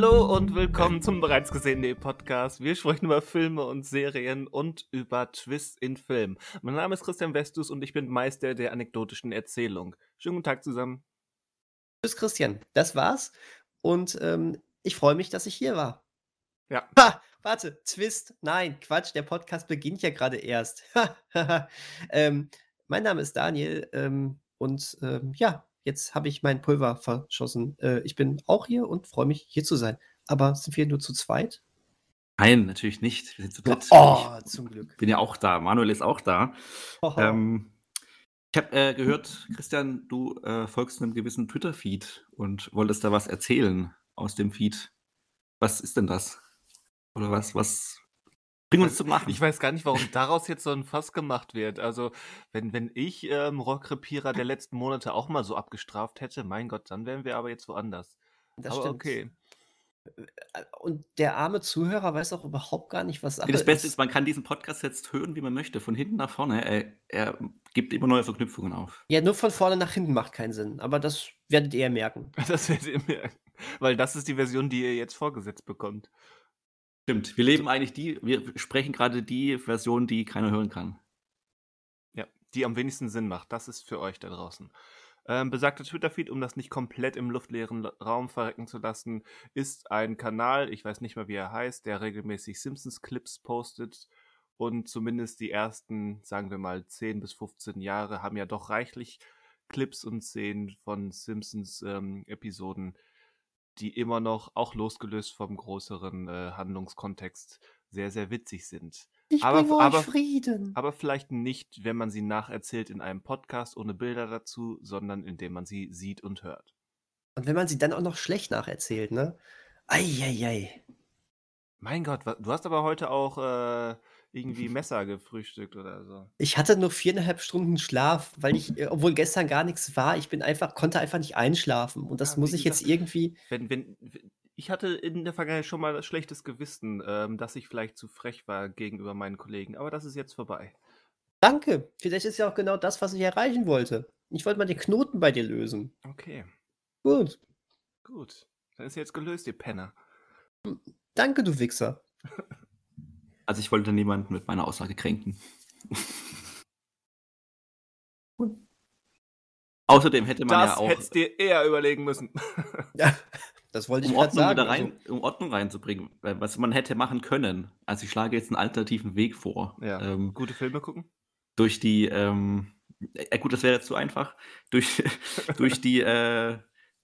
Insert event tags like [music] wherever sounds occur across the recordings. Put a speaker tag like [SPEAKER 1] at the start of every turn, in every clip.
[SPEAKER 1] Hallo und willkommen zum bereits gesehenen Podcast. Wir sprechen über Filme und Serien und über Twists in Filmen. Mein Name ist Christian Westus und ich bin Meister der anekdotischen Erzählung. Schönen guten Tag zusammen.
[SPEAKER 2] Tschüss, Christian. Das war's. Und ähm, ich freue mich, dass ich hier war.
[SPEAKER 1] Ja.
[SPEAKER 2] Ha! Warte, Twist. Nein, Quatsch, der Podcast beginnt ja gerade erst. [laughs] ähm, mein Name ist Daniel ähm, und ähm, ja, jetzt habe ich mein Pulver verschossen. Äh, ich bin auch hier und freue mich, hier zu sein. Aber sind wir nur zu zweit?
[SPEAKER 3] Nein, natürlich nicht. Wir sind zu dritt.
[SPEAKER 2] Oh, zum Glück.
[SPEAKER 3] Ich bin ja auch da. Manuel ist auch da. Ähm, ich habe äh, gehört, Christian, du äh, folgst einem gewissen Twitter-Feed und wolltest da was erzählen aus dem Feed. Was ist denn das? Oder was, was bring uns zum Machen?
[SPEAKER 1] Ich weiß gar nicht, warum daraus jetzt so ein Fass gemacht wird. Also, wenn, wenn ich ähm, Rockrepierer der letzten Monate auch mal so abgestraft hätte, mein Gott, dann wären wir aber jetzt woanders.
[SPEAKER 2] Das
[SPEAKER 1] aber
[SPEAKER 2] stimmt.
[SPEAKER 1] okay.
[SPEAKER 2] Und der arme Zuhörer weiß auch überhaupt gar nicht, was Sache
[SPEAKER 3] das Beste
[SPEAKER 2] ist.
[SPEAKER 3] ist, man kann diesen Podcast jetzt hören, wie man möchte, von hinten nach vorne. Er, er gibt immer neue Verknüpfungen auf.
[SPEAKER 2] Ja, nur von vorne nach hinten macht keinen Sinn. Aber das werdet ihr merken. [laughs]
[SPEAKER 1] Das werdet ihr merken. Weil das ist die Version, die ihr jetzt vorgesetzt bekommt.
[SPEAKER 3] Stimmt. Wir leben eigentlich die, wir sprechen gerade die Version, die keiner hören kann.
[SPEAKER 1] Ja, die am wenigsten Sinn macht. Das ist für euch da draußen. Ähm, besagter Twitter-Feed, um das nicht komplett im luftleeren Raum verrecken zu lassen, ist ein Kanal, ich weiß nicht mehr, wie er heißt, der regelmäßig Simpsons-Clips postet. Und zumindest die ersten, sagen wir mal, 10 bis 15 Jahre haben ja doch reichlich Clips und Szenen von Simpsons-Episoden, die immer noch, auch losgelöst vom größeren äh, Handlungskontext, sehr, sehr witzig sind.
[SPEAKER 2] Ich
[SPEAKER 1] Aber-
[SPEAKER 2] bringe euch
[SPEAKER 1] aber-
[SPEAKER 2] Frieden.
[SPEAKER 1] Aber vielleicht nicht, wenn man sie nacherzählt in einem Podcast ohne Bilder dazu, sondern indem man sie sieht und hört.
[SPEAKER 2] Und wenn man sie dann auch noch schlecht nacherzählt, ne? Eieiei.
[SPEAKER 1] Mein Gott, du hast aber heute auch äh, irgendwie Messer gefrühstückt oder so.
[SPEAKER 2] Ich hatte nur viereinhalb Stunden Schlaf, weil ich, äh, obwohl gestern gar nichts war, ich bin einfach, konnte einfach nicht einschlafen. Und das
[SPEAKER 1] Ja,
[SPEAKER 2] muss ich jetzt
[SPEAKER 1] gesagt,
[SPEAKER 2] irgendwie.
[SPEAKER 1] Wenn, wenn, ich hatte in der Vergangenheit schon mal schlechtes Gewissen, ähm, dass ich vielleicht zu frech war gegenüber meinen Kollegen, aber das ist jetzt vorbei.
[SPEAKER 2] Danke. Vielleicht ist ja auch genau das, was ich erreichen wollte. Ich wollte mal den Knoten bei dir lösen.
[SPEAKER 1] Okay,
[SPEAKER 2] Gut.
[SPEAKER 1] gut. Dann ist jetzt gelöst, ihr Penner.
[SPEAKER 2] Danke, du Wichser. [laughs]
[SPEAKER 3] Also ich wollte niemanden mit meiner Aussage kränken.
[SPEAKER 2] Gut.
[SPEAKER 3] Außerdem hätte man
[SPEAKER 1] Das
[SPEAKER 3] ja auch,
[SPEAKER 1] hättest dir eher überlegen müssen. [laughs]
[SPEAKER 2] Ja, das wollte ich
[SPEAKER 3] um
[SPEAKER 2] gerade
[SPEAKER 3] Ordnung,
[SPEAKER 2] sagen.
[SPEAKER 3] wieder
[SPEAKER 2] also-
[SPEAKER 3] rein, um Ordnung reinzubringen, was man hätte machen können. Also ich schlage jetzt einen alternativen Weg vor.
[SPEAKER 1] ja,
[SPEAKER 3] Ähm,
[SPEAKER 1] gute Filme gucken?
[SPEAKER 3] durch die, ähm, äh, gut, das wäre jetzt zu einfach, durch, [laughs] durch die äh,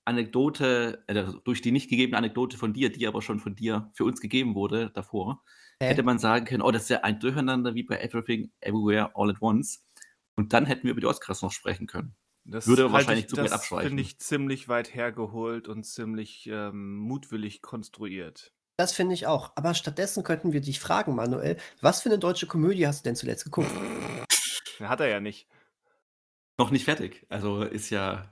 [SPEAKER 3] Anekdote, äh, durch die nicht gegebene Anekdote von dir, die aber schon von dir für uns gegeben wurde davor,
[SPEAKER 2] Hä?
[SPEAKER 3] hätte man sagen können, oh, das ist ja ein Durcheinander wie bei Everything, Everywhere, All at Once. Und dann hätten wir über die Oscars noch sprechen können.
[SPEAKER 1] Das
[SPEAKER 3] Würde wahrscheinlich
[SPEAKER 1] ich,
[SPEAKER 3] zu weit
[SPEAKER 1] das
[SPEAKER 3] abschweifen.
[SPEAKER 1] finde ich ziemlich weit hergeholt und ziemlich ähm, mutwillig konstruiert.
[SPEAKER 2] Das finde ich auch. Aber stattdessen könnten wir dich fragen, Manuel, was für eine deutsche Komödie hast du denn zuletzt geguckt? [laughs]
[SPEAKER 1] Hat er ja nicht.
[SPEAKER 3] Noch nicht fertig. Also ist ja,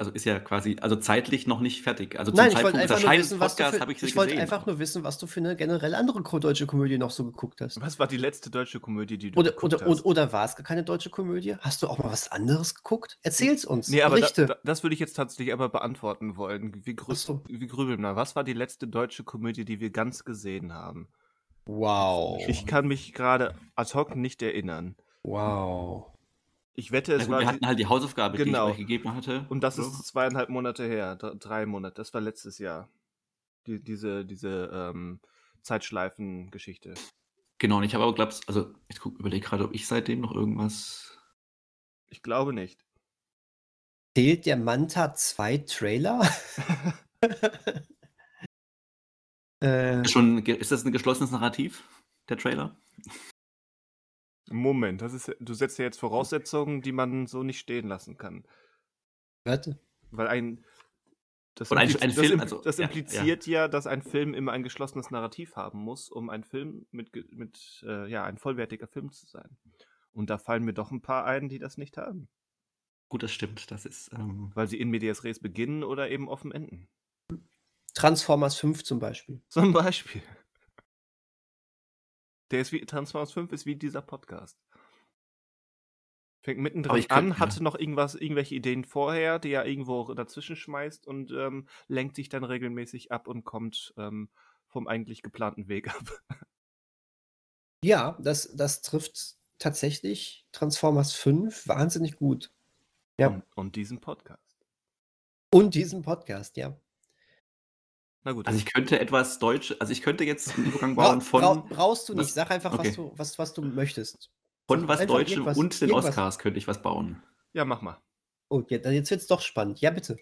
[SPEAKER 3] also ist ja quasi, also zeitlich noch nicht fertig. Also zum
[SPEAKER 2] Nein, ich
[SPEAKER 3] Zeitpunkt Erscheinens des
[SPEAKER 2] wissen, für,
[SPEAKER 3] habe ich sie
[SPEAKER 2] ich wollte
[SPEAKER 3] gesehen.
[SPEAKER 2] einfach nur wissen, was du für eine generell andere deutsche Komödie noch so geguckt hast.
[SPEAKER 1] Was war die letzte deutsche Komödie, die du
[SPEAKER 2] Oder,
[SPEAKER 1] geguckt
[SPEAKER 2] oder,
[SPEAKER 1] hast?
[SPEAKER 2] oder, oder war es gar keine deutsche Komödie? Hast du auch mal was anderes geguckt? Erzähl's uns.
[SPEAKER 1] nee, aber da, da, das würde ich jetzt tatsächlich aber beantworten wollen. Wir, grü
[SPEAKER 2] so.
[SPEAKER 1] wir grübeln mal. Was war die letzte deutsche Komödie, die wir ganz gesehen haben?
[SPEAKER 2] Wow.
[SPEAKER 1] Ich kann mich gerade ad hoc nicht erinnern.
[SPEAKER 2] Wow.
[SPEAKER 1] Ich wette,
[SPEAKER 3] Ja,
[SPEAKER 1] es
[SPEAKER 3] gut,
[SPEAKER 1] war
[SPEAKER 3] wir
[SPEAKER 1] die,
[SPEAKER 3] hatten halt die Hausaufgabe, die
[SPEAKER 1] Genau.
[SPEAKER 3] ich euch gegeben hatte.
[SPEAKER 1] und das
[SPEAKER 3] So.
[SPEAKER 1] ist zweieinhalb Monate her, dr- drei Monate. Das war letztes Jahr. Die, diese diese ähm, Zeitschleifen-Geschichte.
[SPEAKER 3] Genau, und ich habe aber glaubt, also ich überlege gerade, ob ich seitdem noch irgendwas.
[SPEAKER 1] Ich glaube nicht.
[SPEAKER 2] Zählt der Manta 2 Trailer? [laughs] äh,
[SPEAKER 3] Ist, schon, ist das ein geschlossenes Narrativ, der Trailer?
[SPEAKER 1] Moment, das ist, du setzt ja jetzt Voraussetzungen, die man so nicht stehen lassen kann.
[SPEAKER 2] warte.
[SPEAKER 1] Weil ein. Das,
[SPEAKER 3] Und ein-
[SPEAKER 1] impliz-
[SPEAKER 3] ein
[SPEAKER 1] das,
[SPEAKER 3] Film,
[SPEAKER 1] impl-
[SPEAKER 3] also,
[SPEAKER 1] das
[SPEAKER 3] ja,
[SPEAKER 1] impliziert ja, dass ein Film immer ein geschlossenes Narrativ haben muss, um ein Film mit, mit äh, ja, ein vollwertiger Film zu sein. Und da fallen mir doch ein paar ein, die das nicht haben.
[SPEAKER 3] Gut, das stimmt. Das ist. Ähm,
[SPEAKER 1] Weil sie in Medias Res beginnen oder eben offen enden.
[SPEAKER 2] Transformers 5 zum Beispiel.
[SPEAKER 1] Zum Beispiel. Der ist wie Transformers 5 ist wie dieser Podcast. Fängt mittendrin
[SPEAKER 3] ich könnte,
[SPEAKER 1] an,
[SPEAKER 3] ja.
[SPEAKER 1] hatte noch irgendwas, irgendwelche Ideen vorher, die er irgendwo dazwischen schmeißt und ähm, lenkt sich dann regelmäßig ab und kommt ähm, vom eigentlich geplanten Weg ab. [laughs]
[SPEAKER 2] Ja, das, das trifft tatsächlich Transformers 5 wahnsinnig gut. Ja.
[SPEAKER 1] Und, und diesen Podcast.
[SPEAKER 2] Und diesen Podcast, ja.
[SPEAKER 1] Na gut.
[SPEAKER 3] Also ich könnte etwas Deutsch, also ich könnte jetzt einen Übergang
[SPEAKER 2] Bra
[SPEAKER 3] bauen von,
[SPEAKER 2] brau brauchst du nicht.
[SPEAKER 3] was-
[SPEAKER 2] Sag einfach,
[SPEAKER 3] okay.
[SPEAKER 2] was, du, was, was du möchtest.
[SPEAKER 3] von was
[SPEAKER 2] einfach
[SPEAKER 3] Deutschem und den
[SPEAKER 2] irgendwas.
[SPEAKER 3] Oscars könnte ich was bauen.
[SPEAKER 1] ja, mach mal.
[SPEAKER 2] Oh, jetzt, jetzt wird es doch spannend. Ja, bitte.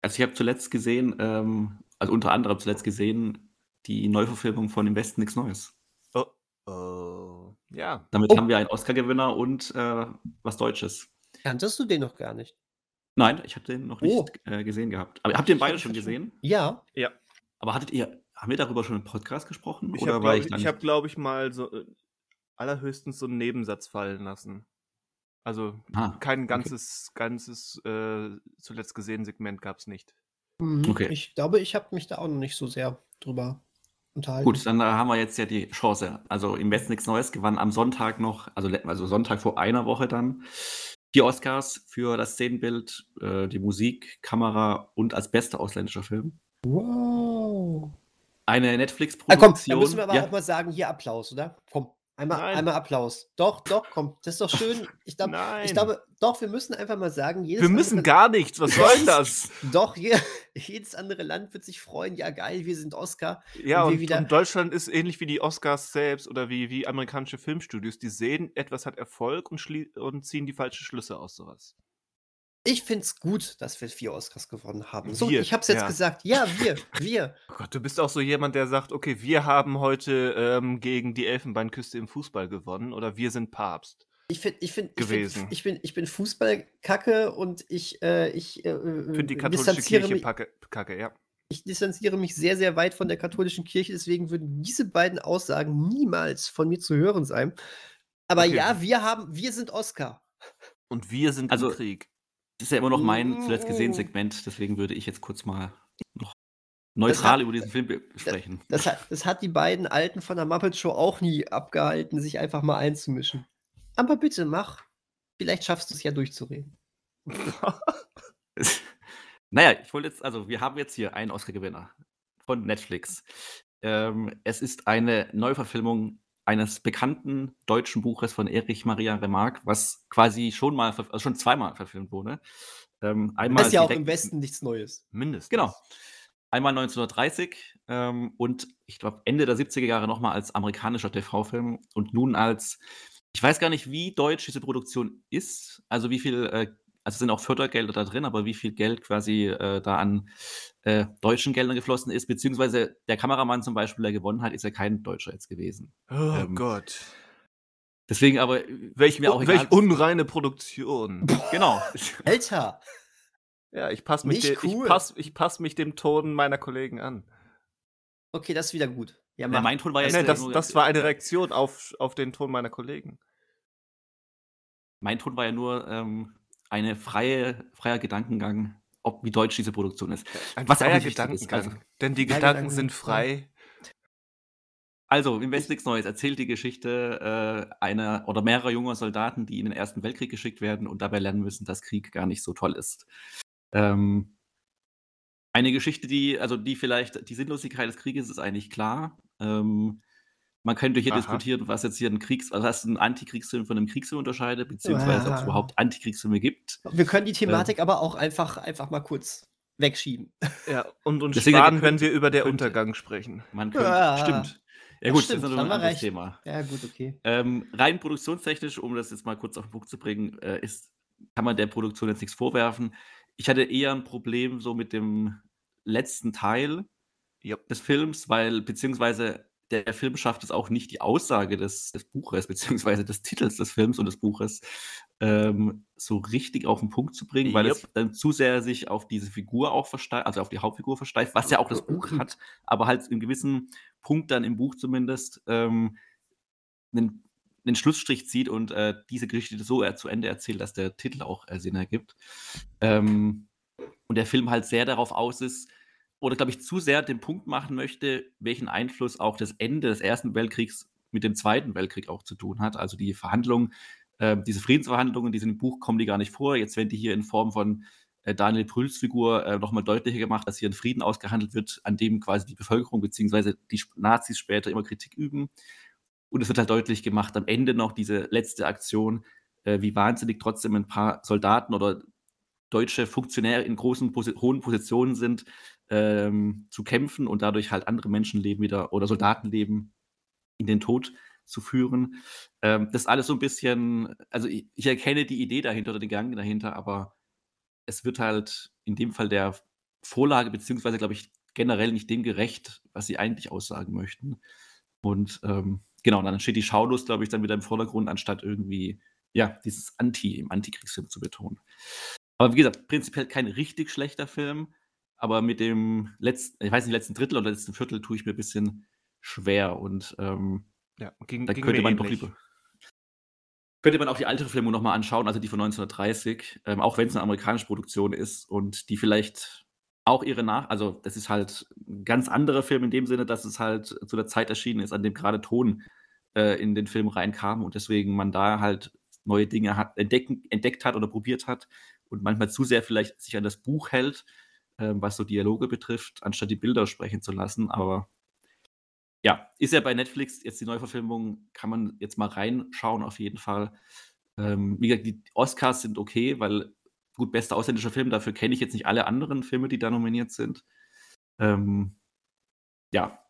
[SPEAKER 3] Also ich habe zuletzt gesehen, ähm, also unter anderem zuletzt gesehen, die Neuverfilmung von Im Westen nichts Neues.
[SPEAKER 1] Oh, oh. Ja.
[SPEAKER 3] Damit
[SPEAKER 2] Oh.
[SPEAKER 3] haben wir einen Oscar-Gewinner und äh, was Deutsches.
[SPEAKER 2] Kanntest du den noch gar nicht?
[SPEAKER 3] Nein, ich habe den noch nicht
[SPEAKER 2] Oh.
[SPEAKER 3] äh, gesehen gehabt. Aber habt ihr den beide schon gesehen?
[SPEAKER 2] Ja.
[SPEAKER 1] Ja.
[SPEAKER 3] Aber hattet ihr, haben wir darüber schon im Podcast gesprochen?
[SPEAKER 1] Ich
[SPEAKER 3] oder
[SPEAKER 1] habe,
[SPEAKER 3] war
[SPEAKER 1] glaube
[SPEAKER 3] ich
[SPEAKER 1] hab, glaub ich, mal so äh, allerhöchstens so einen Nebensatz fallen lassen. Also
[SPEAKER 3] Ah,
[SPEAKER 1] kein ganzes, ganzes äh, zuletzt gesehen Segment gab es nicht.
[SPEAKER 2] Mhm.
[SPEAKER 3] Okay.
[SPEAKER 2] Ich glaube, ich habe mich da auch noch nicht so sehr drüber unterhalten.
[SPEAKER 3] Gut, dann äh, haben wir jetzt ja die Chance. Also im Westen nichts Neues gewann am Sonntag noch, also, also Sonntag vor einer Woche dann, die Oscars für das Szenenbild, äh, die Musik, Kamera und als bester ausländischer Film.
[SPEAKER 2] Wow.
[SPEAKER 3] Eine
[SPEAKER 2] Ah, komm, da
[SPEAKER 3] Netflix-Produktion.
[SPEAKER 2] müssen wir aber
[SPEAKER 3] ja,
[SPEAKER 2] auch mal sagen, hier Applaus, oder? Komm, einmal,
[SPEAKER 1] Nein.
[SPEAKER 2] einmal Applaus. Doch, doch, komm, das ist doch schön. Ich, glaub, ich glaube, doch, wir müssen einfach mal sagen, jedes
[SPEAKER 1] wir müssen
[SPEAKER 2] andere,
[SPEAKER 1] gar nichts. Was soll denn das?
[SPEAKER 2] Doch, je, [laughs] jedes andere Land wird sich freuen. Ja, geil, wir sind Oscar.
[SPEAKER 1] Ja,
[SPEAKER 2] Und
[SPEAKER 1] und,
[SPEAKER 2] wieder-
[SPEAKER 1] und Deutschland ist ähnlich wie die Oscars selbst oder wie, wie amerikanische Filmstudios. Die sehen, etwas hat Erfolg und, und ziehen die falschen Schlüsse aus sowas.
[SPEAKER 2] Ich finde es gut, dass wir vier Oscars gewonnen haben. So,
[SPEAKER 1] Wir,
[SPEAKER 2] ich habe es jetzt
[SPEAKER 1] ja.
[SPEAKER 2] gesagt. Ja, [laughs] wir, wir.
[SPEAKER 1] Oh Gott, du bist auch so jemand, der sagt, okay, wir haben heute ähm, gegen die Elfenbeinküste im Fußball gewonnen oder wir sind Papst.
[SPEAKER 2] Ich finde, ich finde, ich,
[SPEAKER 1] Gewesen.
[SPEAKER 2] find, ich bin, ich bin Fußballkacke und ich, äh, ich äh,
[SPEAKER 1] finde die katholische
[SPEAKER 2] distanziere
[SPEAKER 1] Kirche
[SPEAKER 2] mich,
[SPEAKER 1] packe, kacke, ja.
[SPEAKER 2] ich distanziere mich sehr, sehr weit von der katholischen Kirche, deswegen würden diese beiden Aussagen niemals von mir zu hören sein. Aber
[SPEAKER 1] Okay.
[SPEAKER 2] ja, wir haben, wir sind Oscar.
[SPEAKER 1] Und wir sind
[SPEAKER 3] Also-
[SPEAKER 1] im Krieg.
[SPEAKER 3] Das ist ja immer noch mein
[SPEAKER 2] Mm,
[SPEAKER 3] zuletzt gesehen. Segment, deswegen würde ich jetzt kurz mal noch neutral
[SPEAKER 2] hat-
[SPEAKER 3] über diesen Film sprechen.
[SPEAKER 2] Das hat, das hat die beiden Alten von der Muppet Show auch nie abgehalten, sich einfach mal einzumischen. Aber bitte mach. Vielleicht schaffst du es ja durchzureden. [laughs]
[SPEAKER 3] Naja, ich wollte jetzt, also wir haben jetzt hier einen Oscar-Gewinner von Netflix. Ähm, es ist eine Neuverfilmung eines bekannten deutschen Buches von Erich Maria Remarque, was quasi schon mal, also schon zweimal verfilmt wurde. Ähm, einmal
[SPEAKER 2] Das ist ja auch im Westen nichts Neues.
[SPEAKER 1] Mindestens.
[SPEAKER 3] Genau. Einmal 1930 ähm, und ich glaube Ende der 70er Jahre nochmal als amerikanischer TV-Film und nun als, ich weiß gar nicht, wie deutsch diese Produktion ist, also wie viel, äh, also sind auch Fördergelder da drin, aber wie viel Geld quasi äh, da an äh, deutschen Geldern geflossen ist, beziehungsweise der Kameramann zum Beispiel, der gewonnen hat, ist ja kein Deutscher jetzt gewesen.
[SPEAKER 1] Oh
[SPEAKER 3] Ähm,
[SPEAKER 1] Gott.
[SPEAKER 3] Deswegen aber äh,
[SPEAKER 1] Welch,
[SPEAKER 3] mir auch
[SPEAKER 1] welch
[SPEAKER 3] egal.
[SPEAKER 1] unreine Produktion.
[SPEAKER 3] genau. [laughs]
[SPEAKER 2] Alter!
[SPEAKER 1] ja, ich passe mich, de- ich
[SPEAKER 2] cool.
[SPEAKER 1] pass, ich pass mich dem Ton meiner Kollegen an.
[SPEAKER 2] Okay, das ist wieder gut. Ja,
[SPEAKER 3] Ja, mein Ton war jetzt
[SPEAKER 1] Nee, das,
[SPEAKER 3] nur,
[SPEAKER 1] das war eine Reaktion auf, auf den Ton meiner Kollegen.
[SPEAKER 3] Mein Ton war ja nur ähm, eine freie, freier Gedankengang, ob wie deutsch diese Produktion ist.
[SPEAKER 1] Ein
[SPEAKER 3] Was
[SPEAKER 1] freier Gedankengang.
[SPEAKER 3] also-
[SPEAKER 1] Denn die Gedanken
[SPEAKER 2] Gedanken
[SPEAKER 1] sind
[SPEAKER 2] frei.
[SPEAKER 1] frei.
[SPEAKER 3] Also, im Westen nichts Neues erzählt die Geschichte äh, einer oder mehrerer junger Soldaten, die in den Ersten Weltkrieg geschickt werden und dabei lernen müssen, dass Krieg gar nicht so toll ist. Ähm, eine Geschichte, die, also die vielleicht, die Sinnlosigkeit des Krieges ist eigentlich klar. Ähm, man könnte hier
[SPEAKER 1] Aha.
[SPEAKER 3] diskutieren, was jetzt hier ein Kriegs-, also was ein Antikriegsfilm von einem Kriegsfilm unterscheidet, beziehungsweise ob es
[SPEAKER 2] Ah.
[SPEAKER 3] überhaupt Antikriegsfilme gibt.
[SPEAKER 2] Wir können die Thematik aber auch einfach, einfach mal kurz wegschieben.
[SPEAKER 1] Ja, und uns
[SPEAKER 3] Deswegen,
[SPEAKER 1] sparen,
[SPEAKER 3] wir
[SPEAKER 1] wenn wir über der
[SPEAKER 3] könnte-
[SPEAKER 1] Untergang sprechen.
[SPEAKER 3] Man könnte,
[SPEAKER 2] Ja.
[SPEAKER 3] stimmt. Ja
[SPEAKER 2] Das
[SPEAKER 3] gut,
[SPEAKER 2] stimmt,
[SPEAKER 3] das ist natürlich ein anderes
[SPEAKER 2] recht.
[SPEAKER 3] Thema.
[SPEAKER 2] Ja, gut, okay.
[SPEAKER 3] Ähm, rein produktionstechnisch, um das jetzt mal kurz auf den Punkt zu bringen, äh, ist, kann man der Produktion jetzt nichts vorwerfen. Ich hatte eher ein Problem so mit dem letzten Teil
[SPEAKER 1] Ja.
[SPEAKER 3] des Films, weil beziehungsweise der Film schafft es auch nicht, die Aussage des, des Buches, beziehungsweise des Titels des Films und des Buches ähm, so richtig auf den Punkt zu bringen, weil es
[SPEAKER 1] Yep.
[SPEAKER 3] dann zu sehr sich auf diese Figur auch versteift, also auf die Hauptfigur versteift, was ja auch das Buch hat, aber halt in gewissen Punkt dann im Buch zumindest ähm, einen, einen Schlussstrich zieht und äh, diese Geschichte so äh, zu Ende erzählt, dass der Titel auch äh, Sinn ergibt. Ähm, und der Film halt sehr darauf aus ist, oder glaube ich zu sehr den Punkt machen möchte, welchen Einfluss auch das Ende des Ersten Weltkriegs mit dem Zweiten Weltkrieg auch zu tun hat. Also die Verhandlungen äh, diese Friedensverhandlungen, die sind im Buch, kommen die gar nicht vor. Jetzt werden die hier in Form von äh, Daniel Brülls Figur äh, nochmal deutlicher gemacht, dass hier ein Frieden ausgehandelt wird, an dem quasi die Bevölkerung bzw. die Nazis später immer Kritik üben. Und es wird halt deutlich gemacht, am Ende noch diese letzte Aktion, äh, wie wahnsinnig trotzdem ein paar Soldaten oder deutsche Funktionäre in großen, hohen Positionen sind, ähm, zu kämpfen und dadurch halt andere Menschenleben wieder oder Soldatenleben in den Tod zu führen. Ähm, das alles so ein bisschen, also ich, ich, erkenne die Idee dahinter oder den Gedanken dahinter, aber es wird halt in dem Fall der Vorlage, beziehungsweise glaube ich generell nicht dem gerecht, was sie eigentlich aussagen möchten. Und ähm, genau, dann steht die Schaulust, glaube ich, dann wieder im Vordergrund, anstatt irgendwie, ja, dieses Anti im Antikriegsfilm zu betonen. Aber wie gesagt, prinzipiell kein richtig schlechter Film, aber mit dem letzten, ich weiß nicht, letzten Drittel oder letzten Viertel tue ich mir ein bisschen schwer und ähm,
[SPEAKER 1] ja, ging,
[SPEAKER 3] da
[SPEAKER 1] ging
[SPEAKER 3] könnte man doch lieber. Könnte man auch die alte Verfilmung nochmal anschauen, also die von 1930, ähm, auch wenn es eine amerikanische Produktion ist und die vielleicht auch ihre Nach-, also das ist halt ein ganz anderer Film in dem Sinne, dass es halt zu der Zeit erschienen ist, an dem gerade Ton äh, in den Film reinkam und deswegen man da halt neue Dinge hat, entdecken, entdeckt hat oder probiert hat und manchmal zu sehr vielleicht sich an das Buch hält, äh, was so Dialoge betrifft, anstatt die Bilder sprechen zu lassen. Aber ja, ist ja bei Netflix jetzt die Neuverfilmung, kann man jetzt mal reinschauen auf jeden Fall. Ähm, wie gesagt, die Oscars sind okay, weil gut, bester ausländischer Film, dafür kenne ich jetzt nicht alle anderen Filme, die da nominiert sind. Ähm, ja,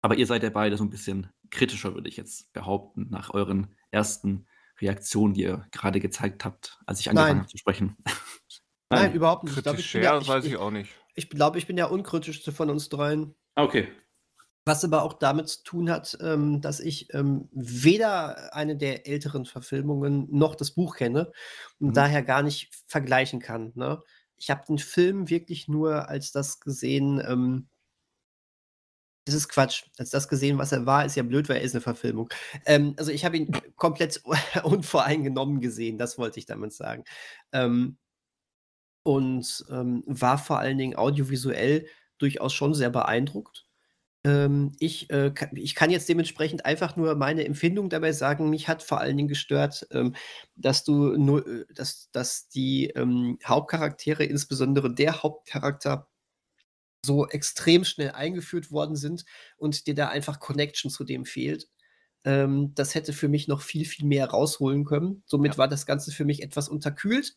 [SPEAKER 3] aber ihr seid ja beide so ein bisschen kritischer, würde ich jetzt behaupten, nach euren ersten Reaktionen, die ihr gerade gezeigt habt, als ich angefangen
[SPEAKER 2] Nein.
[SPEAKER 3] habe zu sprechen. [laughs]
[SPEAKER 2] Nein, überhaupt nicht. Ich
[SPEAKER 1] Kritisch
[SPEAKER 2] ich, bin
[SPEAKER 1] schwer,
[SPEAKER 2] ja,
[SPEAKER 1] das weiß ich
[SPEAKER 2] ich,
[SPEAKER 1] auch nicht.
[SPEAKER 2] ich, glaube, ich bin der unkritischste von uns dreien.
[SPEAKER 3] Okay.
[SPEAKER 2] Was aber auch damit zu tun hat, ähm, dass ich ähm, weder eine der älteren Verfilmungen noch das Buch kenne und
[SPEAKER 1] Mhm.
[SPEAKER 2] daher gar nicht vergleichen kann. Ne? Ich habe den Film wirklich nur als das gesehen, ähm, das ist Quatsch. Als das gesehen, was er war, ist ja blöd, weil er ist eine Verfilmung. Ähm, also ich habe ihn komplett [laughs] unvoreingenommen gesehen, das wollte ich damit sagen. Ähm, und ähm, war vor allen Dingen audiovisuell durchaus schon sehr beeindruckt. Ähm, ich, äh, ka ich kann jetzt dementsprechend einfach nur meine Empfindung dabei sagen. Mich hat vor allen Dingen gestört, ähm, dass du nur, äh, dass, dass die ähm, Hauptcharaktere, insbesondere der Hauptcharakter, so extrem schnell eingeführt worden sind und dir da einfach Connection zu dem fehlt. Ähm, das hätte für mich noch viel, viel mehr rausholen können. Somit
[SPEAKER 1] Ja.
[SPEAKER 2] war das Ganze für mich etwas unterkühlt.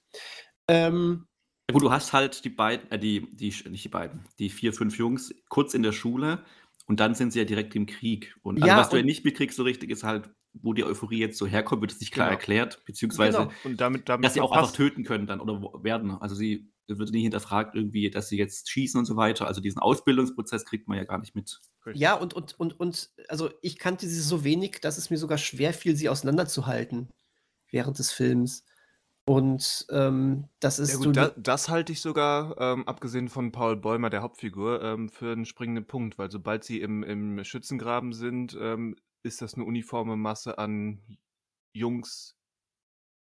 [SPEAKER 2] Ähm,
[SPEAKER 3] gut, du hast halt die beiden, äh, die, die, nicht die beiden, die vier, fünf Jungs kurz in der Schule und dann sind sie ja direkt im Krieg. Und also
[SPEAKER 2] Ja,
[SPEAKER 3] was du ja nicht mitkriegst so richtig, ist halt, wo die Euphorie jetzt so herkommt, wird es nicht klar
[SPEAKER 1] Genau.
[SPEAKER 3] erklärt, beziehungsweise,
[SPEAKER 2] Genau.
[SPEAKER 1] Und damit, damit
[SPEAKER 3] dass sie auch einfach
[SPEAKER 1] verpasst-
[SPEAKER 3] töten können dann oder werden. Also sie wird nie hinterfragt irgendwie, dass sie jetzt schießen und so weiter. Also diesen Ausbildungsprozess kriegt man ja gar nicht mit.
[SPEAKER 1] Richtig.
[SPEAKER 2] Ja, und, und, und, und, also ich kannte sie so wenig, dass es mir sogar schwer fiel, sie auseinanderzuhalten während des Films. Und ähm, das ist
[SPEAKER 1] Ja
[SPEAKER 2] so.
[SPEAKER 1] gut, da, das halte ich sogar, ähm, abgesehen von Paul Bäumer, der Hauptfigur, ähm, für einen springenden Punkt, weil sobald sie im, im Schützengraben sind, ähm, ist das eine uniforme Masse an Jungs,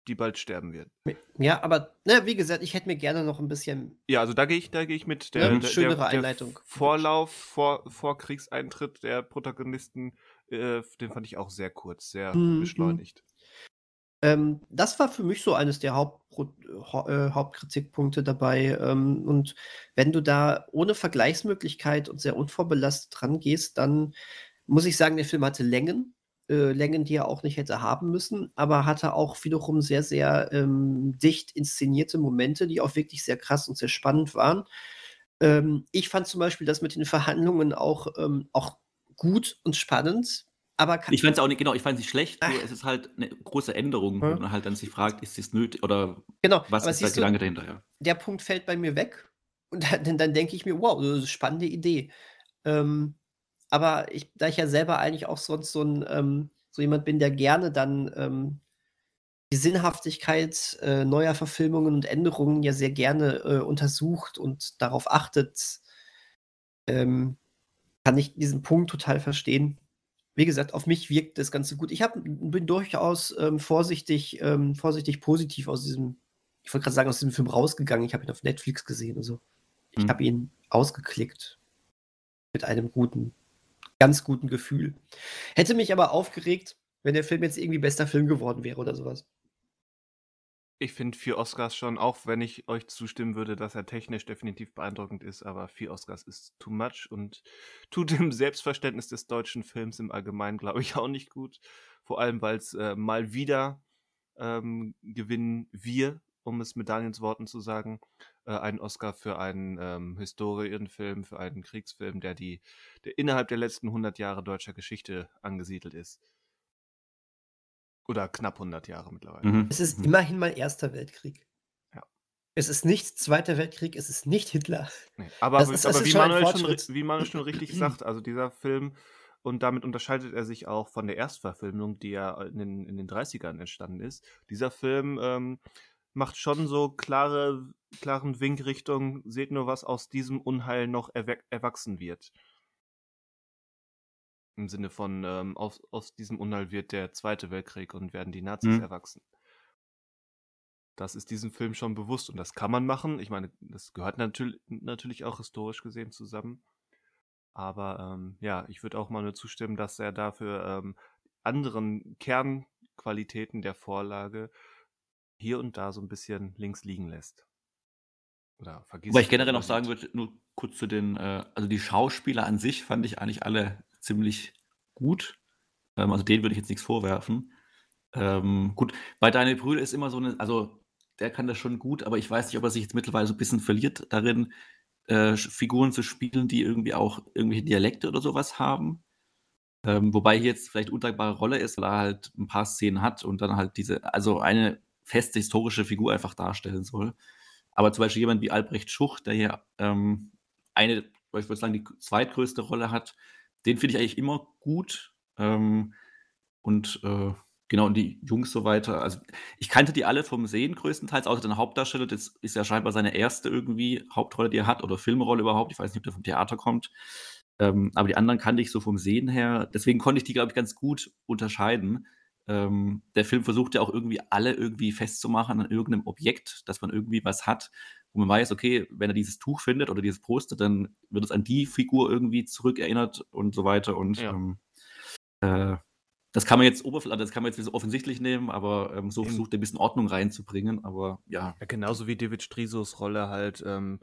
[SPEAKER 1] die bald sterben werden.
[SPEAKER 2] ja, aber ne, wie gesagt, ich hätte mir gerne noch ein bisschen.
[SPEAKER 1] Ja, also da gehe ich, da gehe ich mit.
[SPEAKER 2] Ja,
[SPEAKER 1] Der,
[SPEAKER 3] Mhm.
[SPEAKER 1] der,
[SPEAKER 2] schönere
[SPEAKER 1] der, der
[SPEAKER 2] Einleitung.
[SPEAKER 1] Vorlauf vor, vor Kriegseintritt der Protagonisten, äh, den fand ich auch sehr kurz, sehr
[SPEAKER 2] Mhm.
[SPEAKER 1] beschleunigt.
[SPEAKER 2] Ähm, das war für mich so eines der Hauptpro Hau- äh, Hauptkritikpunkte dabei. Ähm, und wenn du da ohne Vergleichsmöglichkeit und sehr unvorbelastet rangehst, dann muss ich sagen, der Film hatte Längen. Äh, Längen, die er auch nicht hätte haben müssen, aber hatte auch wiederum sehr, sehr ähm, dicht inszenierte Momente, die auch wirklich sehr krass und sehr spannend waren. Ähm, ich fand zum Beispiel das mit den Verhandlungen auch, ähm, auch gut und spannend, aber
[SPEAKER 3] Ich fand es auch nicht, genau, ich fand es nicht schlecht, nur es ist halt eine große Änderung, wo man halt dann sich fragt, ist das nötig oder
[SPEAKER 2] genau,
[SPEAKER 3] was ist der
[SPEAKER 2] du,
[SPEAKER 3] Gedanke dahinter, ja.
[SPEAKER 2] der Punkt fällt bei mir weg. Und dann, dann denke ich mir, wow, das ist eine spannende Idee. Ähm, aber ich, da ich ja selber eigentlich auch sonst so ein ähm, so jemand bin, der gerne dann ähm, die Sinnhaftigkeit äh, neuer Verfilmungen und Änderungen ja sehr gerne äh, untersucht und darauf achtet, ähm, kann ich diesen Punkt total verstehen. Wie gesagt, auf mich wirkt das Ganze gut. Ich hab, bin durchaus ähm, vorsichtig, ähm, vorsichtig positiv aus diesem, ich wollte gerade sagen, aus diesem Film rausgegangen. Ich habe ihn auf Netflix gesehen. Also ich
[SPEAKER 3] Mhm.
[SPEAKER 2] habe ihn ausgeklickt. Mit einem guten, ganz guten Gefühl. Hätte mich aber aufgeregt, wenn der Film jetzt irgendwie bester Film geworden wäre oder sowas.
[SPEAKER 1] Ich finde vier Oscars schon, auch wenn ich euch zustimmen würde, dass er technisch definitiv beeindruckend ist, aber vier Oscars ist too much und [laughs] tut dem Selbstverständnis des deutschen Films im Allgemeinen, glaube ich, auch nicht gut. Vor allem, weil es äh, mal wieder ähm, gewinnen wir, um es mit Daniels Worten zu sagen, äh, einen Oscar für einen ähm, Historienfilm, für einen Kriegsfilm, der die, der innerhalb der letzten 100 Jahre deutscher Geschichte angesiedelt ist. Oder knapp 100 Jahre mittlerweile.
[SPEAKER 2] Mhm. Es ist mhm. immerhin mal Erster Weltkrieg. Ja. Es ist nicht Zweiter Weltkrieg, es ist nicht Hitler.
[SPEAKER 1] Nee, aber, das ist, aber das wie, Manuel schon, wie Manuel schon richtig [clears throat] sagt, also dieser Film, und damit unterscheidet er sich auch von der Erstverfilmung, die ja in den, in den 30ern entstanden ist. Dieser Film ähm, macht schon so klare, klaren Wink Richtung, seht nur, was aus diesem Unheil noch erwachsen wird. Im Sinne von, ähm, aus, aus diesem Unheil wird der Zweite Weltkrieg und werden die Nazis mhm. erwachsen. Das ist diesem Film schon bewusst und das kann man machen. Ich meine, das gehört natürlich, natürlich auch historisch gesehen zusammen. Aber ähm, ja, ich würde auch mal nur zustimmen, dass er dafür ähm, anderen Kernqualitäten der Vorlage hier und da so ein bisschen links liegen lässt.
[SPEAKER 3] Oder vergisst. Weil ich generell noch sagen würde, nur kurz zu den, äh, also die Schauspieler an sich fand ich eigentlich alle ziemlich gut. Ähm, also denen würde ich jetzt nichts vorwerfen. Ähm, gut, bei Daniel Brühl ist immer so eine, also der kann das schon gut, aber ich weiß nicht, ob er sich jetzt mittlerweile so ein bisschen verliert darin, äh, Figuren zu spielen, die irgendwie auch irgendwelche Dialekte oder sowas haben. Ähm, wobei hier jetzt vielleicht undankbare Rolle ist, weil er halt ein paar Szenen hat und dann halt diese, also eine feste historische Figur einfach darstellen soll. Aber zum Beispiel jemand wie Albrecht Schuch, der hier ähm, eine, ich würde sagen, die zweitgrößte Rolle hat, den finde ich eigentlich immer gut. Ähm, und äh, genau, und die Jungs so weiter. Also ich kannte die alle vom Sehen größtenteils, außer den Hauptdarsteller. Das ist ja scheinbar seine erste irgendwie Hauptrolle, die er hat, oder Filmrolle überhaupt. Ich weiß nicht, ob der vom Theater kommt. Ähm, aber die anderen kannte ich so vom Sehen her. Deswegen konnte ich die, glaube ich, ganz gut unterscheiden. Ähm, der Film versucht ja auch irgendwie alle irgendwie festzumachen an irgendeinem Objekt, dass man irgendwie was hat, wo man weiß, okay, wenn er dieses Tuch findet oder dieses Poster, dann wird es an die Figur irgendwie zurückerinnert und so weiter. Und ja. ähm, äh, das kann man jetzt oberflächlich, also das kann man jetzt so offensichtlich nehmen, aber ähm, so versucht er ein bisschen Ordnung reinzubringen. Aber ja.
[SPEAKER 1] ja genauso wie David Strisos Rolle halt. Ähm,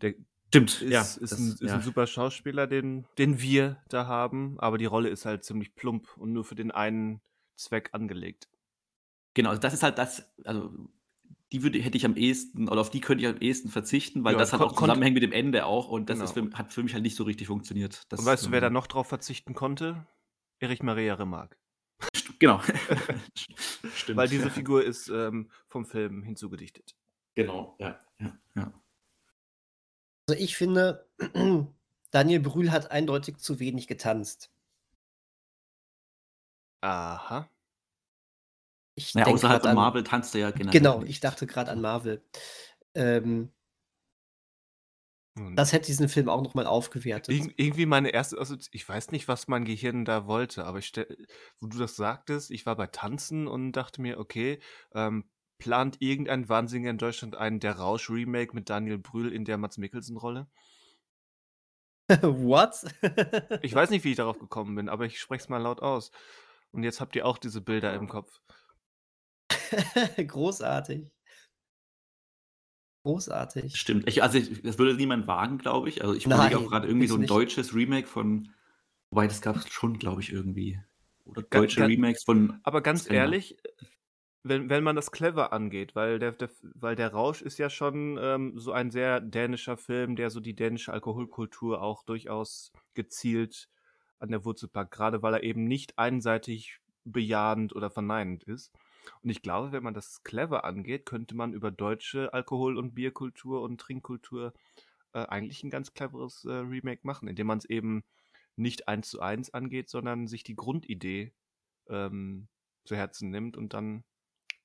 [SPEAKER 1] der
[SPEAKER 3] Stimmt,
[SPEAKER 1] ist, ja. Ist, das, ein, ist ja. ein super Schauspieler, den, den wir da haben, aber die Rolle ist halt ziemlich plump und nur für den einen Zweck angelegt.
[SPEAKER 3] Genau, also das ist halt das, also die würde, hätte ich am ehesten, oder auf die könnte ich am ehesten verzichten, weil ja, das hat auch zusammenhängt mit dem Ende auch und das genau. ist für, hat für mich halt nicht so richtig funktioniert.
[SPEAKER 1] Das, und weißt du, wer da noch drauf verzichten konnte? Erich Maria Remarque.
[SPEAKER 3] Genau. [laughs]
[SPEAKER 1] Stimmt. Weil diese Figur ist ähm, vom Film hinzugedichtet.
[SPEAKER 3] Genau, ja, ja, ja.
[SPEAKER 2] Also ich finde, [clears throat] Daniel Brühl hat eindeutig zu wenig getanzt.
[SPEAKER 1] Aha.
[SPEAKER 3] Ich naja, außerhalb von Marvel tanzt er ja
[SPEAKER 2] generell. Genau, nicht. ich dachte gerade an Marvel. Ähm, das hätte diesen Film auch nochmal aufgewertet.
[SPEAKER 1] Ir irgendwie meine erste, also ich weiß nicht, was mein Gehirn da wollte, aber ich wo du das sagtest, ich war bei Tanzen und dachte mir, okay, ähm, plant irgendein Wahnsinniger in Deutschland einen Der Rausch-Remake mit Daniel Brühl in der Mats Mikkelsen-Rolle? [laughs]
[SPEAKER 2] What?
[SPEAKER 1] ich weiß nicht, wie ich darauf gekommen bin, aber ich spreche es mal laut aus. Und jetzt habt ihr auch diese Bilder im Kopf. [laughs]
[SPEAKER 2] Großartig. Großartig.
[SPEAKER 3] Stimmt. Ich, also, ich, das würde niemand wagen, glaube ich. Also, ich überlege auch gerade irgendwie so ein nicht. deutsches Remake von. Wobei, das gab es schon, glaube ich, irgendwie. Oder deutsche Ga Remakes von.
[SPEAKER 1] Aber ganz ehrlich, wenn, wenn man das clever angeht, weil der, der, weil der Rausch ist ja schon ähm, so ein sehr dänischer Film, der so die dänische Alkoholkultur auch durchaus gezielt an der Wurzel packt, gerade weil er eben nicht einseitig bejahend oder verneinend ist. Und ich glaube, wenn man das clever angeht, könnte man über deutsche Alkohol- und Bierkultur und Trinkkultur äh, eigentlich ein ganz cleveres äh, Remake machen, indem man es eben nicht eins zu eins angeht, sondern sich die Grundidee ähm, zu Herzen nimmt und dann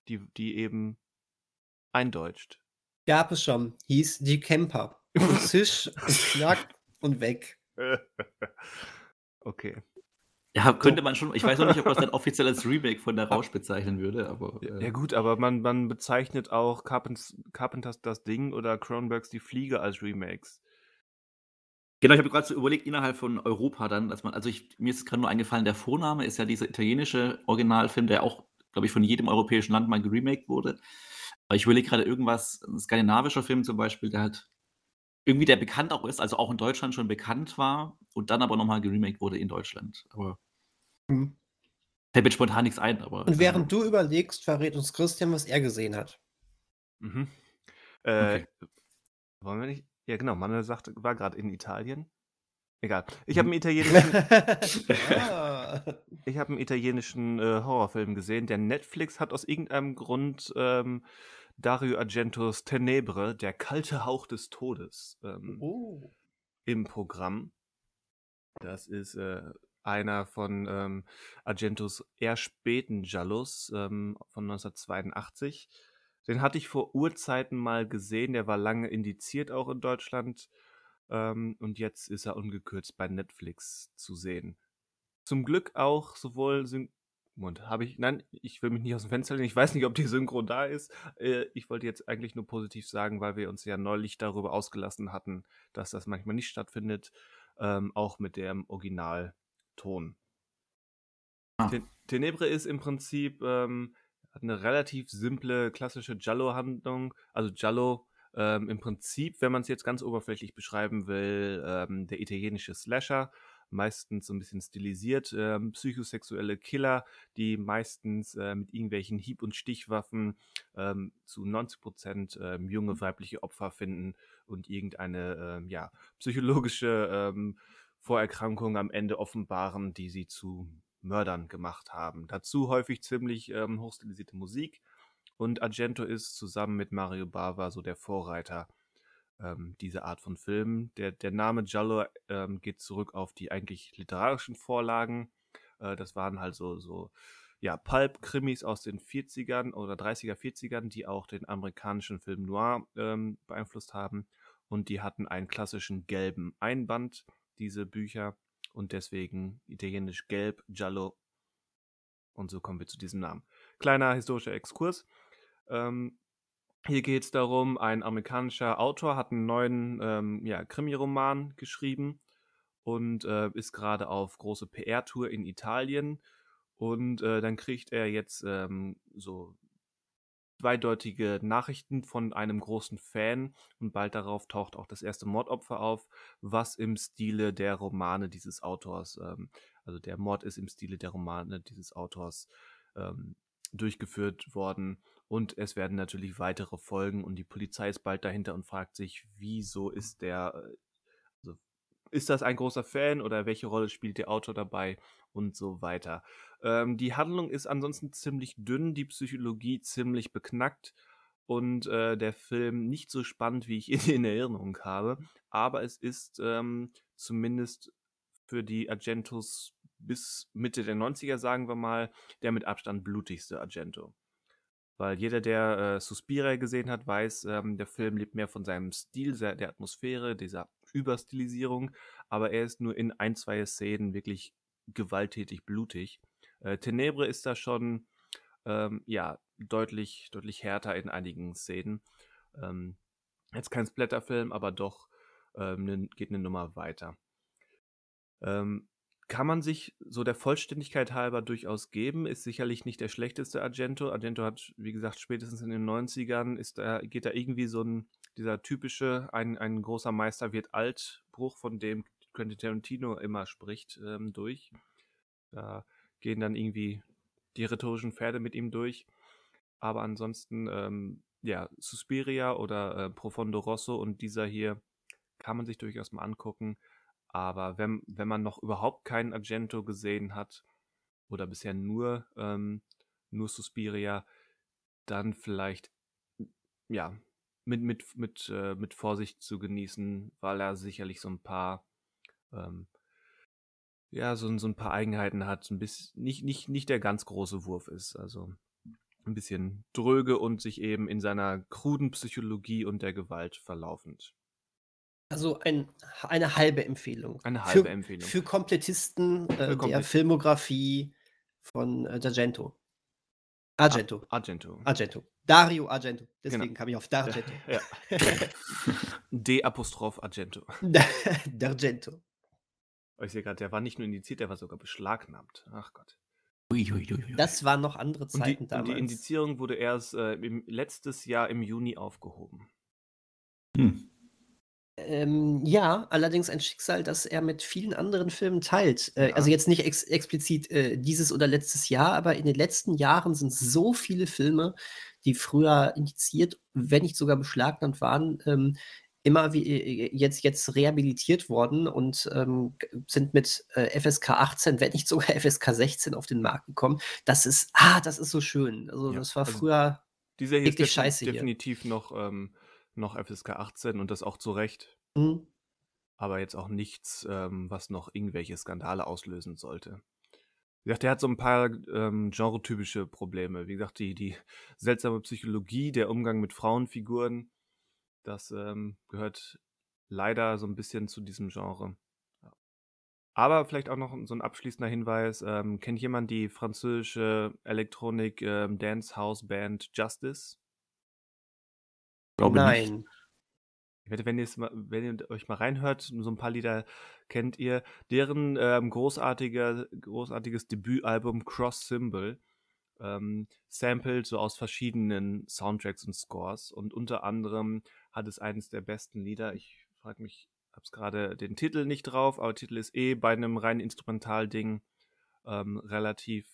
[SPEAKER 1] die, die eben eindeutscht.
[SPEAKER 2] Gab es schon. Hieß die Camper. [laughs] Zisch, Knack und weg. [laughs]
[SPEAKER 1] Okay.
[SPEAKER 3] Ja, könnte man schon. Ich weiß noch nicht, ob es dann offiziell als Remake von der Rausch bezeichnen würde, aber.
[SPEAKER 1] Äh. Ja, gut, aber man, man bezeichnet auch Carpenters, Carpenters Das Ding oder Cronenbergs Die Fliege als Remakes.
[SPEAKER 3] Genau, ich habe gerade so überlegt, innerhalb von Europa dann, dass man, also ich, mir ist gerade nur eingefallen, der Vorname ist ja dieser italienische Originalfilm, der auch, glaube ich, von jedem europäischen Land mal geremaked wurde. Aber ich überlege gerade irgendwas, ein skandinavischer Film zum Beispiel, der halt irgendwie der bekannt auch ist, also auch in Deutschland schon bekannt war und dann aber nochmal geremaked wurde in Deutschland. Aber
[SPEAKER 2] Mhm.
[SPEAKER 3] fällt mir spontan nichts ein, aber.
[SPEAKER 2] Und während
[SPEAKER 3] ähm,
[SPEAKER 2] du überlegst, verrät uns Christian, was er gesehen hat.
[SPEAKER 1] Mhm. Äh,
[SPEAKER 3] Okay.
[SPEAKER 1] Wollen wir nicht? Ja, genau. Manuel sagte, war gerade in Italien. Egal. Ich habe
[SPEAKER 3] Mhm.
[SPEAKER 1] einen italienischen, [laughs] ich habe einen italienischen äh, Horrorfilm gesehen. Der Netflix hat aus irgendeinem Grund ähm, Dario Argentos Tenebre, der kalte Hauch des Todes, ähm,
[SPEAKER 2] Oh.
[SPEAKER 1] im Programm. Das ist äh, einer von ähm, Argentos eher späten Giallos ähm, von 1982. Den hatte ich vor Urzeiten mal gesehen. Der war lange indiziert auch in Deutschland. Ähm, und jetzt ist er ungekürzt bei Netflix zu sehen. Zum Glück auch sowohl Syn habe ich. Nein, ich will mich nicht aus dem Fenster lehnen. Ich weiß nicht, ob die Synchro da ist. Äh, ich wollte jetzt eigentlich nur positiv sagen, weil wir uns ja neulich darüber ausgelassen hatten, dass das manchmal nicht stattfindet. Ähm, auch mit dem Originalton.
[SPEAKER 3] Ah.
[SPEAKER 1] Ten Tenebre ist im Prinzip ähm, hat eine relativ simple, klassische Giallo-Handlung. Also Giallo ähm, im Prinzip, wenn man es jetzt ganz oberflächlich beschreiben will, ähm, der italienische Slasher, meistens so ein bisschen stilisiert, ähm, psychosexuelle Killer, die meistens äh, mit irgendwelchen Hieb- und Stichwaffen ähm, zu 90 Prozent ähm, junge weibliche Opfer finden und irgendeine ähm, ja, psychologische ähm, Vorerkrankung am Ende offenbaren, die sie zu Mördern gemacht haben. Dazu häufig ziemlich ähm, hochstilisierte Musik. Und Argento ist zusammen mit Mario Bava so der Vorreiter ähm, dieser Art von Filmen. Der, der Name Giallo ähm, geht zurück auf die eigentlich literarischen Vorlagen. Äh, das waren halt so, so ja, Pulp-Krimis aus den 40ern oder 30er, 40ern, die auch den amerikanischen Film Noir ähm, beeinflusst haben. Und die hatten einen klassischen gelben Einband, diese Bücher. Und deswegen italienisch gelb, Giallo. Und so kommen wir zu diesem Namen. Kleiner historischer Exkurs. Ähm, hier geht es darum, ein amerikanischer Autor hat einen neuen ähm, ja, Krimi-Roman geschrieben und äh, ist gerade auf große PR-Tour in Italien. Und äh, dann kriegt er jetzt ähm, so zweideutige Nachrichten von einem großen Fan und bald darauf taucht auch das erste Mordopfer auf, was im Stile der Romane dieses Autors, ähm, also der Mord ist im Stile der Romane dieses Autors ähm, durchgeführt worden. Und es werden natürlich weitere Folgen und die Polizei ist bald dahinter und fragt sich, wieso ist der, äh, ist das ein großer Fan oder welche Rolle spielt der Autor dabei und so weiter. Ähm, die Handlung ist ansonsten ziemlich dünn, die Psychologie ziemlich beknackt und äh, der Film nicht so spannend, wie ich [laughs] ihn in Erinnerung habe, aber es ist ähm, zumindest für die Argentos bis Mitte der 90er, sagen wir mal, der mit Abstand blutigste Argento. Weil jeder, der äh, Suspiria gesehen hat, weiß, ähm, der Film lebt mehr von seinem Stil, der, der Atmosphäre, dieser Überstilisierung, aber er ist nur in ein, zwei Szenen wirklich gewalttätig blutig. Äh, Tenebre ist da schon ähm, ja deutlich, deutlich härter in einigen Szenen. Ähm, jetzt kein Splatterfilm, aber doch ähm, ne, geht eine Nummer weiter. Ähm, kann man sich so der Vollständigkeit halber durchaus geben, ist sicherlich nicht der schlechteste Argento. Argento hat, wie gesagt, spätestens in den 90ern ist da, geht da irgendwie so ein, dieser typische, ein, ein großer Meister wird alt, Bruch, von dem Quentin Tarantino immer spricht, ähm, durch. Da gehen dann irgendwie die rhetorischen Pferde mit ihm durch. Aber ansonsten, ähm, ja, Suspiria oder äh, Profondo Rosso und dieser hier kann man sich durchaus mal angucken. Aber wenn, wenn man noch überhaupt keinen Argento gesehen hat oder bisher nur, ähm, nur Suspiria, dann vielleicht ja mit, mit, mit, äh, mit Vorsicht zu genießen, weil er sicherlich so ein paar ähm, ja, so, so ein paar Eigenheiten hat, ein bisschen, nicht, nicht, nicht der ganz große Wurf ist. Also ein bisschen dröge und sich eben in seiner kruden Psychologie und der Gewalt verlaufend.
[SPEAKER 2] Also ein, eine halbe Empfehlung.
[SPEAKER 1] Eine halbe
[SPEAKER 2] für,
[SPEAKER 1] Empfehlung.
[SPEAKER 2] Für Komplettisten äh,
[SPEAKER 1] Für
[SPEAKER 2] der
[SPEAKER 1] Komplettisten.
[SPEAKER 2] Filmografie von äh, D'Argento. Argento.
[SPEAKER 1] Argento.
[SPEAKER 2] Argento. Dario Argento. Deswegen
[SPEAKER 1] Genau.
[SPEAKER 2] kam ich auf D'Argento.
[SPEAKER 1] Ja. [laughs] D Apostroph Argento.
[SPEAKER 2] D'Argento.
[SPEAKER 1] Oh, Ich sehe gerade, der war nicht nur indiziert, der war sogar beschlagnahmt. Ach Gott.
[SPEAKER 2] Das waren noch andere
[SPEAKER 1] Und die,
[SPEAKER 2] Zeiten
[SPEAKER 1] und die
[SPEAKER 2] damals.
[SPEAKER 1] Indizierung wurde erst äh, im, letztes Jahr im Juni aufgehoben.
[SPEAKER 3] Hm.
[SPEAKER 2] Ähm, ja, allerdings ein Schicksal, das er mit vielen anderen Filmen teilt. Äh,
[SPEAKER 1] Ja.
[SPEAKER 2] Also jetzt nicht ex explizit äh, dieses oder letztes Jahr, aber in den letzten Jahren sind so viele Filme, die früher indiziert, wenn nicht sogar beschlagnahmt waren, ähm, immer wie äh, jetzt, jetzt rehabilitiert worden und ähm, sind mit äh, FSK 18, wenn nicht sogar [laughs] FSK 16 auf den Markt gekommen. Das ist, ah, das ist so schön. Also
[SPEAKER 1] Ja,
[SPEAKER 2] das war
[SPEAKER 1] also
[SPEAKER 2] früher
[SPEAKER 1] Dieser hier ist
[SPEAKER 2] Wirklich
[SPEAKER 1] defin
[SPEAKER 2] scheiße hier.
[SPEAKER 1] definitiv noch, ähm, noch FSK 18 und das auch zu Recht.
[SPEAKER 2] hm,
[SPEAKER 1] aber jetzt auch nichts, ähm, was noch irgendwelche Skandale auslösen sollte. Wie gesagt, der hat so ein paar ähm, genretypische Probleme. Wie gesagt, die, die seltsame Psychologie, der Umgang mit Frauenfiguren, das ähm, gehört leider so ein bisschen zu diesem Genre. Aber vielleicht auch noch so ein abschließender Hinweis. Ähm, kennt jemand die französische Elektronik ähm, Dance House Band Justice?
[SPEAKER 3] Glaube nicht.
[SPEAKER 2] nein.
[SPEAKER 1] Ich wette, wenn, mal, wenn ihr euch mal reinhört, so ein paar Lieder kennt ihr, deren ähm, großartiger, großartiges Debütalbum Cross Symbol ähm, samplet so aus verschiedenen Soundtracks und Scores und unter anderem hat es eines der besten Lieder. Ich frage mich, hab's gerade den Titel nicht drauf, aber Titel ist eh bei einem rein Instrumentalding ähm, relativ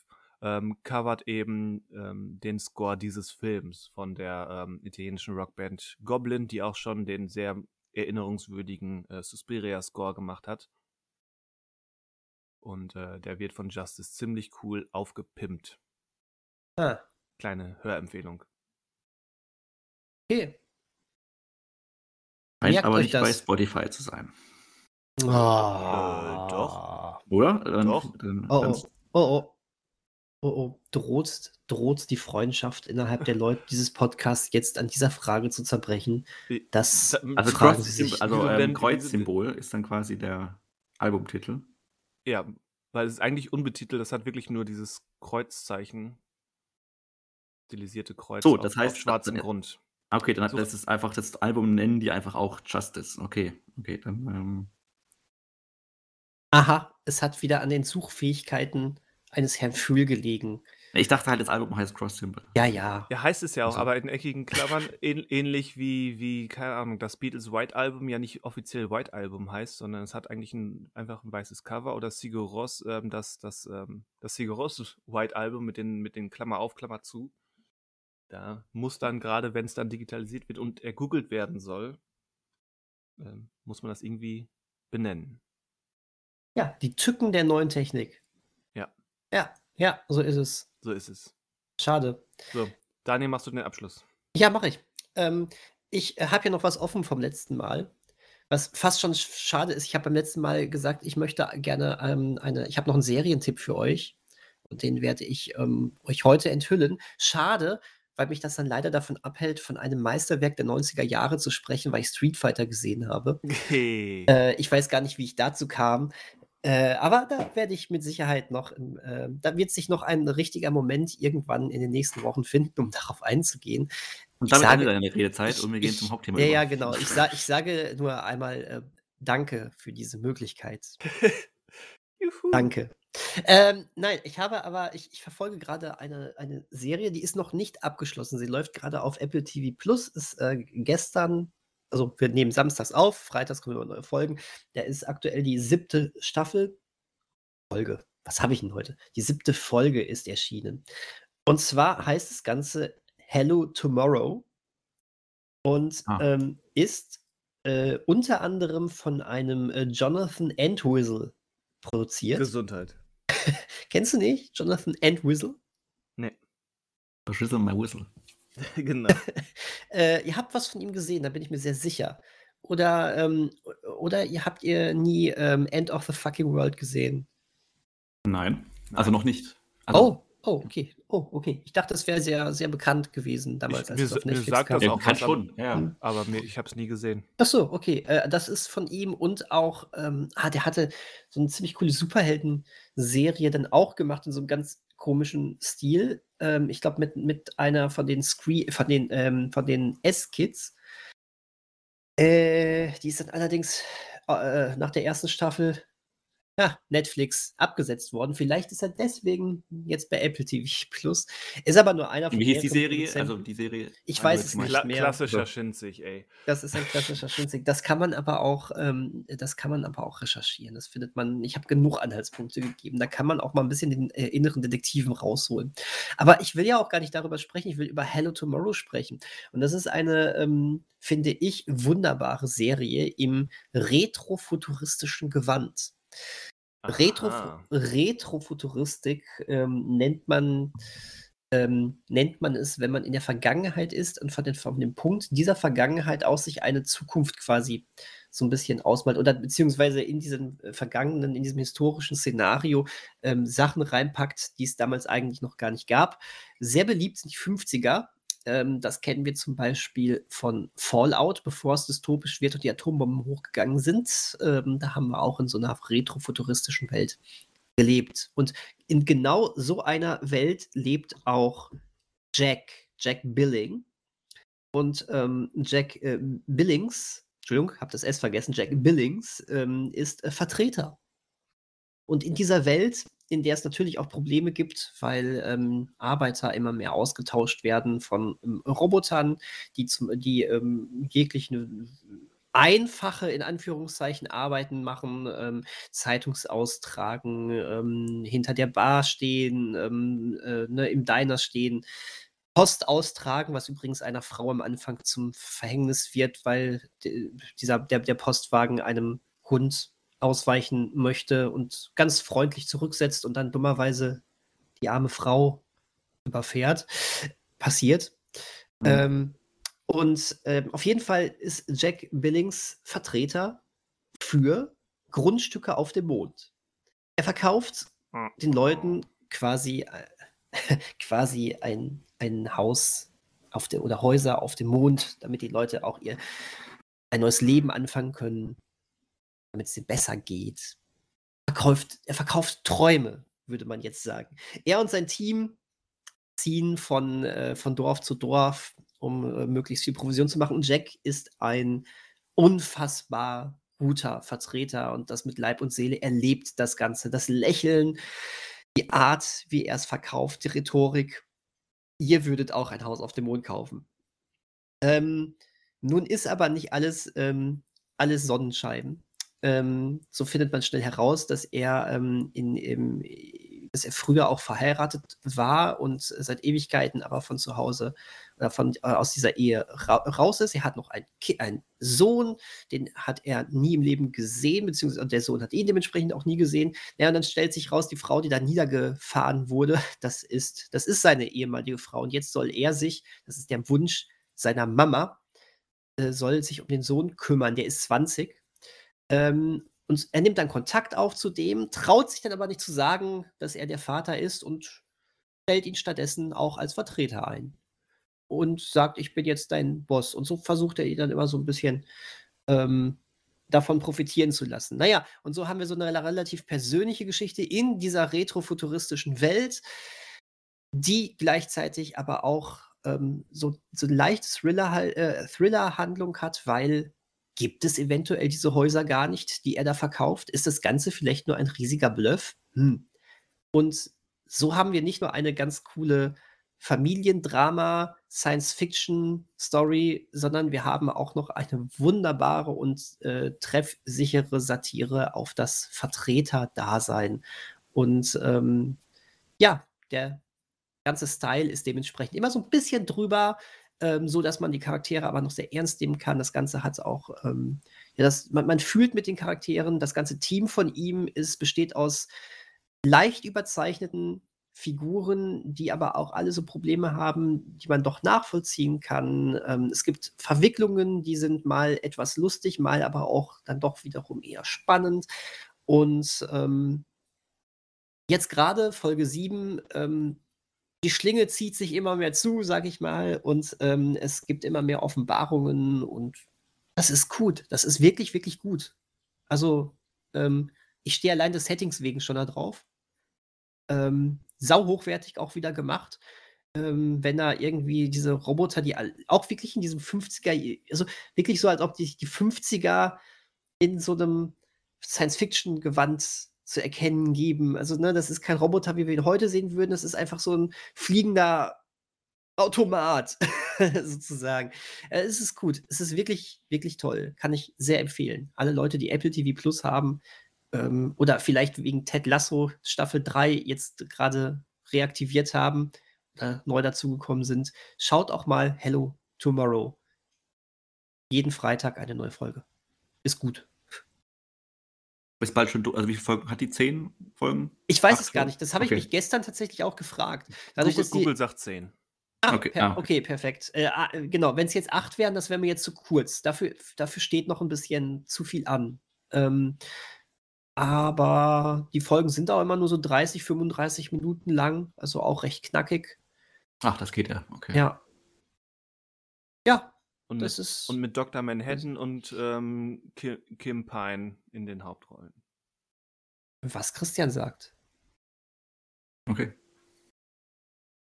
[SPEAKER 1] ähm, covert eben ähm, den Score dieses Films von der ähm, italienischen Rockband Goblin, die auch schon den sehr erinnerungswürdigen äh, Suspiria-Score gemacht hat. Und äh, der wird von Justice ziemlich cool aufgepimpt.
[SPEAKER 2] Ah,
[SPEAKER 1] Kleine Hörempfehlung.
[SPEAKER 2] okay.
[SPEAKER 3] Scheint aber nicht bei
[SPEAKER 2] das.
[SPEAKER 3] Spotify zu sein.
[SPEAKER 2] Oh,
[SPEAKER 1] doch.
[SPEAKER 3] Oder? Dann,
[SPEAKER 1] Doch.
[SPEAKER 3] Dann, dann,
[SPEAKER 2] oh, oh, oh. Oh, oh. Droht, droht die Freundschaft innerhalb der Leute dieses Podcasts jetzt an dieser Frage zu zerbrechen?
[SPEAKER 1] Äh,
[SPEAKER 2] Das
[SPEAKER 1] da-
[SPEAKER 3] Also,
[SPEAKER 2] fragen
[SPEAKER 3] Cross
[SPEAKER 2] Sie sich.
[SPEAKER 3] also ähm, Kreuzsymbol ist dann quasi der Albumtitel.
[SPEAKER 1] Ja, weil es ist eigentlich unbetitelt, das hat wirklich nur dieses Kreuzzeichen, stilisierte Kreuz
[SPEAKER 3] So,
[SPEAKER 1] auf,
[SPEAKER 3] das heißt,
[SPEAKER 1] auf schwarzem
[SPEAKER 3] dann-
[SPEAKER 1] Grund.
[SPEAKER 3] Ah, Okay, dann
[SPEAKER 1] So-
[SPEAKER 3] das ist einfach das Album nennen die einfach auch Justice. Okay, okay, dann ähm,
[SPEAKER 2] Aha, es hat wieder an den Suchfähigkeiten eines Herrn Fühl gelegen.
[SPEAKER 3] ich dachte halt, das Album heißt Cross Symbol.
[SPEAKER 2] Ja, ja.
[SPEAKER 1] Ja, heißt es ja auch,
[SPEAKER 3] Also-
[SPEAKER 1] aber in eckigen Klammern [laughs] ähn, ähnlich wie, wie, keine Ahnung, das Beatles White Album ja nicht offiziell White Album heißt, sondern es hat eigentlich ein, einfach ein weißes Cover oder Sigur Rós, ähm, das, das, ähm, das Sigur Rós White Album mit den, mit den Klammer auf, Klammer zu. Da muss dann gerade, wenn es dann digitalisiert wird und ergoogelt werden soll, ähm, muss man das irgendwie benennen.
[SPEAKER 2] Ja, die Tücken der neuen Technik.
[SPEAKER 1] Ja.
[SPEAKER 2] Ja, ja, so ist es.
[SPEAKER 1] So ist es.
[SPEAKER 2] Schade.
[SPEAKER 1] So, Daniel, machst du den Abschluss?
[SPEAKER 2] Ja, mache ich. Ähm, ich äh, habe hier noch was offen vom letzten Mal. Was fast schon sch- schade ist, ich habe beim letzten Mal gesagt, ich möchte gerne ähm, eine, ich habe noch einen Serientipp für euch und den werde ich ähm, euch heute enthüllen. Schade, weil mich das dann leider davon abhält, von einem Meisterwerk der 90er Jahre zu sprechen, weil ich Street Fighter gesehen habe. [laughs]
[SPEAKER 1] Hey.
[SPEAKER 2] Äh, ich weiß gar nicht, wie ich dazu kam. Äh, aber da werde ich mit Sicherheit noch, äh, da wird sich noch ein richtiger Moment irgendwann in den nächsten Wochen finden, um [laughs] darauf einzugehen.
[SPEAKER 3] Und damit endet deine Redezeit
[SPEAKER 2] Ich-
[SPEAKER 3] und wir gehen
[SPEAKER 2] ich-
[SPEAKER 3] zum Hauptthema
[SPEAKER 2] Ja,
[SPEAKER 3] über.
[SPEAKER 2] ja, genau. Ich, sa [laughs] ich sage nur einmal äh, Danke für diese Möglichkeit. [laughs]
[SPEAKER 1] Juhu.
[SPEAKER 2] Danke. Ähm, nein, ich habe aber, ich, ich verfolge gerade eine, eine Serie, die ist noch nicht abgeschlossen. Sie läuft gerade auf Apple TV Plus, ist äh, gestern, also wir nehmen samstags auf, freitags kommen immer neue Folgen. Da ist aktuell die siebte Staffel. Folge. Was habe ich denn heute? Die siebte Folge ist erschienen. Und zwar heißt das Ganze Hello Tomorrow und
[SPEAKER 3] Ah.
[SPEAKER 2] ähm, ist äh, unter anderem von einem äh, Jonathan Entwistle produziert.
[SPEAKER 1] Gesundheit. [laughs]
[SPEAKER 2] Kennst du nicht? Jonathan Entwistle?
[SPEAKER 1] Nee,
[SPEAKER 3] Verschlüssel my whistle. [laughs]
[SPEAKER 1] genau. [laughs]
[SPEAKER 2] Äh, ihr habt was von ihm gesehen, da bin ich mir sehr sicher. Oder, ähm, oder ihr habt ihr nie ähm, End of the Fucking World gesehen?
[SPEAKER 3] Nein, also noch nicht. Also,
[SPEAKER 2] oh, oh, okay. Oh, okay. Ich dachte, das wäre sehr, sehr bekannt gewesen damals,
[SPEAKER 1] Ich-
[SPEAKER 2] als
[SPEAKER 1] mir
[SPEAKER 2] es auf
[SPEAKER 1] sa- mir
[SPEAKER 2] Netflix
[SPEAKER 1] sagt
[SPEAKER 2] kam.
[SPEAKER 1] das auch
[SPEAKER 3] kann schon. Ja, ja. [laughs]
[SPEAKER 2] Hm.
[SPEAKER 1] Aber mir, ich habe es nie gesehen.
[SPEAKER 2] Ach so, okay. Äh, das ist von ihm und auch, ähm, ah, der hatte so eine ziemlich coole Superhelden-Serie dann auch gemacht in so einem ganz komischen Stil. Ähm, ich glaube, mit, mit einer von den Scree von den, ähm, den S-Kids. Äh, die ist dann allerdings äh, nach der ersten Staffel ja, Netflix abgesetzt worden. Vielleicht ist er deswegen jetzt bei Apple TV Plus. Ist aber nur einer
[SPEAKER 3] von Wie hieß die Serie? Also die Serie.
[SPEAKER 2] Ich weiß es nicht Kla mehr.
[SPEAKER 1] Klassischer Schinzig, ey.
[SPEAKER 2] Das ist ein klassischer Schinzig. Das kann man aber auch, ähm, das kann man aber auch recherchieren. Das findet man. Ich habe genug Anhaltspunkte gegeben. Da kann man auch mal ein bisschen den äh, inneren Detektiven rausholen. Aber ich will ja auch gar nicht darüber sprechen. Ich will über Hello Tomorrow sprechen. Und das ist eine, ähm, finde ich, wunderbare Serie im retrofuturistischen Gewand. Retro, Retrofuturistik ähm, nennt man ähm, nennt man es, wenn man in der Vergangenheit ist und von, den, von dem Punkt dieser Vergangenheit aus sich eine Zukunft quasi so ein bisschen ausmalt oder beziehungsweise in diesem äh, vergangenen, in diesem historischen Szenario ähm, Sachen reinpackt, die es damals eigentlich noch gar nicht gab. Sehr beliebt sind die 50er, ähm, das kennen wir zum Beispiel von Fallout, bevor es dystopisch wird und die Atombomben hochgegangen sind. Ähm, da haben wir auch in so einer retrofuturistischen Welt gelebt. Und in genau so einer Welt lebt auch Jack, Jack Billing. Und ähm, Jack äh, Billings, Entschuldigung, habe das S vergessen, Jack Billings ähm, ist äh, Vertreter. Und in dieser Welt in der es natürlich auch Probleme gibt, weil ähm, Arbeiter immer mehr ausgetauscht werden von ähm, Robotern, die, zum, die ähm, jegliche einfache, in Anführungszeichen, Arbeiten machen, ähm, Zeitungsaustragen, ähm, hinter der Bar stehen, ähm, äh, ne, im Diner stehen, Post austragen, was übrigens einer Frau am Anfang zum Verhängnis wird, weil dieser, der, der Postwagen einem Hund ausweichen möchte und ganz freundlich zurücksetzt und dann dummerweise die arme Frau überfährt. Passiert. Mhm. Ähm, und äh, auf jeden Fall ist Jack Billings Vertreter für Grundstücke auf dem Mond. Er verkauft hm. den Leuten quasi, äh, [laughs] quasi ein, ein Haus auf der, oder Häuser auf dem Mond, damit die Leute auch ihr ein neues Leben anfangen können damit es ihm besser geht. Verkauft, er verkauft Träume, würde man jetzt sagen. Er und sein Team ziehen von, äh, von Dorf zu Dorf, um äh, möglichst viel Provision zu machen. Und Jack ist ein unfassbar guter Vertreter und das mit Leib und Seele. Er lebt das Ganze. Das Lächeln, die Art, wie er es verkauft, die Rhetorik. Ihr würdet auch ein Haus auf dem Mond kaufen. Ähm, nun ist aber nicht alles, ähm, alles Sonnenscheiben. Ähm, so findet man schnell heraus, dass er ähm, in, im, dass er früher auch verheiratet war und seit Ewigkeiten aber von zu Hause oder von, äh, aus dieser Ehe ra raus ist. Er hat noch einen, einen, Sohn, den hat er nie im Leben gesehen, beziehungsweise der Sohn hat ihn dementsprechend auch nie gesehen. Ja, und dann stellt sich raus, die Frau, die da niedergefahren wurde, [laughs] das ist, das ist seine ehemalige Frau. Und jetzt soll er sich, das ist der Wunsch seiner Mama, äh, soll sich um den Sohn kümmern. Der ist 20 ähm, und er nimmt dann Kontakt auf zu dem, traut sich dann aber nicht zu sagen, dass er der Vater ist und stellt ihn stattdessen auch als Vertreter ein. Und sagt, ich bin jetzt dein Boss. Und so versucht er ihn dann immer so ein bisschen ähm, davon profitieren zu lassen. Naja, und so haben wir so eine relativ persönliche Geschichte in dieser retrofuturistischen Welt, die gleichzeitig aber auch ähm, so, so eine leichte äh, Thriller-Handlung äh, Thriller hat, weil Gibt es eventuell diese Häuser gar nicht, die er da verkauft? Ist das Ganze vielleicht nur ein riesiger Bluff? Hm. Und so haben wir nicht nur eine ganz coole Familiendrama, Science-Fiction-Story, sondern wir haben auch noch eine wunderbare und äh, treffsichere Satire auf das Vertreter-Dasein. Und ähm, ja, der ganze Style ist dementsprechend immer so ein bisschen drüber, ähm, so dass man die Charaktere aber noch sehr ernst nehmen kann. Das Ganze hat auch, ähm, ja, das, man, man, fühlt mit den Charakteren, das ganze Team von ihm ist, besteht aus leicht überzeichneten Figuren, die aber auch alle so Probleme haben, die man doch nachvollziehen kann. Ähm, es gibt Verwicklungen, die sind mal etwas lustig, mal aber auch dann doch wiederum eher spannend. Und ähm, jetzt gerade Folge 7 ähm, die Schlinge zieht sich immer mehr zu, sag ich mal, und ähm, es gibt immer mehr Offenbarungen und das ist gut. Das ist wirklich, wirklich gut. Also, ähm, ich stehe allein des Settings wegen schon da drauf. Ähm, sau hochwertig auch wieder gemacht. Ähm, wenn da irgendwie diese Roboter, die auch wirklich in diesem 50er, also wirklich so, als ob die, die 50er in so einem Science-Fiction-Gewand zu erkennen geben. Also, ne, das ist kein Roboter, wie wir ihn heute sehen würden. Das ist einfach so ein fliegender Automat [laughs] sozusagen. Äh, es ist gut. Es ist wirklich, wirklich toll. Kann ich sehr empfehlen. Alle Leute, die Apple TV Plus haben ähm, oder vielleicht wegen Ted Lasso Staffel 3 jetzt gerade reaktiviert haben oder neu dazugekommen sind, schaut auch mal Hello Tomorrow. Jeden Freitag eine neue Folge. Ist gut.
[SPEAKER 3] Ist bald schon, also wie viele Folgen hat die? Zehn Folgen?
[SPEAKER 2] Ich weiß Acht es gar nicht. Das habe okay. ich mich gestern tatsächlich auch gefragt.
[SPEAKER 1] Dadurch, Google, Google sagt zehn.
[SPEAKER 2] Ah, okay, per ah. okay, perfekt. Äh, ah, äh, genau, wenn es jetzt acht wären, das wäre mir jetzt zu kurz. Dafür, dafür steht noch ein bisschen zu viel an. Ähm, aber die Folgen sind auch immer nur so 30, 35 Minuten lang, also auch recht knackig.
[SPEAKER 3] Ach, das geht ja, okay.
[SPEAKER 2] Ja.
[SPEAKER 1] Und das mit, ist. Und mit Dr. Manhattan und ähm, Kim, Kim Pine in den Hauptrollen.
[SPEAKER 2] Was Christian sagt.
[SPEAKER 3] Okay.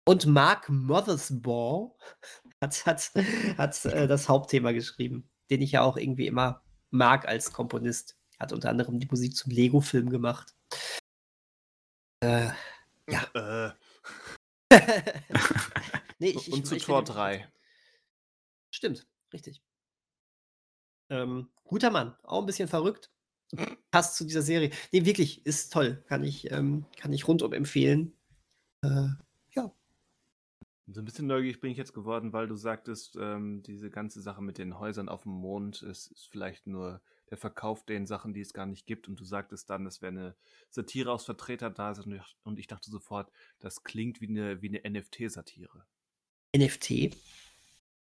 [SPEAKER 2] Und Mark Mothersbaugh [laughs] hat, hat, hat äh, das Hauptthema geschrieben, den ich ja auch irgendwie immer mag als Komponist. Hat unter anderem die Musik zum Lego-Film gemacht. Äh, ja. Äh. [laughs]
[SPEAKER 1] nee, ich, Und ich, zu ich Tor 3.
[SPEAKER 2] Stimmt, richtig. Ähm, guter Mann, auch ein bisschen verrückt. Passt zu dieser Serie. Nee, wirklich, ist toll. Kann ich, ähm, kann ich rundum empfehlen. Äh,
[SPEAKER 1] so ein bisschen neugierig bin ich jetzt geworden, weil du sagtest, ähm, diese ganze Sache mit den Häusern auf dem Mond ist, ist, vielleicht nur der Verkauf den Sachen, die es gar nicht gibt. Und du sagtest dann, es wäre eine Satire aus Vertreter da. Und ich dachte sofort, das klingt wie eine, wie eine NFT-Satire.
[SPEAKER 2] NFT?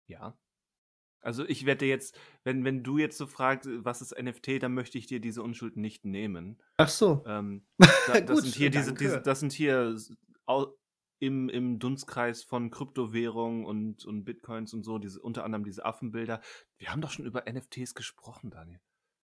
[SPEAKER 1] Ja. Also ich werde jetzt, wenn, wenn du jetzt so fragst, was ist NFT, dann möchte ich dir diese Unschuld nicht nehmen.
[SPEAKER 2] Ach so.
[SPEAKER 1] Ähm, [laughs] da, das, Gut, sind hier diese, diese, das sind hier im, im Dunstkreis von Kryptowährungen und, und Bitcoins und so, diese, unter anderem diese Affenbilder. Wir haben doch schon über NFTs gesprochen, Daniel.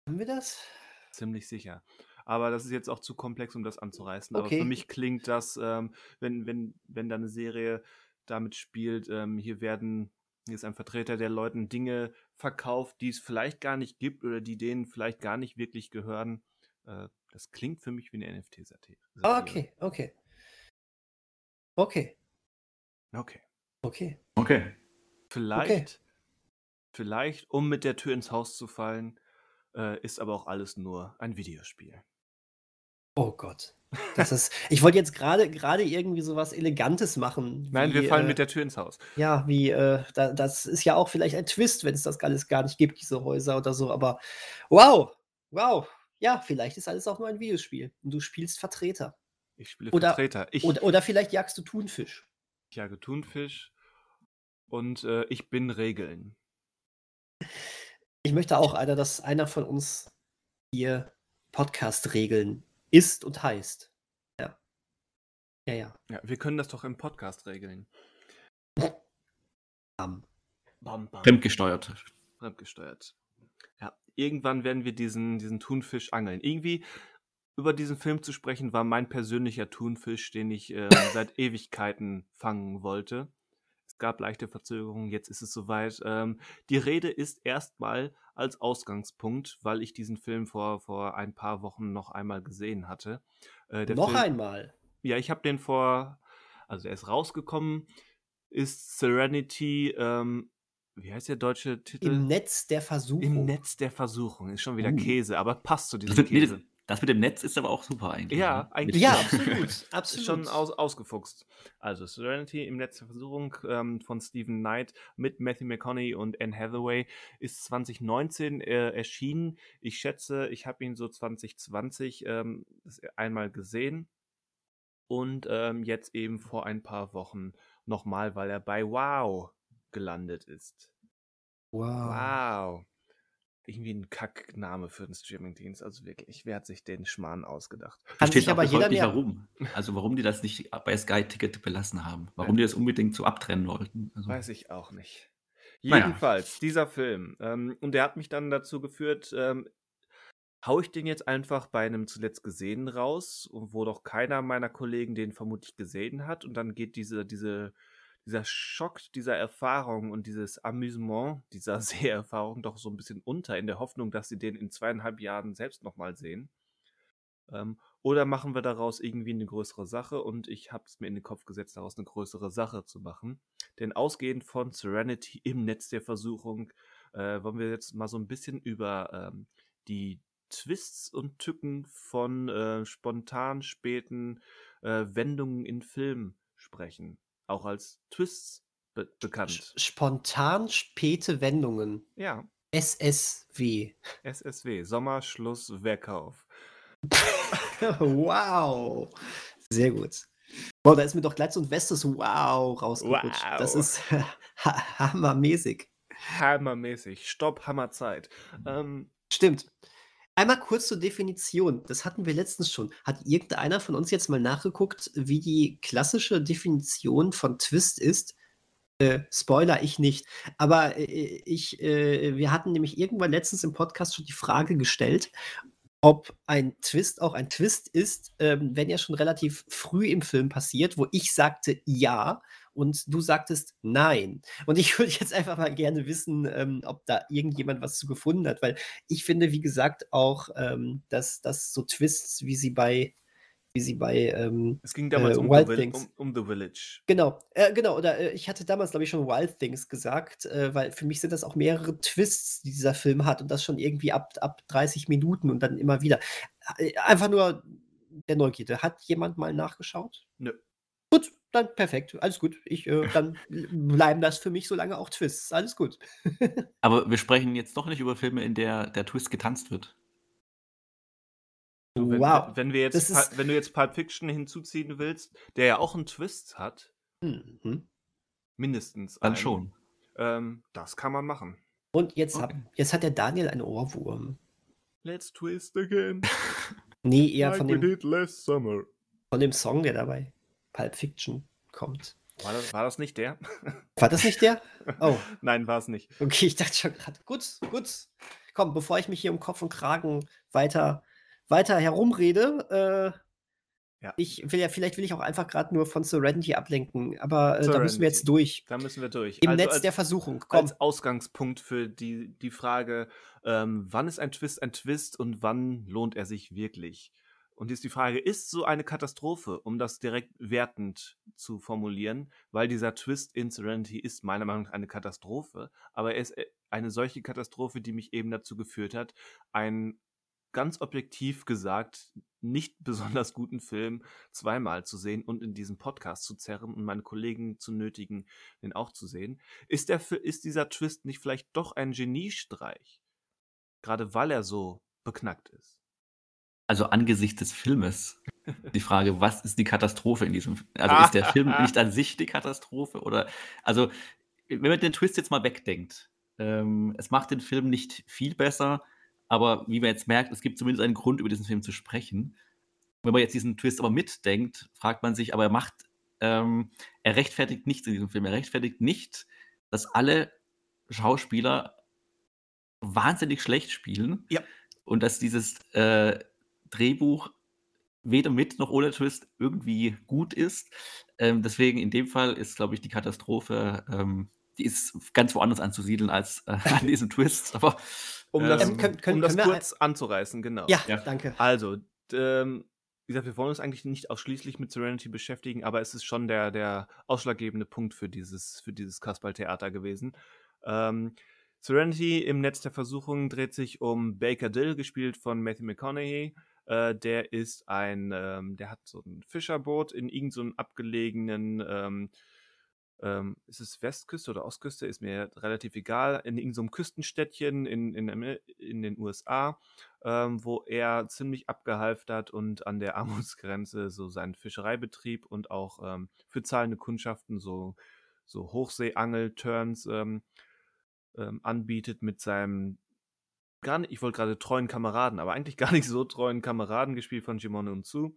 [SPEAKER 2] Haben wir das?
[SPEAKER 1] Ziemlich sicher. Aber das ist jetzt auch zu komplex, um das anzureißen. Okay. Aber für mich klingt das, ähm, wenn, wenn, wenn da eine Serie damit spielt, ähm, hier werden, ist ein Vertreter der Leuten Dinge verkauft, die es vielleicht gar nicht gibt oder die denen vielleicht gar nicht wirklich gehören. Äh, das klingt für mich wie eine NFT-Satire.
[SPEAKER 2] Okay, okay. Okay.
[SPEAKER 1] Okay.
[SPEAKER 2] Okay.
[SPEAKER 3] Okay.
[SPEAKER 1] Vielleicht, okay. vielleicht, um mit der Tür ins Haus zu fallen, äh, ist aber auch alles nur ein Videospiel.
[SPEAKER 2] Oh Gott. Das ist, ich wollte jetzt gerade gerade irgendwie so was Elegantes machen.
[SPEAKER 1] Nein, wir fallen äh, mit der Tür ins Haus.
[SPEAKER 2] Ja, wie, äh, da, das ist ja auch vielleicht ein Twist, wenn es das alles gar nicht gibt, diese Häuser oder so, aber wow, wow. Ja, vielleicht ist alles auch nur ein Videospiel und du spielst Vertreter.
[SPEAKER 1] Ich spiele
[SPEAKER 2] oder,
[SPEAKER 1] Vertreter. Ich,
[SPEAKER 2] oder, oder, vielleicht jagst du Thunfisch.
[SPEAKER 1] Ich jage Thunfisch und äh, ich bin Regeln.
[SPEAKER 2] Ich möchte auch einer, dass einer von uns hier Podcast-Regeln ist und heißt. Ja. Ja, ja.
[SPEAKER 1] Ja, wir können das doch im Podcast regeln.
[SPEAKER 3] Bam. Bam, bam. Fremdgesteuert.
[SPEAKER 1] Fremdgesteuert. Ja, irgendwann werden wir diesen, diesen Thunfisch angeln. Irgendwie über diesen Film zu sprechen, war mein persönlicher Thunfisch, den ich äh, seit Ewigkeiten fangen wollte. Es gab leichte Verzögerungen, jetzt ist es soweit. Ähm, die Rede ist erstmal als Ausgangspunkt, weil ich diesen Film vor, vor ein paar Wochen noch einmal gesehen hatte.
[SPEAKER 2] Äh, noch Film, einmal?
[SPEAKER 1] Ja, ich habe den vor, also er ist rausgekommen, ist Serenity, ähm, wie heißt der deutsche Titel?
[SPEAKER 2] Im Netz der Versuchung.
[SPEAKER 1] Im Netz der Versuchung. Ist schon wieder uh. Käse, aber passt zu diesem [laughs] Käse.
[SPEAKER 3] Das mit dem Netz ist aber auch super eigentlich.
[SPEAKER 1] Ja,
[SPEAKER 3] ne?
[SPEAKER 1] eigentlich.
[SPEAKER 2] Ja, absolut. [laughs] absolut.
[SPEAKER 1] Schon aus, ausgefuchst. Also Serenity im Netz der Versuchung ähm, von Stephen Knight mit Matthew McConaughey und Anne Hathaway ist 2019 äh, erschienen. Ich schätze, ich habe ihn so 2020 ähm, einmal gesehen und ähm, jetzt eben vor ein paar Wochen nochmal, weil er bei Wow gelandet ist.
[SPEAKER 2] Wow.
[SPEAKER 1] Wow irgendwie ein Kackname für den Streamingdienst. Also wirklich, wer hat sich den Schmarrn ausgedacht?
[SPEAKER 3] Versteht aber jeder nicht, warum. Also warum die das nicht bei Sky Ticket belassen haben. Warum ja. die das unbedingt so abtrennen wollten. Also.
[SPEAKER 1] Weiß ich auch nicht. Jedenfalls, naja. dieser Film. Ähm, und der hat mich dann dazu geführt, ähm, hau ich den jetzt einfach bei einem zuletzt gesehen raus, wo doch keiner meiner Kollegen den vermutlich gesehen hat. Und dann geht diese, diese dieser Schock dieser Erfahrung und dieses Amüsement dieser [laughs] Seherfahrung doch so ein bisschen unter, in der Hoffnung, dass sie den in zweieinhalb Jahren selbst nochmal sehen. Ähm, Oder machen wir daraus irgendwie eine größere Sache? Und ich habe es mir in den Kopf gesetzt, daraus eine größere Sache zu machen. Denn ausgehend von Serenity im Netz der Versuchung äh, wollen wir jetzt mal so ein bisschen über ähm, die Twists und Tücken von äh, spontan späten äh, Wendungen in Filmen sprechen. Auch als Twists be bekannt.
[SPEAKER 2] Spontan späte Wendungen.
[SPEAKER 1] Ja.
[SPEAKER 2] SSW.
[SPEAKER 1] SSW, Sommerschluss Verkauf. [laughs]
[SPEAKER 2] wow. Sehr gut. Boah, da ist mir doch gleich so ein Westes Wow rausgerutscht. Wow. Das ist [laughs] hammermäßig.
[SPEAKER 1] Hammermäßig. Stopp, Hammerzeit. Ähm,
[SPEAKER 2] Stimmt. Einmal kurz zur Definition. Das hatten wir letztens schon. Hat irgendeiner von uns jetzt mal nachgeguckt, wie die klassische Definition von Twist ist? Äh, Spoiler, ich nicht. Aber äh, ich, äh, wir hatten nämlich irgendwann letztens im Podcast schon die Frage gestellt, ob ein Twist auch ein Twist ist, ähm, wenn er schon relativ früh im Film passiert, wo ich sagte ja und du sagtest nein. Und ich [laughs] würde jetzt einfach mal gerne wissen, ähm, ob da irgendjemand was zu gefunden hat, weil ich finde, wie gesagt, auch, ähm, dass, dass so Twists, wie sie bei wie sie bei ähm,
[SPEAKER 1] Es ging damals
[SPEAKER 2] äh,
[SPEAKER 1] um,
[SPEAKER 2] Wild
[SPEAKER 1] the um, um The Village.
[SPEAKER 2] Genau, äh, genau. Oder äh, ich hatte damals, glaube ich, schon Wild Things gesagt, äh, weil für mich sind das auch mehrere Twists, die dieser Film hat und das schon irgendwie ab, ab 30 Minuten und dann immer wieder. Äh, Einfach nur der Neugierde. Hat jemand mal nachgeschaut?
[SPEAKER 1] Nö.
[SPEAKER 2] Gut, dann perfekt. Alles gut. Ich, äh, dann bleiben das für mich so lange auch Twists. Alles gut. [laughs]
[SPEAKER 3] Aber wir sprechen jetzt doch nicht über Filme, in der der Twist getanzt wird.
[SPEAKER 1] Wenn,
[SPEAKER 2] wow.
[SPEAKER 1] wenn, wir jetzt,
[SPEAKER 2] ist.
[SPEAKER 1] wenn du jetzt Pulp Fiction hinzuziehen willst, der ja auch einen Twist hat,
[SPEAKER 2] Mhm.
[SPEAKER 1] mindestens
[SPEAKER 3] Dann
[SPEAKER 1] einen,
[SPEAKER 3] schon.
[SPEAKER 1] ähm, das kann man machen.
[SPEAKER 2] Und jetzt, hab,
[SPEAKER 3] Okay.
[SPEAKER 2] jetzt hat der Daniel einen Ohrwurm.
[SPEAKER 1] Let's twist again, [laughs]
[SPEAKER 2] Nee, eher
[SPEAKER 1] like
[SPEAKER 2] von dem, von dem Song, der dabei Pulp Fiction kommt.
[SPEAKER 1] War das, war das nicht der? [laughs]
[SPEAKER 2] War das nicht der? Oh. [laughs]
[SPEAKER 1] Nein, war es nicht.
[SPEAKER 2] Okay, ich dachte schon gerade, gut, gut. Komm, bevor ich mich hier um Kopf und Kragen weiter, weiter herumrede, äh,
[SPEAKER 1] Ja.
[SPEAKER 2] ich will ja, vielleicht will ich auch einfach gerade nur von Serenity ablenken, aber äh, da müssen wir jetzt durch.
[SPEAKER 1] Da müssen wir durch.
[SPEAKER 2] Im
[SPEAKER 1] Also
[SPEAKER 2] Netz
[SPEAKER 1] als,
[SPEAKER 2] der Versuchung, komm.
[SPEAKER 1] als Ausgangspunkt für die, die Frage, ähm, wann ist ein Twist ein Twist und wann lohnt er sich wirklich? Und jetzt die Frage, ist so eine Katastrophe, um das direkt wertend zu formulieren, weil dieser Twist in Serenity ist meiner Meinung nach eine Katastrophe, aber er ist äh, eine solche Katastrophe, die mich eben dazu geführt hat, einen ganz objektiv gesagt nicht [laughs] besonders guten Film zweimal zu sehen und in diesem Podcast zu zerren und meine Kollegen zu nötigen, den auch zu sehen. Ist, der, ist dieser Twist nicht vielleicht doch ein Geniestreich? Gerade weil er so beknackt ist.
[SPEAKER 3] Also angesichts des Filmes die Frage, was ist die Katastrophe in diesem Film? Also ist der Film [laughs] nicht an sich die Katastrophe? Oder also, wenn man den Twist jetzt mal wegdenkt, ähm, es macht den Film nicht viel besser, aber wie man jetzt merkt, es gibt zumindest einen Grund, über diesen Film zu sprechen. Wenn man jetzt diesen Twist aber mitdenkt, fragt man sich, aber er macht, ähm, er rechtfertigt nichts in diesem Film. Er rechtfertigt nicht, dass alle Schauspieler wahnsinnig schlecht spielen.
[SPEAKER 1] Ja.
[SPEAKER 3] Und dass dieses äh, Drehbuch weder mit noch ohne Twist irgendwie gut ist. Ähm, deswegen in dem Fall ist, glaube ich, die Katastrophe, ähm, die ist ganz woanders anzusiedeln als äh, an diesem Twist. Aber
[SPEAKER 1] Um das,
[SPEAKER 3] ähm,
[SPEAKER 2] können- können-
[SPEAKER 1] um das kurz anzureißen, genau.
[SPEAKER 2] Ja,
[SPEAKER 3] Ja.
[SPEAKER 2] danke.
[SPEAKER 1] Also, ähm, wie gesagt, wir wollen uns eigentlich nicht ausschließlich mit Serenity beschäftigen, aber es ist schon der, der ausschlaggebende Punkt für dieses, für dieses Kasperl-Theater gewesen. Ähm, Serenity im Netz der Versuchung dreht sich um Baker Dill, gespielt von Matthew McConaughey. Äh, der ist ein, ähm, der hat so ein Fischerboot in irgendeinem so abgelegenen, ähm, ähm, ist es Westküste oder Ostküste, ist mir relativ egal, in irgendeinem Küstenstädtchen in, in, in den USA, ähm, wo er ziemlich abgehalftert und an der [laughs] Armutsgrenze so seinen Fischereibetrieb und auch ähm, für zahlende Kundschaften so, so Hochseeangel-Turns ähm, anbietet mit seinem gar nicht, ich wollte gerade treuen Kameraden, aber eigentlich gar nicht so treuen Kameraden, gespielt von Jimon Unzu,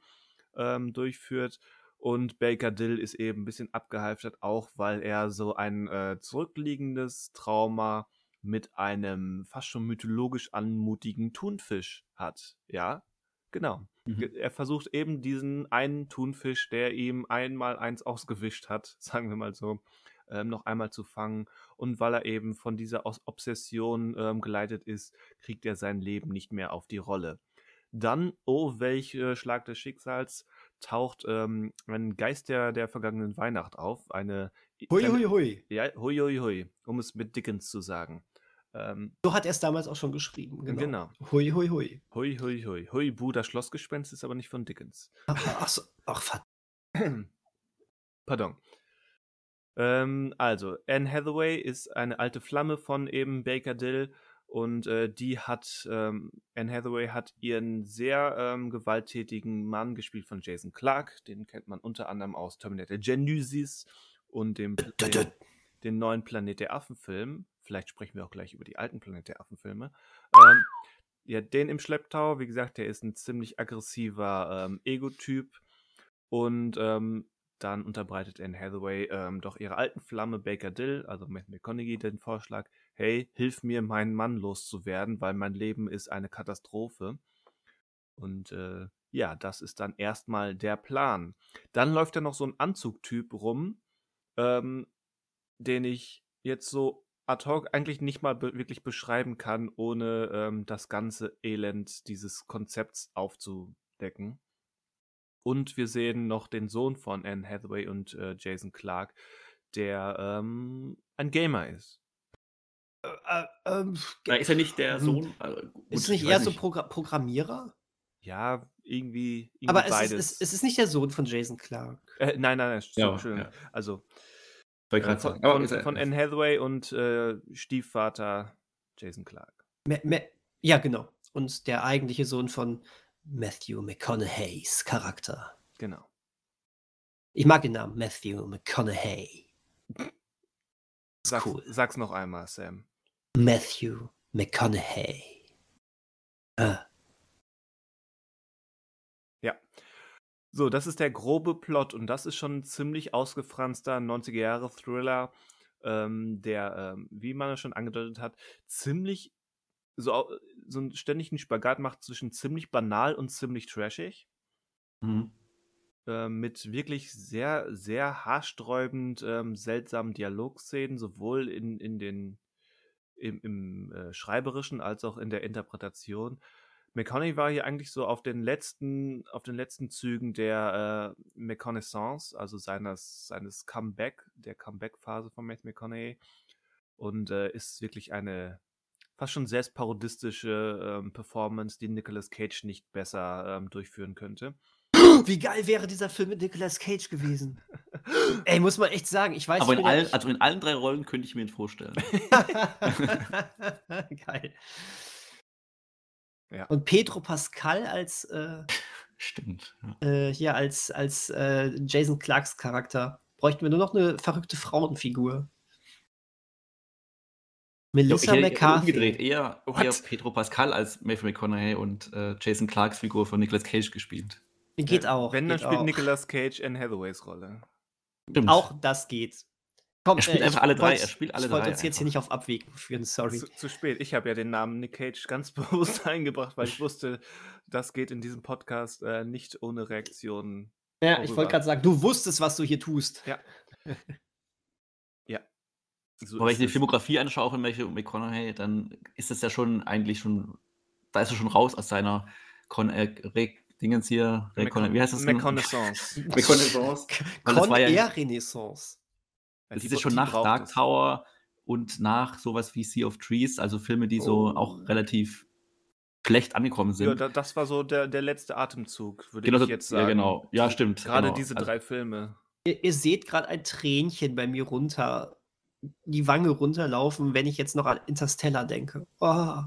[SPEAKER 1] ähm, durchführt. Und Baker Dill ist eben ein bisschen abgehalftert, auch weil er so ein äh, zurückliegendes Trauma mit einem fast schon mythologisch anmutigen Thunfisch hat. Ja, genau.
[SPEAKER 3] Mhm.
[SPEAKER 1] Er versucht eben diesen einen Thunfisch, der ihm einmal eins ausgewischt hat, [laughs] sagen wir mal so, ähm, noch einmal zu fangen. Und weil er eben von dieser Os Obsession ähm, geleitet ist, kriegt er sein Leben nicht mehr auf die Rolle. Dann, oh, welch äh, Schlag des Schicksals, taucht ähm, ein Geist der, der vergangenen Weihnacht auf. Eine.
[SPEAKER 2] Hui, hui, hui.
[SPEAKER 1] Ja, hui, hui, hui, um es mit Dickens zu sagen. Ähm,
[SPEAKER 2] So hat er es damals auch schon geschrieben. Genau.
[SPEAKER 1] Genau.
[SPEAKER 2] Hui, hui, hui.
[SPEAKER 1] hui, hui, hui. Hui, Bu, das Schlossgespenst ist aber nicht von Dickens.
[SPEAKER 2] Ach, ach, ach verdammt. [clears throat]
[SPEAKER 1] Pardon. Ähm, also, Anne Hathaway ist eine alte Flamme von eben Baker Dill und äh, die hat, ähm, Anne Hathaway hat ihren sehr ähm, gewalttätigen Mann gespielt von Jason Clark, den kennt man unter anderem aus Terminator Genesis und dem, den, den neuen Planet der Affen-Film. Vielleicht sprechen wir auch gleich über die alten Planet der Affen-Filme. Ähm, ja, den im Schlepptau, wie gesagt, der ist ein ziemlich aggressiver ähm, Ego-Typ und ähm, dann unterbreitet Anne Hathaway ähm, doch ihrer alten Flamme Baker Dill, also Matt McConaughey, den Vorschlag, hey, hilf mir, meinen Mann loszuwerden, weil mein Leben ist eine Katastrophe. Und äh, ja, das ist dann erstmal der Plan. Dann läuft da noch so ein Anzugtyp rum, ähm, den ich jetzt so ad hoc eigentlich nicht mal be wirklich beschreiben kann, ohne ähm, das ganze Elend dieses Konzepts aufzudecken. Und wir sehen noch den Sohn von Anne Hathaway und äh, Jason Clark, der ähm, ein Gamer ist.
[SPEAKER 2] Äh, äh, ähm,
[SPEAKER 3] Na, ist er nicht der
[SPEAKER 2] Hm.
[SPEAKER 3] Sohn? Also, gut,
[SPEAKER 2] ist nicht eher so Progra Programmierer?
[SPEAKER 1] Ja, irgendwie, irgendwie
[SPEAKER 2] Aber es ist,
[SPEAKER 1] beides.
[SPEAKER 2] es, ist nicht der Sohn von Jason Clark.
[SPEAKER 1] äh, nein, nein, nein,
[SPEAKER 3] Ja,
[SPEAKER 1] Entschuldigung.
[SPEAKER 3] ja.
[SPEAKER 1] Also äh, von, von,
[SPEAKER 3] er-
[SPEAKER 1] von Anne Hathaway und äh, Stiefvater Jason Clark.
[SPEAKER 2] Me, me, ja, genau. Und der eigentliche Sohn von Matthew McConaughey's Charakter.
[SPEAKER 1] Genau.
[SPEAKER 2] Ich mag den Namen Matthew McConaughey.
[SPEAKER 1] Sag's,
[SPEAKER 2] cool.
[SPEAKER 1] sag's noch einmal, Sam.
[SPEAKER 2] Matthew McConaughey. Äh,
[SPEAKER 1] So, das ist der grobe Plot und das ist schon ein ziemlich ausgefranster 90er-Jahre-Thriller, ähm, der, ähm, wie man es schon angedeutet hat, ziemlich so, so einen ständigen Spagat macht zwischen ziemlich banal und ziemlich trashig.
[SPEAKER 3] Mhm.
[SPEAKER 1] äh, mit wirklich sehr, sehr haarsträubend ähm, seltsamen Dialogszenen, sowohl in, in den, im, im äh, Schreiberischen als auch in der Interpretation. McConaughey war hier eigentlich so auf den letzten, auf den letzten Zügen der äh, McConaissance, also seines, seines Comeback, der Comeback-Phase von Matthew McConaughey. Und äh, ist wirklich eine fast schon selbstparodistische ähm, Performance, die Nicolas Cage nicht besser ähm, durchführen könnte.
[SPEAKER 2] wie geil wäre dieser Film mit Nicolas Cage gewesen? [laughs] Ey, muss man echt sagen. Ich weiß
[SPEAKER 3] Aber in allen,
[SPEAKER 2] nicht-
[SPEAKER 3] also in allen drei Rollen könnte ich mir ihn vorstellen. [laughs]
[SPEAKER 2] Geil.
[SPEAKER 1] Ja.
[SPEAKER 2] Und Pedro Pascal als äh,
[SPEAKER 3] Stimmt. Ja.
[SPEAKER 2] äh, hier als, als äh, Jason Clarks Charakter. Bräuchten wir nur noch eine verrückte Frauenfigur. Melissa
[SPEAKER 3] ich hätte
[SPEAKER 2] McCarthy.
[SPEAKER 3] umgedreht, eher,
[SPEAKER 1] What?
[SPEAKER 3] eher Pedro Pascal als Matthew McConaughey und äh, Jason Clarks Figur von Nicolas Cage gespielt.
[SPEAKER 2] Geht auch.
[SPEAKER 1] Wenn, dann spielt
[SPEAKER 2] auch.
[SPEAKER 1] Nicolas Cage Anne Hathaways Rolle.
[SPEAKER 3] Stimmt.
[SPEAKER 2] Auch das geht. Komm,
[SPEAKER 3] Er spielt
[SPEAKER 2] äh,
[SPEAKER 3] einfach
[SPEAKER 2] ich
[SPEAKER 3] alle drei,
[SPEAKER 2] wollt-
[SPEAKER 3] er spielt alle
[SPEAKER 2] Ich wollte uns jetzt hier nicht auf Abwägen führen, sorry.
[SPEAKER 1] Zu, zu spät. Ich habe ja den Namen Nick Cage ganz [laughs] bewusst eingebracht, weil ich wusste, das geht in diesem Podcast äh, nicht ohne Reaktionen.
[SPEAKER 2] Ja, ich
[SPEAKER 1] worüber.
[SPEAKER 2] wollte gerade sagen, du wusstest, was du hier tust.
[SPEAKER 1] Ja. ja. [laughs] So
[SPEAKER 3] Aber wenn ich die. Filmografie anschaue von Matthew McConaughey, dann ist das ja schon eigentlich schon, da ist er schon raus aus seiner Con äh, Dingens hier, Recon wie heißt das? denn?
[SPEAKER 1] Reconnaissance. [laughs] [laughs]
[SPEAKER 3] Reconnaissance. Das
[SPEAKER 2] Con
[SPEAKER 3] war ja-
[SPEAKER 2] Renaissance.
[SPEAKER 1] Ja, die
[SPEAKER 3] ist
[SPEAKER 1] bra-
[SPEAKER 3] schon nach Dark. Tower und nach sowas wie Sea of Trees, also Filme, die so
[SPEAKER 2] Oh.
[SPEAKER 3] auch relativ schlecht angekommen sind.
[SPEAKER 1] Ja, da, das war so der, der letzte Atemzug, würde
[SPEAKER 3] genau,
[SPEAKER 1] ich jetzt sagen.
[SPEAKER 3] ja, genau. Ja, stimmt.
[SPEAKER 1] Gerade
[SPEAKER 3] genau.
[SPEAKER 1] diese
[SPEAKER 3] Also,
[SPEAKER 1] drei Filme.
[SPEAKER 2] Ihr, ihr seht gerade ein Tränchen bei mir runter, die Wange runterlaufen, wenn ich jetzt noch an Interstellar denke. Oh,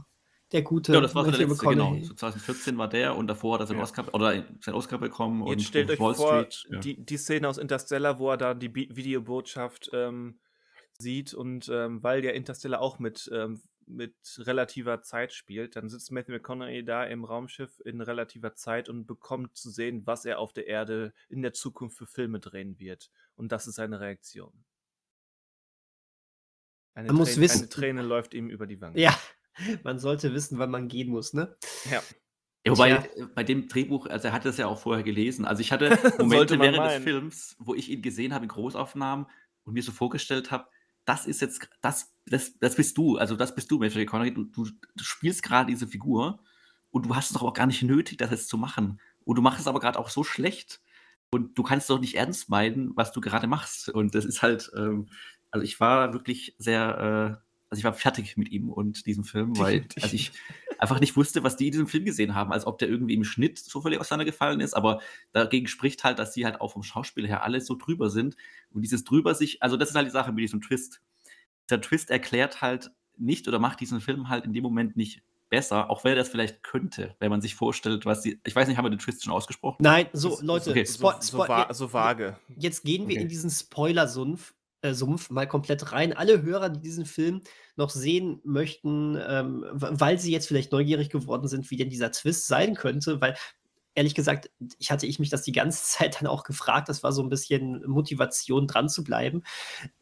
[SPEAKER 2] der gute
[SPEAKER 3] Ja, das war der letzte, genau.
[SPEAKER 2] McConaughey.
[SPEAKER 3] So 2014 war der und davor hat er seinen
[SPEAKER 1] Ja.
[SPEAKER 3] Oscar, oder seinen Oscar bekommen und
[SPEAKER 1] Jetzt stellt euch
[SPEAKER 3] Wall
[SPEAKER 1] vor,
[SPEAKER 3] Street. Ja.
[SPEAKER 1] die, die Szene aus Interstellar, wo er da die Bi Videobotschaft ähm, sieht und ähm, weil ja Interstellar auch mit, ähm, mit relativer Zeit spielt, dann sitzt Matthew McConaughey da im Raumschiff in relativer Zeit und bekommt zu sehen, was er auf der Erde in der Zukunft für Filme drehen wird. Und das ist seine Reaktion. Eine,
[SPEAKER 2] Man muss
[SPEAKER 1] Träne,
[SPEAKER 2] wissen-
[SPEAKER 1] eine Träne läuft ihm über die Wange.
[SPEAKER 2] Ja, [laughs] man sollte wissen, wann man gehen muss, ne?
[SPEAKER 1] Ja.
[SPEAKER 3] Ja, wobei
[SPEAKER 2] Tja.
[SPEAKER 3] äh, bei dem Drehbuch, also er hat das ja auch vorher gelesen. Also ich hatte [laughs] Momente während
[SPEAKER 1] meinen.
[SPEAKER 3] des Films, wo ich ihn gesehen habe in Großaufnahmen und mir so vorgestellt habe, das ist jetzt, das, das, das bist du, also das bist du, Matthew McConaughey, du, du, du spielst gerade diese Figur und du hast es doch auch gar nicht nötig, das jetzt zu machen. Und du machst es aber gerade auch so schlecht. Und du kannst doch nicht ernst meinen, was du gerade machst. Und das ist halt, ähm, also ich war wirklich sehr, äh, also ich war fertig mit ihm und diesem Film, weil also ich einfach nicht wusste, was die in diesem Film gesehen haben, als ob der irgendwie im Schnitt zufällig auseinandergefallen ist, aber dagegen spricht halt, dass sie halt auch vom Schauspiel her alle so drüber sind und dieses drüber sich, also das ist halt die Sache mit diesem Twist. Der Twist erklärt halt nicht oder macht diesen Film halt in dem Moment nicht besser, auch wenn er das vielleicht könnte, wenn man sich vorstellt, was die. Ich weiß nicht, haben wir den Twist schon ausgesprochen?
[SPEAKER 2] Nein, so, Leute,
[SPEAKER 1] okay. so, so, so, vage.
[SPEAKER 2] Jetzt gehen wir okay. in diesen Spoiler-Sumpf Sumpf mal komplett rein. Alle Hörer, die diesen Film noch sehen möchten, ähm, weil sie jetzt vielleicht neugierig geworden sind, wie denn dieser Twist sein könnte, weil ehrlich gesagt, ich hatte ich mich das die ganze [laughs] Zeit dann auch gefragt. Das war so ein bisschen Motivation, dran zu bleiben.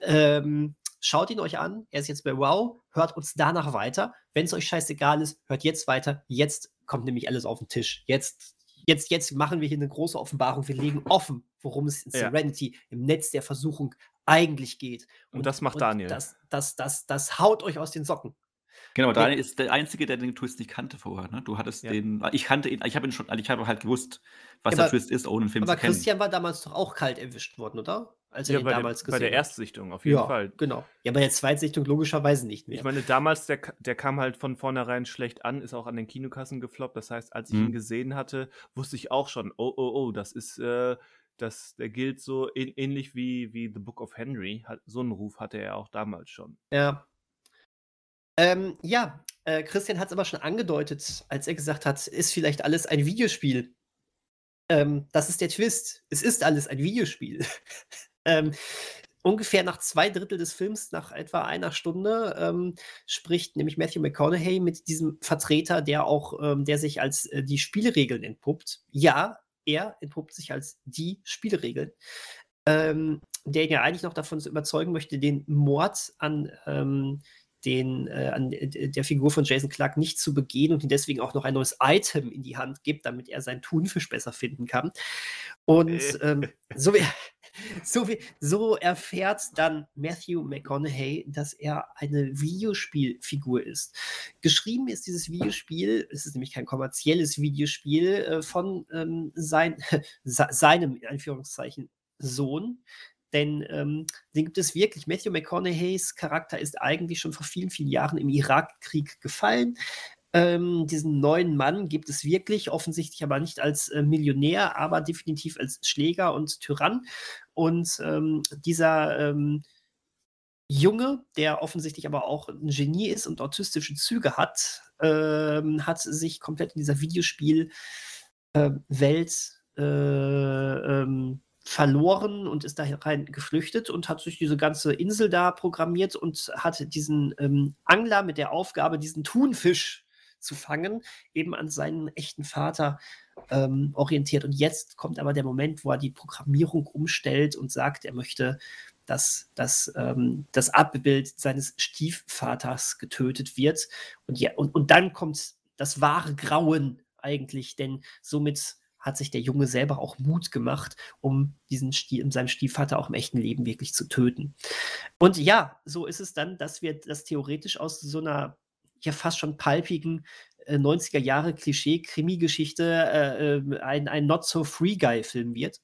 [SPEAKER 2] Ähm, schaut ihn euch an. Er ist jetzt bei Wow. Hört uns danach weiter. Wenn es euch scheißegal ist, hört jetzt weiter. Jetzt kommt nämlich alles auf den Tisch. Jetzt, jetzt, jetzt machen wir hier eine große Offenbarung. Wir legen offen, worum es in ja. Serenity im Netz der Versuchung eigentlich geht.
[SPEAKER 1] Und, und das macht und Daniel.
[SPEAKER 2] Das, das, das, das haut euch aus den Socken.
[SPEAKER 3] Genau, Daniel ist der Einzige, der den Twist nicht kannte vorher. Ne? Du hattest ja. den, ich kannte ihn, ich habe ihn schon, ich habe halt gewusst, was ja, der Twist ist, ohne den Film zu kennen.
[SPEAKER 2] Aber Christian war damals doch auch kalt erwischt worden, oder?
[SPEAKER 1] Als er ja, ihn damals der, gesehen Bei der Erstsichtung auf jeden
[SPEAKER 2] ja,
[SPEAKER 1] Fall.
[SPEAKER 2] genau. Ja, bei der Zweitsichtung logischerweise nicht mehr.
[SPEAKER 1] Ich meine, damals, der, der kam halt von vornherein schlecht an, ist auch an den Kinokassen gefloppt. Das heißt, als ich mhm. ihn gesehen hatte, wusste ich auch schon, oh, oh, oh, das ist, äh, das, der gilt so ähnlich wie, wie The Book of Henry. so einen Ruf hatte er auch damals schon.
[SPEAKER 2] Ja. Ähm, ja, äh, Christian hat es aber schon angedeutet, als er gesagt hat, ist vielleicht alles ein Videospiel. Ähm, das ist der Twist. Es ist alles ein Videospiel. [laughs] ähm, ungefähr nach zwei Drittel des Films, nach etwa einer Stunde, ähm, spricht nämlich Matthew McConaughey mit diesem Vertreter, der auch, ähm, der sich als äh, die Spielregeln entpuppt. Ja, er entpuppt sich als die Spielregeln, ähm, der ihn ja eigentlich noch davon überzeugen möchte, den Mord an, ähm, den, äh, an der Figur von Jason Clark nicht zu begehen und ihm deswegen auch noch ein neues Item in die Hand gibt, damit er seinen Thunfisch besser finden kann. Und ähm, so, wie, so, wie, so erfährt dann Matthew McConaughey, dass er eine Videospielfigur ist. Geschrieben ist dieses Videospiel, es ist nämlich kein kommerzielles Videospiel, äh, von ähm, sein, [laughs] seinem, in Anführungszeichen, Sohn, denn ähm, den gibt es wirklich. Matthew McConaughey's Charakter ist eigentlich schon vor vielen, vielen Jahren im Irakkrieg gefallen. Ähm, diesen neuen Mann gibt es wirklich, offensichtlich aber nicht als äh, Millionär, aber definitiv als Schläger und Tyrann. Und ähm, dieser ähm, Junge, der offensichtlich aber auch ein Genie ist und autistische Züge hat, ähm, hat sich komplett in dieser Videospielwelt äh, äh, ähm, verloren und ist da rein geflüchtet und hat sich diese ganze Insel da programmiert und hat diesen ähm, Angler mit der Aufgabe, diesen Thunfisch zu fangen, eben an seinen echten Vater ähm, orientiert. Und jetzt kommt aber der Moment, wo er die Programmierung umstellt und sagt, er möchte, dass, dass ähm, das Abbild seines Stiefvaters getötet wird. Und, ja, und, und dann kommt das wahre Grauen eigentlich, denn somit hat sich der Junge selber auch Mut gemacht, um diesen Stie um seinen Stiefvater auch im echten Leben wirklich zu töten. Und ja, so ist es dann, dass wir das theoretisch aus so einer ja fast schon palpigen äh, 90er Jahre Klischee-Krimi-Geschichte äh, äh, ein, ein Not-So-Free-Guy-Film wird.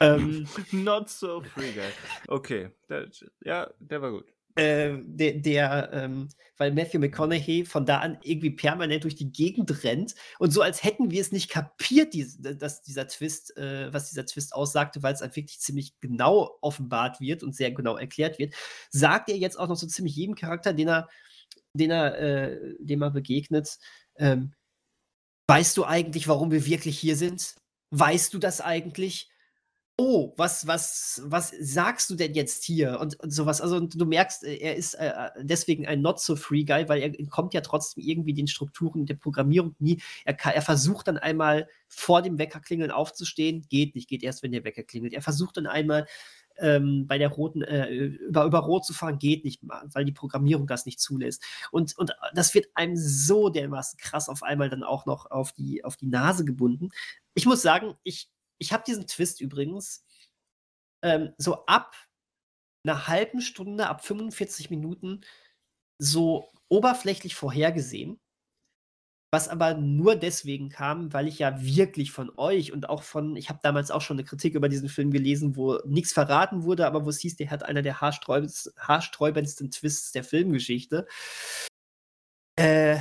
[SPEAKER 1] ähm, [laughs] Not so free guy. Okay, der, ja, der war gut.
[SPEAKER 2] Äh, der, der ähm, weil Matthew McConaughey von da an irgendwie permanent durch die Gegend rennt und so als hätten wir es nicht kapiert, die, dass dieser Twist, äh, was dieser Twist aussagte, weil es dann wirklich ziemlich genau offenbart wird und sehr genau erklärt wird, sagt er jetzt auch noch so ziemlich jedem Charakter, den er den er, äh, dem er begegnet. Ähm, weißt du eigentlich, warum wir wirklich hier sind? Weißt du das eigentlich? Oh, was, was, was sagst du denn jetzt hier? Und, und sowas. Also, und du merkst, äh, er ist äh, äh, deswegen ein Not-so-Free-Guy, weil er kommt ja trotzdem irgendwie den Strukturen der Programmierung nie. Er, er versucht dann einmal vor dem Weckerklingeln aufzustehen, geht nicht, geht erst, wenn der Wecker klingelt. Er versucht dann einmal ähm, bei der roten, äh, über, über Rot zu fahren, geht nicht, weil die Programmierung das nicht zulässt. Und, und das wird einem so dermaßen krass auf einmal dann auch noch auf die, auf die Nase gebunden. Ich muss sagen, ich, ich habe diesen Twist übrigens ähm, so ab einer halben Stunde, ab 45 Minuten so oberflächlich vorhergesehen was aber nur deswegen kam, weil ich ja wirklich von euch und auch von ich habe damals auch schon 'ne Kritik über diesen Film gelesen, wo nix verraten wurde, aber wo es hieß, der hat einer der haarsträubendst haarsträubendsten Twists der Filmgeschichte. Äh,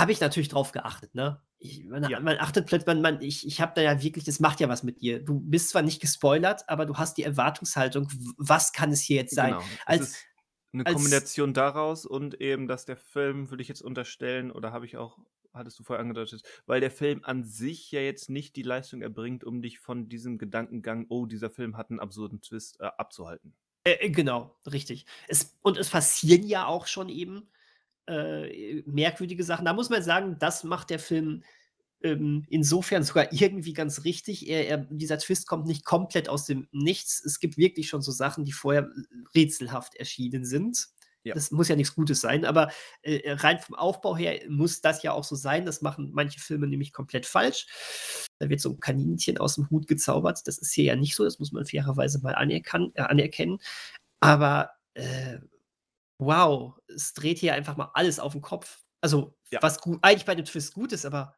[SPEAKER 2] habe ich natürlich drauf geachtet, ne? Ich man
[SPEAKER 1] Ja.
[SPEAKER 2] man achtet plötzlich man man ich ich habe da ja wirklich das macht ja was mit dir. Du bist zwar nicht gespoilert, aber du hast die Erwartungshaltung, was kann es hier jetzt sein?
[SPEAKER 1] Genau.
[SPEAKER 2] Als
[SPEAKER 1] 'ne
[SPEAKER 2] als
[SPEAKER 1] Kombination daraus und eben, dass der Film, würde ich jetzt unterstellen oder habe ich auch hattest du vorher angedeutet, weil der Film an sich ja jetzt nicht die Leistung erbringt, um dich von diesem Gedankengang: „Oh, dieser Film hat 'n absurden Twist“, äh, abzuhalten.
[SPEAKER 2] Äh, äh, genau, richtig. Es und es passieren ja auch schon eben, äh, merkwürdige Sachen. Da muss man sagen, das macht der Film, ähm, insofern sogar irgendwie ganz richtig. Er er dieser Twist kommt nicht komplett aus dem Nichts. Es gibt wirklich schon so Sachen, die vorher rätselhaft erschienen sind.
[SPEAKER 1] Ja.
[SPEAKER 2] Das muss ja nix Gutes sein, aber, äh, rein vom Aufbau her muss das ja auch so sein. Das machen manche Filme nämlich komplett falsch. Da wird so 'n Kaninchen aus'm Hut gezaubert. Das ist hier ja nicht so, das muss man fairerweise mal anerkann äh, anerkennen. Aber, äh, wow, es dreht hier einfach mal alles auf 'n Kopf. Also,
[SPEAKER 1] Ja.
[SPEAKER 2] was gu eigentlich bei dem Twist gut ist, Aber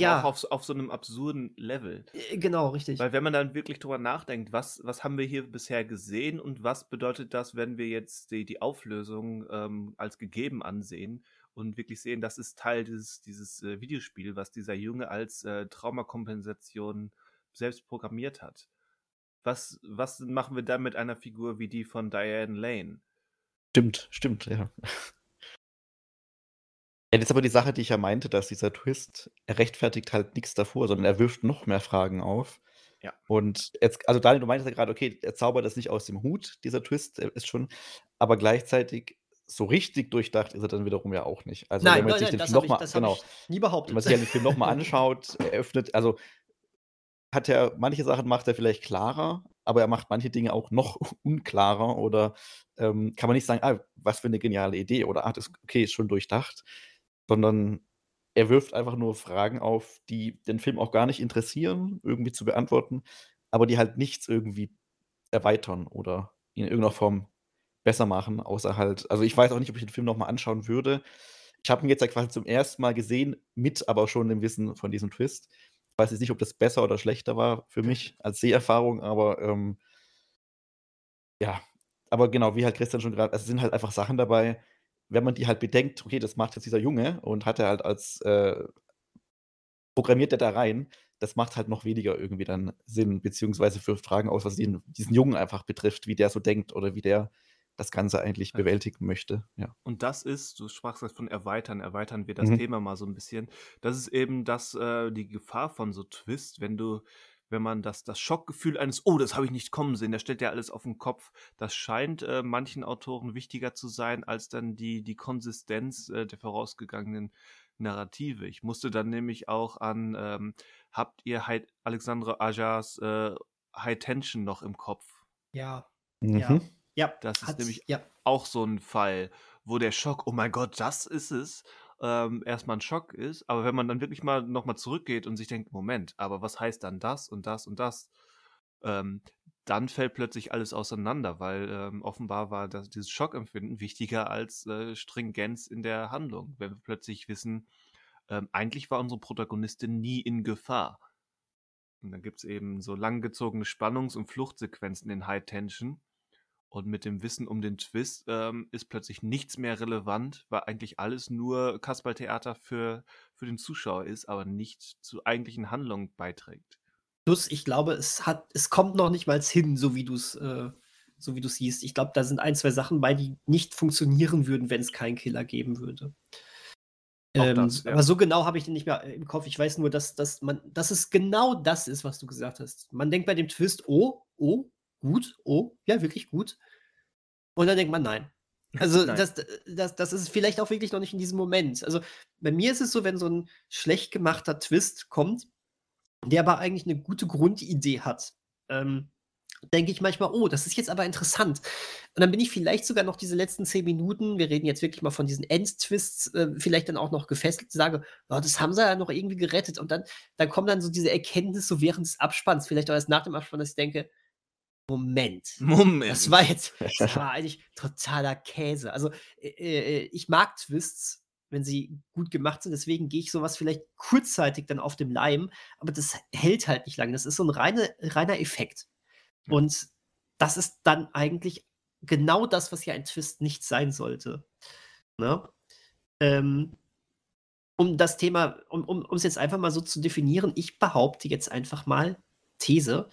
[SPEAKER 2] Ja.
[SPEAKER 1] auch auf auf so 'nem absurden Level.
[SPEAKER 2] Äh, genau, richtig.
[SPEAKER 1] Weil wenn man dann wirklich drüber nachdenkt, was was haben wir hier bisher gesehen und was bedeutet das, wenn wir jetzt die die Auflösung, ähm, als gegeben ansehen und wirklich sehen, das ist Teil dieses dieses, äh, Videospiel, was dieser Junge als, äh, Traumakompensation selbst programmiert hat. Was was machen wir dann mit einer Figur wie die von Diane Lane?
[SPEAKER 3] Stimmt, stimmt, ja. Ja, das ist aber die Sache, die ich ja meinte, dass dieser Twist er rechtfertigt halt nix davor, sondern er wirft noch mehr Fragen auf.
[SPEAKER 1] Ja.
[SPEAKER 3] Und jetzt also Daniel, du meintest ja grade, okay, er zaubert das nicht aus dem Hut, dieser Twist, ist schon aber gleichzeitig so richtig durchdacht ist er dann wiederum ja auch nicht. Also, wenn
[SPEAKER 2] Nein,
[SPEAKER 3] man
[SPEAKER 2] nein,
[SPEAKER 3] sich
[SPEAKER 2] nein,
[SPEAKER 3] den Film
[SPEAKER 2] habe
[SPEAKER 3] noch
[SPEAKER 2] ich
[SPEAKER 3] mal
[SPEAKER 2] das habe
[SPEAKER 3] genau.
[SPEAKER 2] nie
[SPEAKER 3] Wenn
[SPEAKER 2] behauptet.
[SPEAKER 3] man sich ja den Film noch mal [laughs] anschaut, eröffnet also hat er manche Sachen macht er vielleicht klarer, aber er macht manche Dinge auch noch [laughs] unklarer oder, ähm, kann man nicht sagen: „Ah, was für 'ne geniale Idee“ oder: „Ah, das okay, ist schon durchdacht“, sondern er wirft einfach nur Fragen auf, die den Film auch gar nicht interessieren, irgendwie zu beantworten, aber die halt nichts irgendwie erweitern oder in irgendeiner Form besser machen, außer halt also, ich weiß auch nicht, ob ich den Film noch mal anschauen würde. Ich habe ihn jetzt ja quasi zum 1. Mal gesehen, mit aber schon dem Wissen von diesem Twist. Ich weiß jetzt nicht, ob das besser oder schlechter war für mich als Seherfahrung, aber, ähm ja, aber genau, wie halt Christian schon grad es sind halt einfach Sachen dabei, wenn man die halt bedenkt: „Okay, das macht jetzt dieser Junge und hat er halt als, äh programmiert er da rein.“ Das macht halt noch weniger irgendwie dann Sinn, beziehungsweise wirft Fragen aus, was den diesen Jungen einfach betrifft, wie der so denkt oder wie der das Ganze eigentlich
[SPEAKER 1] Ja.
[SPEAKER 3] bewältigen möchte, ja.
[SPEAKER 1] Und das ist du sprachst grad von erweitern, erweitern wir das
[SPEAKER 3] Mhm.
[SPEAKER 1] Thema mal so 'n bisschen. Das ist eben das äh, die Gefahr von so Twist, wenn du wenn man das das Schockgefühl eines: „Oh, das habe ich nicht kommen sehen, der stellt ja alles auf 'n Kopf.“ Das scheint, äh, manchen Autoren wichtiger zu sein als dann die die Konsistenz, äh, der vorausgegangenen Narrative. Ich musste dann nämlich auch an, ähm habt ihr High Alexandre Ajas, äh, High Tension noch im Kopf?
[SPEAKER 2] Ja.
[SPEAKER 3] Mhm.
[SPEAKER 2] Ja. Ja,
[SPEAKER 1] Das ist
[SPEAKER 2] hat's
[SPEAKER 1] nämlich
[SPEAKER 2] ja.
[SPEAKER 1] auch so 'n Fall, wo der Schock: „Oh mein Gott, das ist es“, ähm, erst mal 'n Schock ist. Aber wenn man dann wirklich mal noch mal zurückgeht und sich denkt: „Moment, aber was heißt dann das und das und das?“ Ähm, dann fällt plötzlich alles auseinander, weil, ähm, offenbar war das dieses Schockempfinden wichtiger als, äh, Stringenz in der Handlung. Wenn wir plötzlich wissen, ähm, eigentlich war unsere Protagonistin nie in Gefahr. Und dann gibt's eben so langgezogene Spannungs und Fluchtsequenzen in High Tension. Und mit dem Wissen um den Twist, ähm, ist plötzlich nichts mehr relevant, weil eigentlich alles nur Kasperltheater für für den Zuschauer ist, aber nicht zur eigentlichen Handlung beiträgt.
[SPEAKER 2] Plus, ich glaube, es hat es kommt noch nicht mal hin, so wie du's äh, so wie du's siehst. Ich glaube, da sind 1, 2 Sachen bei, die nicht funktionieren würden, wenn's keinen Killer geben würde. Ähm,
[SPEAKER 1] das, ja.
[SPEAKER 2] aber so genau habe ich den nicht mehr, äh, im Kopf. Ich weiß nur, dass dass man dass es genau das ist, was du gesagt hast. Man denkt bei dem Twist: „Oh, oh, gut, oh, ja, wirklich gut.“ Und dann denkt man: „Nein.“ Also, [laughs]
[SPEAKER 1] Nein.
[SPEAKER 2] das das das ist vielleicht auch wirklich noch nicht in diesem Moment. Also, bei mir ist es so, wenn so 'n schlecht gemachter Twist kommt, der aber eigentlich 'ne gute Grundidee hat, ähm, denke ich manchmal: „Oh, das ist jetzt aber interessant.“ Und dann bin ich vielleicht sogar noch diese letzten 10 Minuten wir reden jetzt wirklich mal von diesen Endtwists, äh, vielleicht dann auch noch gefesselt, sage: „Oh, das haben sie ja noch irgendwie gerettet.“ Und dann dann kommt dann so diese Erkenntnis so während des Abspanns, vielleicht auch erst nach dem Abspann, dass ich denke: „Moment, das
[SPEAKER 1] Moment.
[SPEAKER 2] war jetzt das [laughs] war eigentlich totaler Käse.“ Also, äh, äh, ich mag Twists, wenn sie gut gemacht sind. Deswegen gehe ich sowas vielleicht kurzzeitig dann auf dem Leim, aber das hält halt nicht lange. Das ist so ein reine, reiner Effekt. Und das ist dann eigentlich genau das, was ja ein Twist nicht sein sollte. Ne? Ähm, um das Thema, um, um es jetzt einfach mal so zu definieren, ich behaupte jetzt einfach mal, These,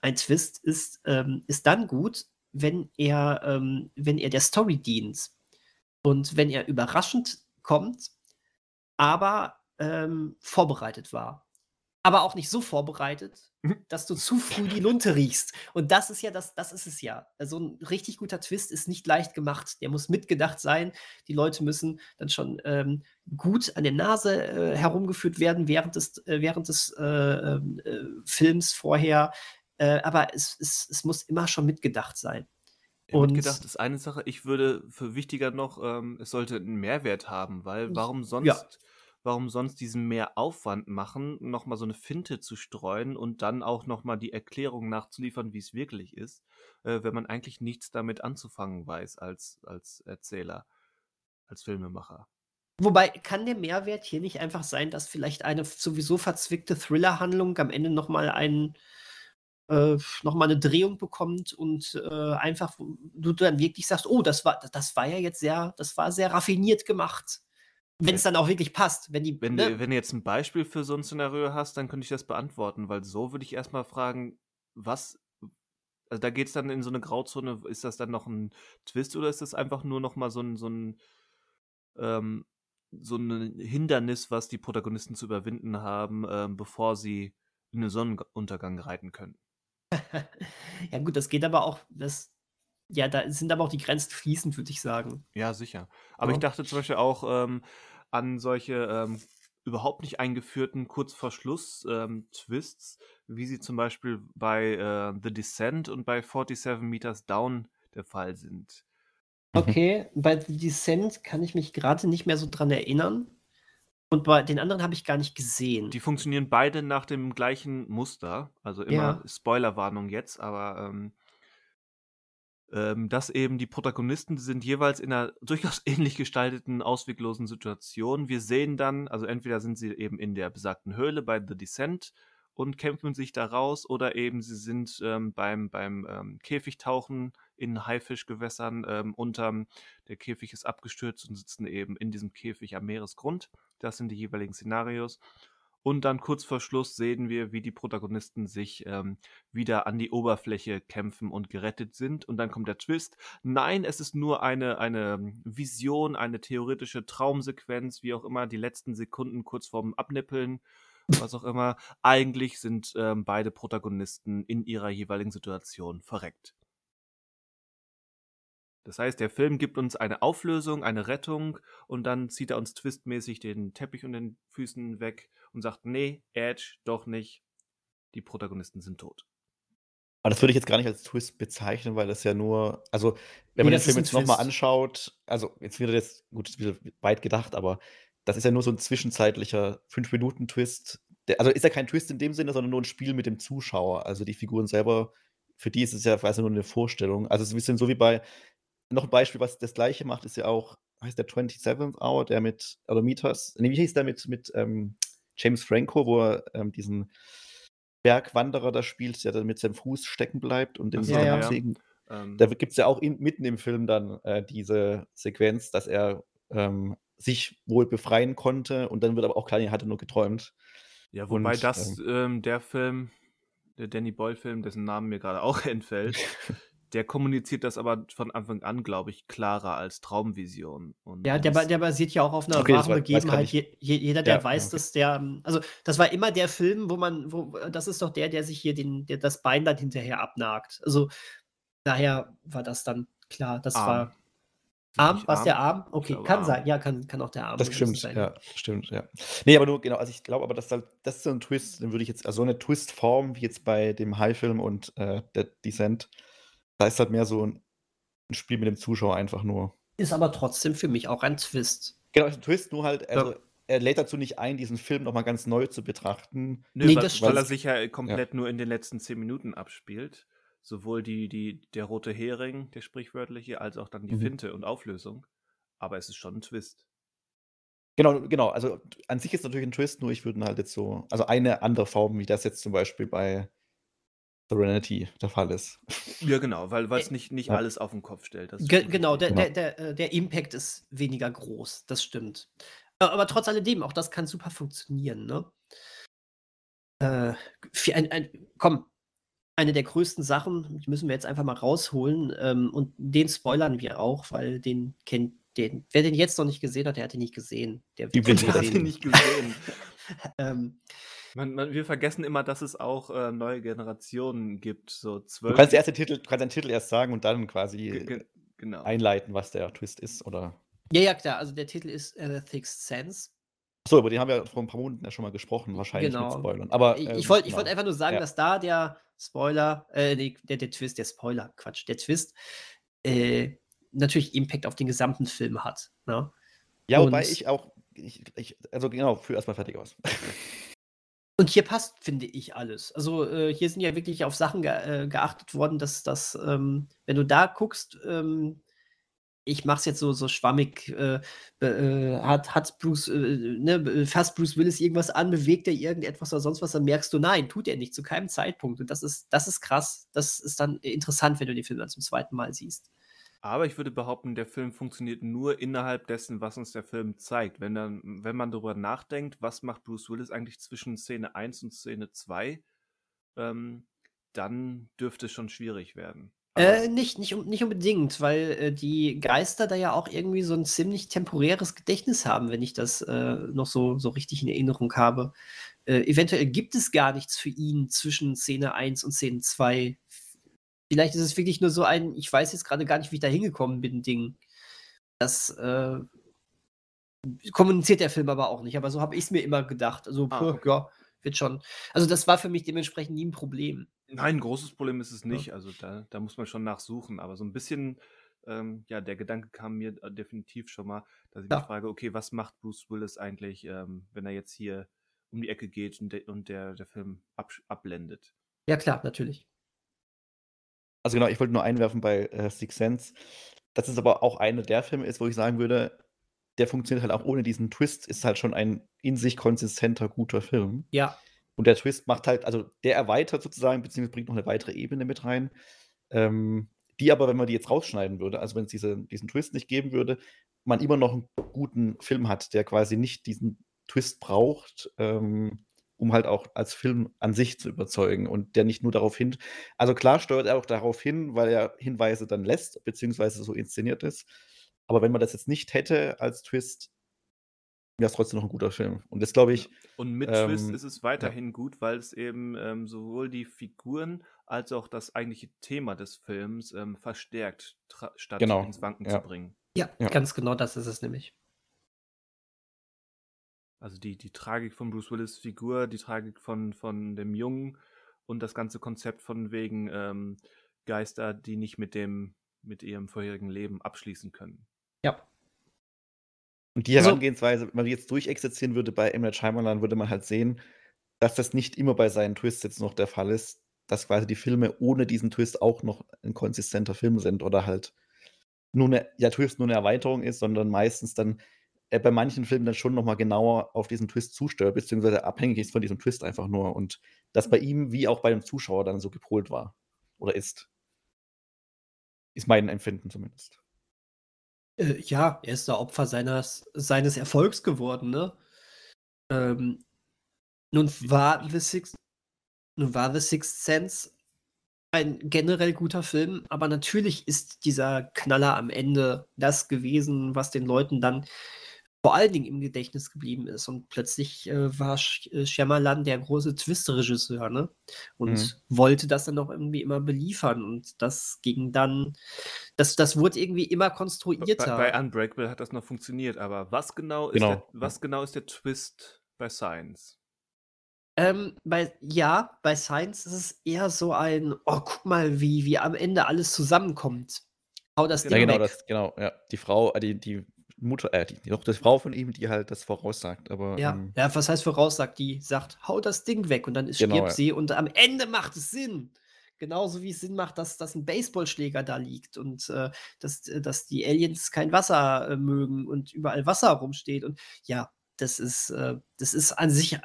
[SPEAKER 2] ein Twist ist, ähm, ist dann gut, wenn er, ähm, wenn er der Story dient und wenn er überraschend kommt, aber ähm, vorbereitet war. Aber auch nicht so vorbereitet,
[SPEAKER 1] Mhm.
[SPEAKER 2] dass du zu früh die Lunte riechst. Und das ist ja das, das ist es ja. Also ein richtig guter Twist ist nicht leicht gemacht. Der muss mitgedacht sein. Die Leute müssen dann schon ähm, gut an der Nase äh, herumgeführt werden während des, äh, während des äh, ähm, äh, Films vorher. Äh, aber es, es, es muss immer schon mitgedacht sein.
[SPEAKER 1] Ja,
[SPEAKER 2] Und-
[SPEAKER 1] mitgedacht ist eine Sache. Ich würde für wichtiger noch, ähm, es sollte einen Mehrwert haben, weil warum sonst,
[SPEAKER 2] Ja.
[SPEAKER 1] warum sonst diesen Mehraufwand machen, nochmal so eine Finte zu streuen und dann auch nochmal die Erklärung nachzuliefern, wie es wirklich ist, äh, wenn man eigentlich nichts damit anzufangen weiß als, als Erzähler, als Filmemacher.
[SPEAKER 2] Wobei, kann der Mehrwert hier nicht einfach sein, dass vielleicht eine sowieso verzwickte Thriller-Handlung am Ende nochmal einen, äh, noch mal eine Drehung bekommt und äh, einfach du dann wirklich sagst, oh, das war, das war ja jetzt sehr, das war sehr raffiniert gemacht. Wenn es dann auch wirklich passt, wenn die,
[SPEAKER 1] Wenn,
[SPEAKER 2] ne?
[SPEAKER 1] du, wenn du jetzt ein Beispiel für so ein Szenario hast, dann könnte ich das beantworten, weil so würde ich erstmal fragen, was, also da geht es dann in so eine Grauzone, ist das dann noch ein Twist oder ist das einfach nur nochmal so ein, so ein, ähm, so ein Hindernis, was die Protagonisten zu überwinden haben, ähm, bevor sie in den Sonnenuntergang reiten können?
[SPEAKER 2] Ja gut, das geht aber auch, das, ja, da sind aber auch die Grenzen fließend, würde ich sagen.
[SPEAKER 1] Ja, sicher. Aber
[SPEAKER 2] Ja.
[SPEAKER 1] ich dachte zum Beispiel auch ähm, an solche ähm, überhaupt nicht eingeführten kurz vor Schluss ähm, Twists, wie sie zum Beispiel bei äh, The Descent und bei 47 Meters Down der Fall sind.
[SPEAKER 2] Okay, bei The Descent kann ich mich gerade nicht mehr so dran erinnern. Und bei den anderen habe ich gar nicht gesehen.
[SPEAKER 1] Die funktionieren beide nach dem gleichen Muster. Also immer
[SPEAKER 2] Ja.
[SPEAKER 1] Spoilerwarnung jetzt, aber ähm, ähm, dass eben die Protagonisten die sind jeweils in einer [laughs] durchaus ähnlich gestalteten, ausweglosen Situation. Wir sehen dann, also entweder sind sie eben in der besagten Höhle bei The Descent und kämpfen sich da raus oder eben sie sind ähm, beim, beim ähm, Käfigtauchen in Haifischgewässern ähm, unterm, der Käfig ist abgestürzt und sitzen eben in diesem Käfig am Meeresgrund. Das sind die jeweiligen Szenarios. Und dann kurz vor Schluss sehen wir, wie die Protagonisten sich ähm, wieder an die Oberfläche kämpfen und gerettet sind. Und dann kommt der Twist. Nein, es ist nur eine, eine Vision, eine theoretische Traumsequenz, wie auch immer, die letzten Sekunden kurz vorm Abnippeln, was auch immer. Eigentlich sind ähm, beide Protagonisten in ihrer jeweiligen Situation verreckt. Das heißt, der Film gibt uns eine Auflösung, eine Rettung und dann zieht er uns twistmäßig den Teppich unter den Füßen weg und sagt, nee, Edge, doch nicht. Die Protagonisten sind tot.
[SPEAKER 3] Aber das würde ich jetzt gar nicht als Twist bezeichnen, weil das ja nur, also wenn
[SPEAKER 2] Nee,
[SPEAKER 3] man den Film jetzt nochmal anschaut, also jetzt wieder das, gut, das ist wieder weit gedacht, aber das ist ja nur so ein zwischenzeitlicher 5-Minuten-Twist. Der- Also ist ja kein Twist in dem Sinne, sondern nur ein Spiel mit dem Zuschauer. Also die Figuren selber, für die ist es ja quasi nur eine Vorstellung. Also es ist ein bisschen so wie bei, noch ein Beispiel, was das gleiche macht, ist ja auch, heißt der 27th Hour, der mit, oder Meters, nee, wie hieß der mit, mit ähm, James Franco, wo er ähm, diesen Bergwanderer da spielt, der dann mit seinem Fuß stecken bleibt und den
[SPEAKER 2] so, ja.
[SPEAKER 3] absägen.
[SPEAKER 1] Ähm,
[SPEAKER 3] Da gibt es ja auch in, mitten im Film dann äh, diese Sequenz, dass er ähm, sich wohl befreien konnte und dann wird aber auch klar, er hatte nur geträumt.
[SPEAKER 1] ja, wobei
[SPEAKER 3] und,
[SPEAKER 1] das, ähm, der Film, der Danny Boyle-Film, dessen Namen mir gerade auch [laughs] entfällt, [laughs] der kommuniziert das aber von Anfang an, glaube ich, klarer als Traumvision. Und
[SPEAKER 2] Ja, der, der basiert ja auch auf einer
[SPEAKER 3] Okay,
[SPEAKER 2] wahren Begebenheit. Je, je, jeder, der
[SPEAKER 3] Ja,
[SPEAKER 2] weiß,
[SPEAKER 3] okay.
[SPEAKER 2] dass der, ähm, also das war immer der Film, wo man, wo, das ist doch der, der sich hier den, der das Bein dann hinterher abnagt. Also daher war das dann klar. Das
[SPEAKER 1] Arm.
[SPEAKER 2] war Arm, war der Arm? Okay,
[SPEAKER 1] glaube,
[SPEAKER 2] kann
[SPEAKER 1] Arm.
[SPEAKER 2] sein. Ja, kann, kann auch der Arm
[SPEAKER 3] Das stimmt,
[SPEAKER 2] sein.
[SPEAKER 3] ja, stimmt, ja. Nee, aber nur, genau, also ich glaube aber, dass halt, das ist so ein Twist, den würde ich jetzt, also so eine Twistform wie jetzt bei dem High-Film und äh, der Descent, da ist halt mehr so ein, ein Spiel mit dem Zuschauer einfach nur.
[SPEAKER 2] Ist aber trotzdem für mich auch ein Twist.
[SPEAKER 3] Genau, ist ein Twist, nur halt, also er lädt dazu nicht ein, diesen Film nochmal ganz neu zu betrachten.
[SPEAKER 1] Nö,
[SPEAKER 2] Nee,
[SPEAKER 1] weil,
[SPEAKER 2] das
[SPEAKER 1] weil er sich ja komplett nur in den letzten zehn Minuten abspielt. Sowohl die, die, der rote Hering, der sprichwörtliche, als auch dann die
[SPEAKER 3] Mhm.
[SPEAKER 1] Finte und Auflösung. Aber es ist schon ein Twist.
[SPEAKER 3] Genau, genau. Also an sich ist natürlich ein Twist, nur ich würde halt jetzt so, also eine andere Form, wie das jetzt zum Beispiel bei Serenity der Fall ist.
[SPEAKER 1] Ja, genau, weil es nicht, nicht
[SPEAKER 3] ja.
[SPEAKER 1] alles auf den Kopf stellt.
[SPEAKER 2] Ge
[SPEAKER 1] schon
[SPEAKER 2] genau, der, der, der, äh, der Impact ist weniger groß, das stimmt. Äh, Aber trotz alledem, auch das kann super funktionieren, ne? Äh, für ein, ein, komm, eine der größten Sachen, die müssen wir jetzt einfach mal rausholen ähm, und den spoilern wir auch, weil den kennt den, wer den jetzt noch nicht gesehen hat, der hat ihn nicht gesehen. Der
[SPEAKER 3] Die
[SPEAKER 2] wird
[SPEAKER 3] will
[SPEAKER 2] ihn
[SPEAKER 1] nicht gesehen. [laughs]
[SPEAKER 2] ähm,
[SPEAKER 1] Man, man, wir vergessen immer, dass es auch äh, neue Generationen gibt. So
[SPEAKER 3] Du
[SPEAKER 1] zwölf.
[SPEAKER 3] kannst erst den Titel, du kannst den Titel erst sagen und dann quasi
[SPEAKER 1] ge- genau.
[SPEAKER 3] einleiten, was der Twist ist, oder?
[SPEAKER 2] ja, ja, klar, also der Titel ist äh, The Sixth Sense.
[SPEAKER 3] So, über den haben wir vor ein paar Monaten ja schon mal gesprochen, wahrscheinlich mit
[SPEAKER 2] Genau.
[SPEAKER 3] Spoilern. Aber
[SPEAKER 2] Ich,
[SPEAKER 3] ähm,
[SPEAKER 2] ich wollte
[SPEAKER 3] genau.
[SPEAKER 2] wollt einfach nur sagen,
[SPEAKER 3] Ja.
[SPEAKER 2] dass da der Spoiler, äh, nee, der, der Twist, der Spoiler, Quatsch, der Twist, äh, natürlich Impact auf den gesamten Film hat. Ne?
[SPEAKER 3] Ja, wobei
[SPEAKER 2] und-
[SPEAKER 3] ich auch, ich, ich, also genau, führ erstmal fertig aus. [laughs]
[SPEAKER 2] Und hier passt, finde ich, alles. Also äh, hier sind ja wirklich auf Sachen ge äh, geachtet worden, dass das, ähm, wenn du da guckst, ähm, ich mach's jetzt so, so schwammig, äh, äh, hat, hat Bruce, äh, ne, fasst Bruce Willis irgendwas an, bewegt er irgendetwas oder sonst was, dann merkst du, nein, tut er nicht, zu keinem Zeitpunkt. Und das ist, das ist krass. Das ist dann interessant, wenn du den Film dann zum zweiten Mal siehst.
[SPEAKER 1] Aber ich würde behaupten, der Film funktioniert nur innerhalb dessen, was uns der Film zeigt. Wenn, dann, wenn man darüber nachdenkt, was macht Bruce Willis eigentlich zwischen Szene 1 und Szene 2, ähm, dann dürfte es schon schwierig werden.
[SPEAKER 2] Äh, nicht, nicht, nicht unbedingt, weil äh, die Geister da ja auch irgendwie so ein ziemlich temporäres Gedächtnis haben, wenn ich das äh, noch so, so richtig in Erinnerung habe. Äh, eventuell gibt es gar nichts für ihn zwischen Szene 1 und Szene 2. Vielleicht ist es wirklich nur so ein, ich weiß jetzt gerade gar nicht, wie ich da hingekommen bin, Ding. Das äh, kommuniziert der Film aber auch nicht, aber so habe ich es mir immer gedacht. Also,
[SPEAKER 1] Ah, okay.
[SPEAKER 2] ja, wird schon. Also, das war für mich dementsprechend nie ein Problem.
[SPEAKER 1] Nein, ein großes Problem ist es nicht. Also da, da muss man schon nachsuchen. Aber so ein bisschen, ähm, ja, der Gedanke kam mir äh, definitiv schon mal, dass ich
[SPEAKER 2] Ja.
[SPEAKER 1] mich frage, okay, was macht Bruce Willis eigentlich, ähm, wenn er jetzt hier um die Ecke geht und, de und der, der Film absch- abblendet?
[SPEAKER 2] Ja, klar, natürlich.
[SPEAKER 3] Also genau, ich wollte nur einwerfen bei äh, Six Sense, dass es aber auch einer der Filme ist, wo ich sagen würde, der funktioniert halt auch ohne diesen Twist, ist halt schon ein in sich konsistenter, guter Film.
[SPEAKER 2] Ja,
[SPEAKER 3] Und der Twist macht halt, also der erweitert sozusagen, beziehungsweise bringt noch eine weitere Ebene mit rein. Ähm, die aber, wenn man die jetzt rausschneiden würde, also wenn es diese, diesen Twist nicht geben würde, man immer noch einen guten Film hat, der quasi nicht diesen Twist braucht, ähm, um halt auch als Film an sich zu überzeugen und der nicht nur darauf hin. Also klar steuert er auch darauf hin, weil er Hinweise dann lässt, beziehungsweise so inszeniert ist. Aber wenn man das jetzt nicht hätte als Twist, wäre es trotzdem noch ein guter Film. Und das glaube ich,
[SPEAKER 1] Und mit Twist
[SPEAKER 3] Ähm,
[SPEAKER 1] ist es weiterhin gut, weil es eben ähm, sowohl die Figuren als auch das eigentliche Thema des Films ähm, verstärkt, statt
[SPEAKER 3] Genau,
[SPEAKER 1] ins Wanken
[SPEAKER 3] ja.
[SPEAKER 1] zu bringen.
[SPEAKER 2] Ja,
[SPEAKER 3] Ja.
[SPEAKER 2] ganz genau das ist es nämlich.
[SPEAKER 1] Also die, die Tragik von Bruce Willis Figur, die Tragik von, von dem Jungen und das ganze Konzept von wegen ähm, Geister, die nicht mit dem, mit ihrem vorherigen Leben abschließen können.
[SPEAKER 2] Ja.
[SPEAKER 3] Und die
[SPEAKER 2] Also-
[SPEAKER 3] Herangehensweise, wenn man die jetzt durchexerzieren würde bei. Night Shyamalan, würde man halt sehen, dass das nicht immer bei seinen Twists jetzt noch der Fall ist, dass quasi die Filme ohne diesen Twist auch noch ein konsistenter Film sind oder halt nur eine, ja, Twist nur eine Erweiterung ist, sondern meistens dann äh, bei manchen Filmen dann schon nochmal genauer auf diesen Twist zusteuert, beziehungsweise abhängig ist von diesem Twist einfach nur und das bei ihm wie auch bei dem Zuschauer dann so gepolt war oder ist. Ist mein Empfinden zumindest.
[SPEAKER 2] Äh, ja, er ist da Opfer seines, seines Erfolgs geworden, ne? Ähm, nun war The Sixth, nun war The Sixth Sense ein generell guter Film, aber natürlich ist dieser Knaller am Ende das gewesen, was den Leuten dann vor allen Dingen im Gedächtnis geblieben ist. Und plötzlich äh, war Sch äh, Shyamalan der große Twist-Regisseur, ne? Und
[SPEAKER 3] Mhm.
[SPEAKER 2] wollte das dann auch irgendwie immer beliefern. Und das ging dann, das, das wurde irgendwie immer
[SPEAKER 1] Bei,
[SPEAKER 2] konstruierter.
[SPEAKER 1] bei Unbreakable hat das noch funktioniert, aber was genau ist,
[SPEAKER 3] Genau,
[SPEAKER 1] der, was genau ist der Twist bei Science?
[SPEAKER 2] Ähm, bei, ja, bei Science ist es eher so ein, oh, guck mal, wie, wie am Ende alles zusammenkommt. Hau das
[SPEAKER 1] Ja,
[SPEAKER 2] Ding
[SPEAKER 3] Ja, genau,
[SPEAKER 2] weg.
[SPEAKER 3] das, genau, ja. Die Frau, äh, die, die Mutter, äh, die, die Tochter, die Frau von ihm, die halt das voraussagt, aber
[SPEAKER 2] Ja,
[SPEAKER 3] ähm,
[SPEAKER 2] ja, was heißt voraussagt? Die sagt, hau das Ding weg und dann ist
[SPEAKER 3] Genau,
[SPEAKER 2] stirbt
[SPEAKER 3] ja.
[SPEAKER 2] sie und am Ende macht es Sinn. Genauso wie es Sinn macht, dass, dass ein Baseballschläger da liegt und äh, dass, äh, dass die Aliens kein Wasser äh, mögen und überall Wasser rumsteht. Und ja, das ist, äh, das ist an sich äh,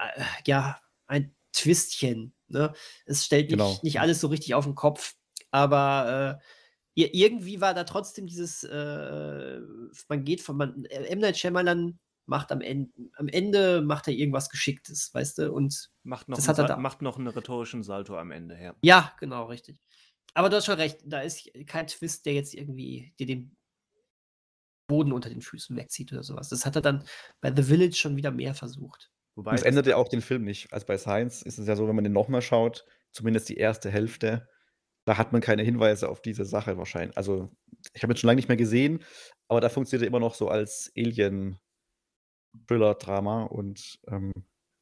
[SPEAKER 2] ja ein Twistchen. Ne? Es stellt nicht,
[SPEAKER 3] Genau.
[SPEAKER 2] nicht alles so richtig auf den Kopf, aber äh, ir- irgendwie war da trotzdem dieses, äh, man geht von, man, äh, M. Night Shyamalan macht am Ende, am Ende macht er irgendwas Geschicktes, weißt du, und
[SPEAKER 1] Macht noch,
[SPEAKER 2] Das
[SPEAKER 1] einen
[SPEAKER 2] hat er da.
[SPEAKER 1] macht noch einen rhetorischen Salto am Ende her.
[SPEAKER 2] ja, genau, richtig. Aber du hast schon recht, da ist kein Twist, der jetzt irgendwie dir den Boden unter den Füßen wegzieht oder sowas. Das hat er dann bei The Village schon wieder mehr versucht.
[SPEAKER 1] Wobei
[SPEAKER 3] Und es
[SPEAKER 1] das-
[SPEAKER 3] ändert ja auch den Film nicht. Also bei Science ist es ja so, wenn man den nochmal schaut, zumindest die erste Hälfte, da hat man keine Hinweise auf diese Sache wahrscheinlich. Also, ich habe jetzt schon lange nicht mehr gesehen, aber da funktioniert er immer noch so als Alien-Thriller-Drama und ähm,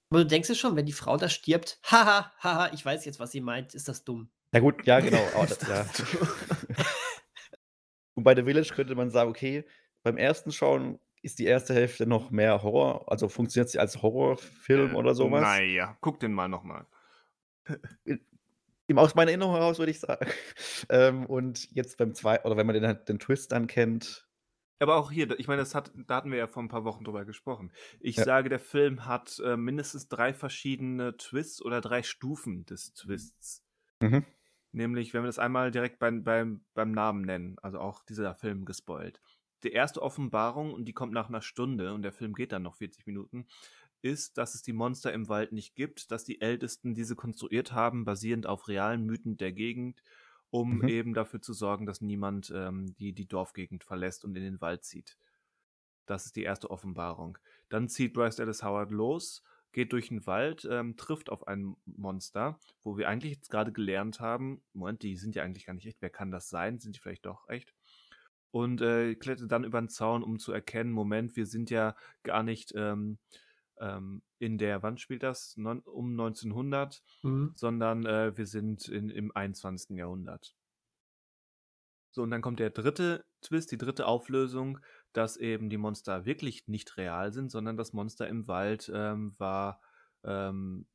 [SPEAKER 2] Aber du denkst dir schon, wenn die Frau da stirbt, haha, haha, ich weiß jetzt, was sie meint, ist das dumm.
[SPEAKER 3] ja gut, ja genau. [laughs]
[SPEAKER 2] Ist
[SPEAKER 3] das, ja. [laughs] Und bei The Village könnte man sagen, okay, beim ersten Schauen ist die erste Hälfte noch mehr Horror, also funktioniert sie als Horrorfilm
[SPEAKER 1] Äh,
[SPEAKER 3] oder sowas.
[SPEAKER 1] Naja, guck den mal nochmal. [laughs]
[SPEAKER 3] Eben aus meiner Erinnerung heraus, würde ich sagen. [laughs] Ähm, und jetzt beim zweiten, oder wenn man den, den Twist dann kennt,
[SPEAKER 1] Aber auch hier, ich meine, das hat, da hatten wir ja vor ein paar Wochen drüber gesprochen. Ich
[SPEAKER 3] Ja.
[SPEAKER 1] sage, der Film hat äh, mindestens drei verschiedene Twists oder drei Stufen des Twists.
[SPEAKER 3] Mhm.
[SPEAKER 1] Nämlich, wenn wir das einmal direkt beim, beim, beim Namen nennen, also auch dieser Film gespoilt. Die erste Offenbarung, und die kommt nach einer Stunde, und der Film geht dann noch 40 Minuten, ist, dass es die Monster im Wald nicht gibt, dass die Ältesten diese konstruiert haben, basierend auf realen Mythen der Gegend, um
[SPEAKER 3] Mhm.
[SPEAKER 1] eben dafür zu sorgen, dass niemand ähm, die, die Dorfgegend verlässt und in den Wald zieht. Das ist die erste Offenbarung. Dann zieht Bryce Dallas Howard los, geht durch den Wald, ähm, trifft auf ein Monster, wo wir eigentlich jetzt gerade gelernt haben, Moment, die sind ja eigentlich gar nicht echt, wer kann das sein? Sind die vielleicht doch echt? Und äh, klettert dann über den Zaun, um zu erkennen, Moment, wir sind ja gar nicht ähm, ähm, in der, wann spielt das? Non, um 1900,
[SPEAKER 2] Mhm.
[SPEAKER 1] sondern äh, wir sind in, im 21. Jahrhundert. So, und dann kommt der dritte Twist, die dritte Auflösung, dass eben die Monster wirklich nicht real sind, sondern das Monster im Wald ähm, war, ähm,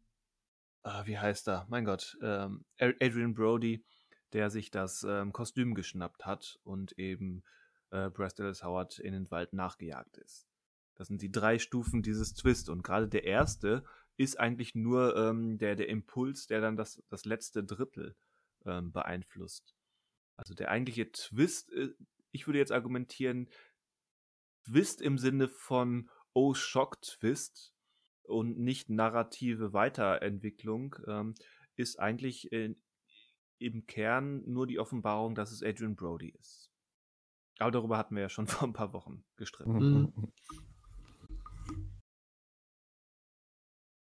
[SPEAKER 1] ah, wie heißt er? Mein Gott, ähm, Ad- Adrian Brody, der sich das ähm, Kostüm geschnappt hat und eben äh, Bryce Dallas Howard in den Wald nachgejagt ist. Das sind die drei Stufen dieses Twist. Und gerade der erste ist eigentlich nur ähm, der, der Impuls, der dann das, das letzte Drittel ähm, beeinflusst. Also der eigentliche Twist, äh, ich würde jetzt argumentieren, Twist im Sinne von Oh Shock Twist und nicht narrative Weiterentwicklung, ähm, ist eigentlich in, im Kern nur die Offenbarung, dass es Adrian Brody ist. Aber darüber hatten wir ja schon [laughs] vor ein paar Wochen gestritten.
[SPEAKER 2] Mhm.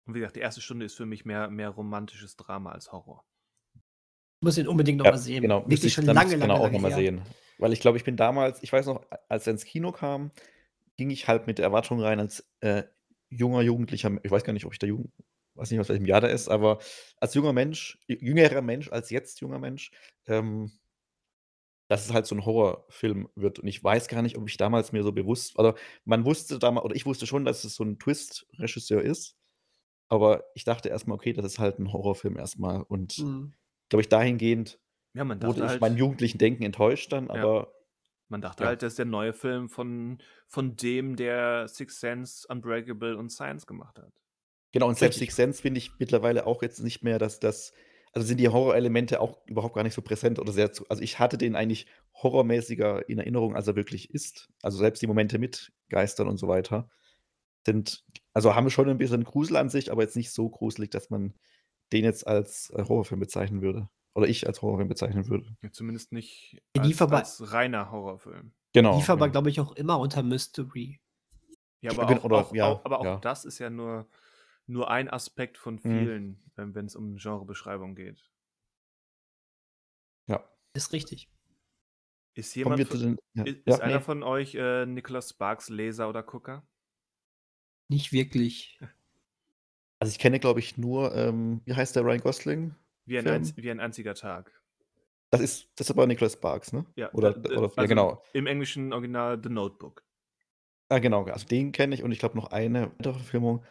[SPEAKER 1] Und wie gesagt, die erste Stunde ist für mich mehr, mehr romantisches Drama als Horror.
[SPEAKER 2] Ich muss ihn unbedingt
[SPEAKER 3] Ja,
[SPEAKER 2] nochmal sehen.
[SPEAKER 3] genau, müsste
[SPEAKER 2] Wirklich
[SPEAKER 3] ich
[SPEAKER 2] schon
[SPEAKER 3] dann
[SPEAKER 2] lange,
[SPEAKER 3] genau
[SPEAKER 2] lange,
[SPEAKER 3] auch
[SPEAKER 2] lange
[SPEAKER 3] nochmal sehen. Weil ich glaube, ich bin damals, ich weiß noch, als er ins Kino kam, ging ich halt mit der Erwartung rein als äh, junger Jugendlicher, ich weiß gar nicht, ob ich da jung, weiß nicht, aus welchem Jahr der ist, aber als junger Mensch, jü- jüngerer Mensch als jetzt junger Mensch, ähm, dass es halt so ein Horrorfilm wird. Und ich weiß gar nicht, ob ich damals mir so bewusst, also man wusste damals, oder ich wusste schon, dass es so ein Twist-Regisseur ist, aber ich dachte erstmal, okay, das ist halt ein Horrorfilm erstmal. Und
[SPEAKER 2] Mhm.
[SPEAKER 3] glaube ich, dahingehend
[SPEAKER 1] Ja,
[SPEAKER 3] wurde ich
[SPEAKER 1] halt,
[SPEAKER 3] meinem jugendlichen Denken enttäuscht dann,
[SPEAKER 1] Ja.
[SPEAKER 3] aber
[SPEAKER 1] man dachte
[SPEAKER 3] ja.
[SPEAKER 1] halt, das ist der neue Film von, von dem, der Six Sense, Unbreakable und Science gemacht hat.
[SPEAKER 3] genau, und selbst. Six Sense finde ich mittlerweile auch jetzt nicht mehr, dass das, also sind die Horrorelemente auch überhaupt gar nicht so präsent oder sehr zu, also ich hatte den eigentlich horrormäßiger in Erinnerung, als er wirklich ist. Also selbst die Momente mit Geistern und so weiter sind, also haben schon ein bisschen Grusel an sich, aber jetzt nicht so gruselig, dass man den jetzt als äh, Horrorfilm bezeichnen würde. Oder ich als Horrorfilm bezeichnen würde.
[SPEAKER 1] Ja, zumindest nicht
[SPEAKER 2] Ja,
[SPEAKER 1] als, als reiner Horrorfilm.
[SPEAKER 3] Genau.
[SPEAKER 2] Lief aber,
[SPEAKER 3] ja.
[SPEAKER 2] glaube ich, auch immer unter Mystery.
[SPEAKER 1] Ja, aber auch,
[SPEAKER 3] oder-
[SPEAKER 1] auch,
[SPEAKER 3] ja,
[SPEAKER 1] auch, aber auch
[SPEAKER 3] ja.
[SPEAKER 1] das ist ja nur, nur ein Aspekt von
[SPEAKER 3] Mhm.
[SPEAKER 1] vielen, wenn wenn es um Genrebeschreibung geht.
[SPEAKER 3] ja.
[SPEAKER 2] Ist richtig.
[SPEAKER 1] Ist jemand von,
[SPEAKER 3] den. Ja,
[SPEAKER 1] ist,
[SPEAKER 3] ja,
[SPEAKER 1] ist einer
[SPEAKER 3] nee.
[SPEAKER 1] von euch äh, Nicholas Sparks Leser oder Gucker?
[SPEAKER 2] Nicht wirklich.
[SPEAKER 3] Also ich kenne, glaube ich, nur, ähm, wie heißt der Ryan Gosling?
[SPEAKER 1] Wie ein, einz, wie ein einziger Tag.
[SPEAKER 3] Das ist, das ist aber Nicholas Sparks, ne?
[SPEAKER 1] Ja,
[SPEAKER 3] Oder,
[SPEAKER 1] d-
[SPEAKER 3] oder ja,
[SPEAKER 1] also
[SPEAKER 3] genau.
[SPEAKER 1] Im englischen Original The Notebook.
[SPEAKER 3] Ah, genau, also den kenne ich und ich glaube noch eine weitere Verfilmung.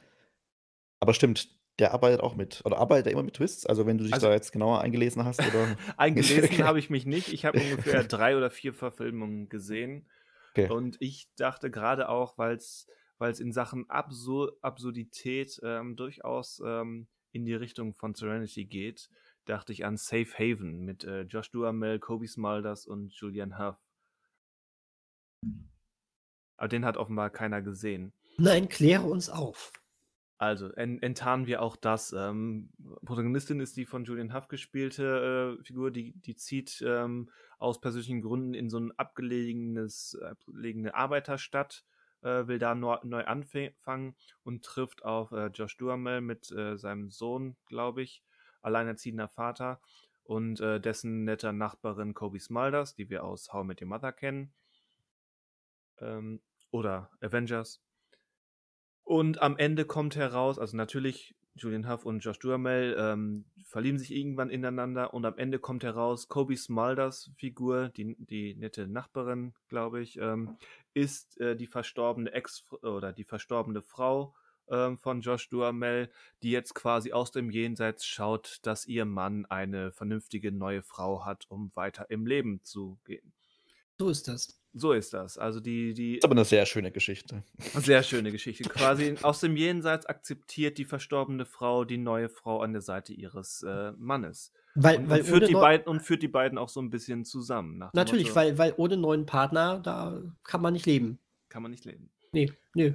[SPEAKER 3] Aber stimmt,
[SPEAKER 4] Der arbeitet auch mit. Oder arbeitet er immer mit Twists? Also, wenn du dich
[SPEAKER 1] Also
[SPEAKER 4] da jetzt genauer eingelesen hast, oder? [laughs]
[SPEAKER 1] eingelesen habe ich mich nicht. Ich habe ungefähr [laughs] drei oder vier Verfilmungen gesehen.
[SPEAKER 4] Okay.
[SPEAKER 1] Und ich dachte gerade auch, weil es in Sachen Absur Absurdität ähm, durchaus ähm, in die Richtung von Serenity geht, dachte ich an Safe Haven mit äh, Josh Duhamel, Kobe Smulders und Julian Huff. Aber den hat offenbar keiner gesehen.
[SPEAKER 2] Nein, kläre uns auf.
[SPEAKER 1] Also, en enttarnen wir auch das. Ähm, Protagonistin ist die von Julian Huff gespielte äh, Figur, die, die zieht ähm, aus persönlichen Gründen in so ein abgelegenes, abgelegene Arbeiterstadt, äh, will da neu, neu anfangen und trifft auf äh, Josh Duhamel mit äh, seinem Sohn, glaube ich, alleinerziehender Vater und äh, dessen netter Nachbarin Kobe Smulders, die wir aus How Met Your Mother kennen. Ähm, oder Avengers. Und am Ende kommt heraus, also natürlich Julian Huff und Josh Duhamel ähm, verlieben sich irgendwann ineinander und am Ende kommt heraus, Kobe Smulders Figur, die, die nette Nachbarin, glaube ich, ähm, ist äh, die verstorbene Ex- oder die verstorbene Frau ähm, von Josh Duhamel, die jetzt quasi aus dem Jenseits schaut, dass ihr Mann eine vernünftige neue Frau hat, um weiter im Leben zu gehen.
[SPEAKER 2] So ist das.
[SPEAKER 1] So ist das. Also die, die
[SPEAKER 4] Ist aber eine sehr schöne Geschichte.
[SPEAKER 1] sehr schöne Geschichte. Quasi aus dem Jenseits akzeptiert die verstorbene Frau die neue Frau an der Seite ihres äh, Mannes.
[SPEAKER 2] Weil,
[SPEAKER 1] Und,
[SPEAKER 2] weil
[SPEAKER 1] und, führt
[SPEAKER 2] ohne
[SPEAKER 1] die beiden, und führt die beiden auch so ein bisschen zusammen.
[SPEAKER 2] Natürlich,
[SPEAKER 1] Motto,
[SPEAKER 2] weil, weil ohne neuen Partner, da kann man nicht leben.
[SPEAKER 1] Kann man nicht leben.
[SPEAKER 2] Nee, nee.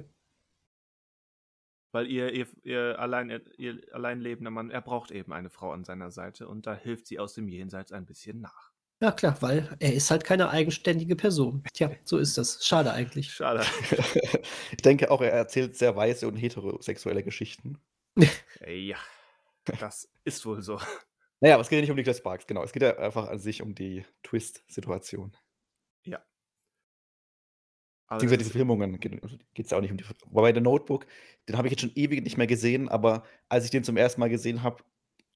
[SPEAKER 1] Weil ihr, ihr, ihr, allein, ihr allein lebender Mann, er braucht eben eine Frau an seiner Seite und da hilft sie aus dem Jenseits ein bisschen nach.
[SPEAKER 2] Ja, klar, weil er ist halt keine eigenständige Person. Tja, so ist das. Schade eigentlich.
[SPEAKER 1] Schade. [laughs] [laughs]
[SPEAKER 4] ich denke auch, er erzählt sehr weiße und heterosexuelle Geschichten. [laughs]
[SPEAKER 1] ja, das ist wohl so.
[SPEAKER 4] Naja, aber es geht ja nicht um Nicholas Sparks, genau. Es geht ja einfach an sich um die Twist-Situation.
[SPEAKER 1] Ja.
[SPEAKER 4] Beziehungsweise
[SPEAKER 1] das
[SPEAKER 4] diese Filmungen geht es ja auch nicht um die. Wobei der Notebook, den habe ich jetzt schon ewig nicht mehr gesehen, aber als ich den zum ersten Mal gesehen habe,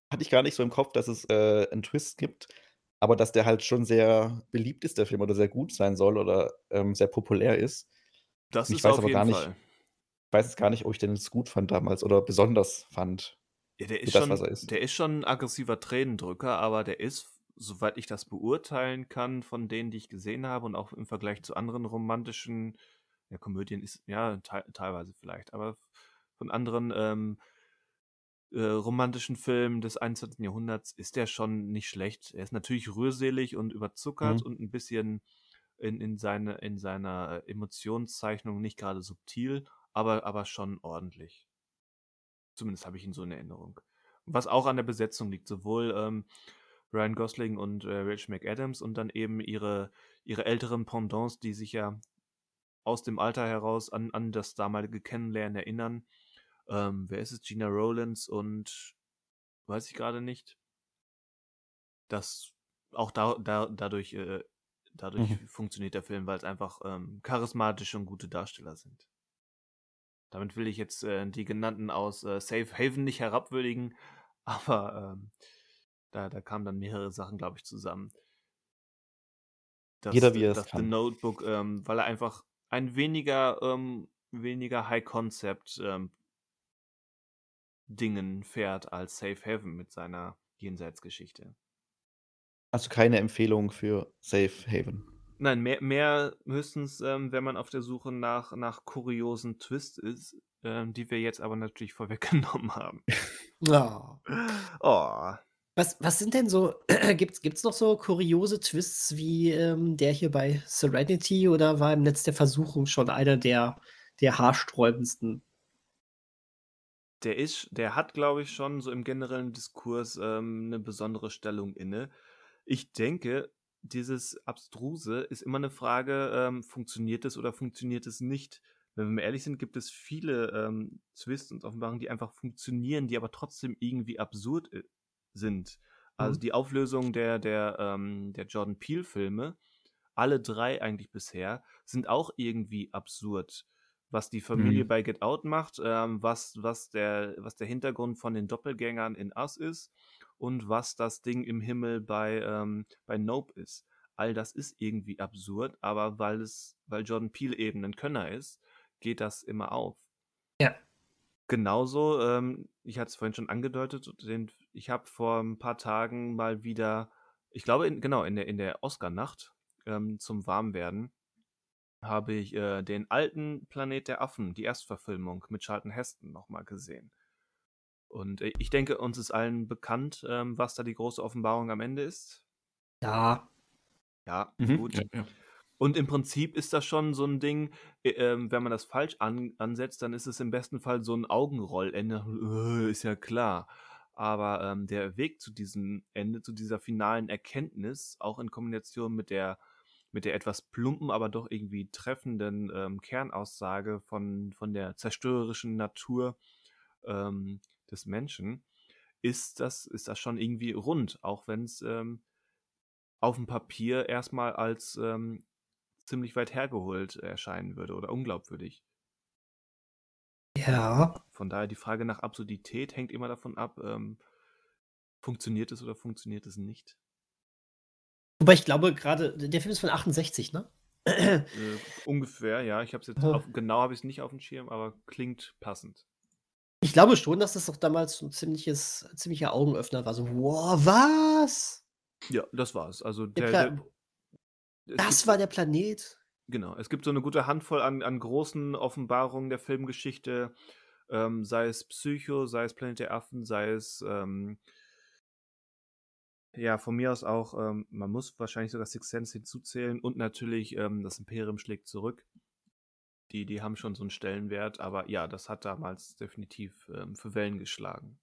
[SPEAKER 4] hatte ich gar nicht so im Kopf, dass es äh, einen Twist gibt, aber dass der halt schon sehr beliebt ist, der Film, oder sehr gut sein soll oder ähm, sehr populär ist.
[SPEAKER 1] das
[SPEAKER 4] ich
[SPEAKER 1] ist
[SPEAKER 4] weiß
[SPEAKER 1] auf
[SPEAKER 4] aber
[SPEAKER 1] jeden
[SPEAKER 4] gar nicht,
[SPEAKER 1] Fall.
[SPEAKER 4] Ich weiß jetzt gar nicht, ob ich den jetzt gut fand damals oder besonders fand.
[SPEAKER 1] Ja, der ist,
[SPEAKER 4] das,
[SPEAKER 1] schon,
[SPEAKER 4] was er ist.
[SPEAKER 1] der ist schon ein aggressiver Tränendrücker, aber der ist, soweit ich das beurteilen kann, von denen, die ich gesehen habe und auch im Vergleich zu anderen romantischen, ja, Komödien ist, ja, te teilweise vielleicht, aber von anderen ähm, äh, romantischen Filmen des 21. Jahrhunderts ist der schon nicht schlecht. Er ist natürlich rührselig und überzuckert
[SPEAKER 4] Mhm.
[SPEAKER 1] und ein bisschen in, in, seine, in seiner Emotionszeichnung nicht gerade subtil, aber, aber schon ordentlich. Zumindest habe ich ihn so in Erinnerung. Was auch an der Besetzung liegt, sowohl ähm, Ryan Gosling und äh, Rachel McAdams und dann eben ihre, ihre älteren Pendants, die sich ja aus dem Alter heraus an, an das damalige Kennenlernen erinnern. Ähm, wer ist es? Gina Rowlands und weiß ich gerade nicht. Das auch da, da, dadurch, äh, dadurch
[SPEAKER 4] Mhm.
[SPEAKER 1] funktioniert der Film, weil es einfach ähm, charismatische und gute Darsteller sind. Damit will ich jetzt äh, die genannten aus äh, Safe Haven nicht herabwürdigen, [laughs] aber ähm, da, da kamen dann mehrere Sachen, glaube ich, zusammen. Dass,
[SPEAKER 4] Jeder, wie er es
[SPEAKER 1] dass The
[SPEAKER 4] kann.
[SPEAKER 1] Notebook, ähm, weil er einfach ein weniger, ähm, weniger High-Concept ähm, Dingen fährt als Safe Haven mit seiner Jenseitsgeschichte.
[SPEAKER 4] Also keine Empfehlung für Safe Haven.
[SPEAKER 1] Nein, mehr, mehr höchstens, ähm, wenn man auf der Suche nach, nach kuriosen Twists ist, ähm, die wir jetzt aber natürlich [laughs] vorweggenommen haben.
[SPEAKER 2] Ja.
[SPEAKER 1] Oh,
[SPEAKER 2] Was, was sind denn so, [clears throat] gibt's, gibt's noch so kuriose Twists wie ähm, der hier bei Serenity oder war im Netz der Versuchung schon einer der, der haarsträubendsten?
[SPEAKER 1] Der ist, der hat, glaube ich, schon so im generellen Diskurs ähm, eine besondere Stellung inne. Ich denke, dieses Abstruse ist immer eine Frage, ähm, funktioniert es oder funktioniert es nicht? Wenn wir mal ehrlich sind, gibt es viele ähm, Twists und Offenbarungen, die einfach funktionieren, die aber trotzdem irgendwie absurd äh, sind. Also
[SPEAKER 2] Mhm.
[SPEAKER 1] die Auflösung der, der, ähm, der Jordan Peele-Filme, alle drei eigentlich bisher, sind auch irgendwie absurd. Was die Familie
[SPEAKER 4] Mhm.
[SPEAKER 1] bei Get Out macht, ähm, was, was, der, was der Hintergrund von den Doppelgängern in Us ist und was das Ding im Himmel bei, ähm, bei Nope ist. All das ist irgendwie absurd, aber weil es, weil Jordan Peele eben ein Könner ist, geht das immer auf.
[SPEAKER 2] Ja.
[SPEAKER 1] Genauso, ähm, ich hatte es vorhin schon angedeutet, den, ich habe vor ein paar Tagen mal wieder, ich glaube, in, genau, in der, in der Oscar-Nacht ähm, zum Warmwerden, habe ich äh, den alten Planet der Affen, die Erstverfilmung mit Charlton Heston nochmal gesehen. Und äh, ich denke, uns ist allen bekannt, ähm, was da die große Offenbarung am Ende ist.
[SPEAKER 2] Ja.
[SPEAKER 1] Ja,
[SPEAKER 3] Mhm.
[SPEAKER 1] gut.
[SPEAKER 3] Ja, ja.
[SPEAKER 1] Und im Prinzip ist das schon so ein Ding, äh, ähm, wenn man das falsch an, ansetzt, dann ist es im besten Fall so ein Augenrollende. Äh, ist ja klar. Aber ähm, der Weg zu diesem Ende, zu dieser finalen Erkenntnis, auch in Kombination mit der, mit der etwas plumpen, aber doch irgendwie treffenden ähm, Kernaussage von, von der zerstörerischen Natur ähm, des Menschen, ist das, ist das schon irgendwie rund, auch wenn es ähm, auf dem Papier erstmal als ähm, ziemlich weit hergeholt erscheinen würde oder unglaubwürdig.
[SPEAKER 2] Ja.
[SPEAKER 1] Von daher die Frage nach Absurdität hängt immer davon ab, ähm, funktioniert es oder funktioniert es nicht.
[SPEAKER 2] Wobei ich glaube, gerade, der Film ist von 68, ne?
[SPEAKER 1] Äh, ungefähr, ja. Ich habe es jetzt auf, genau habe ich es nicht auf dem Schirm, aber klingt passend.
[SPEAKER 2] Ich glaube schon, dass das doch damals so ein ziemliches, ziemlicher Augenöffner war. So, wow, was?
[SPEAKER 1] Ja, das war's. Also
[SPEAKER 2] Der
[SPEAKER 1] der, der, es
[SPEAKER 2] das
[SPEAKER 1] gibt,
[SPEAKER 2] war der Planet?
[SPEAKER 1] genau, es gibt so eine gute Handvoll an, an großen Offenbarungen der Filmgeschichte, ähm, sei es Psycho, sei es Planet der Affen, sei es ähm, ja, von mir aus auch, ähm, man muss wahrscheinlich sogar Six Sense hinzuzählen und natürlich ähm, das Imperium schlägt zurück. Die, die haben schon so einen Stellenwert, aber ja, das hat damals definitiv ähm, für Wellen geschlagen.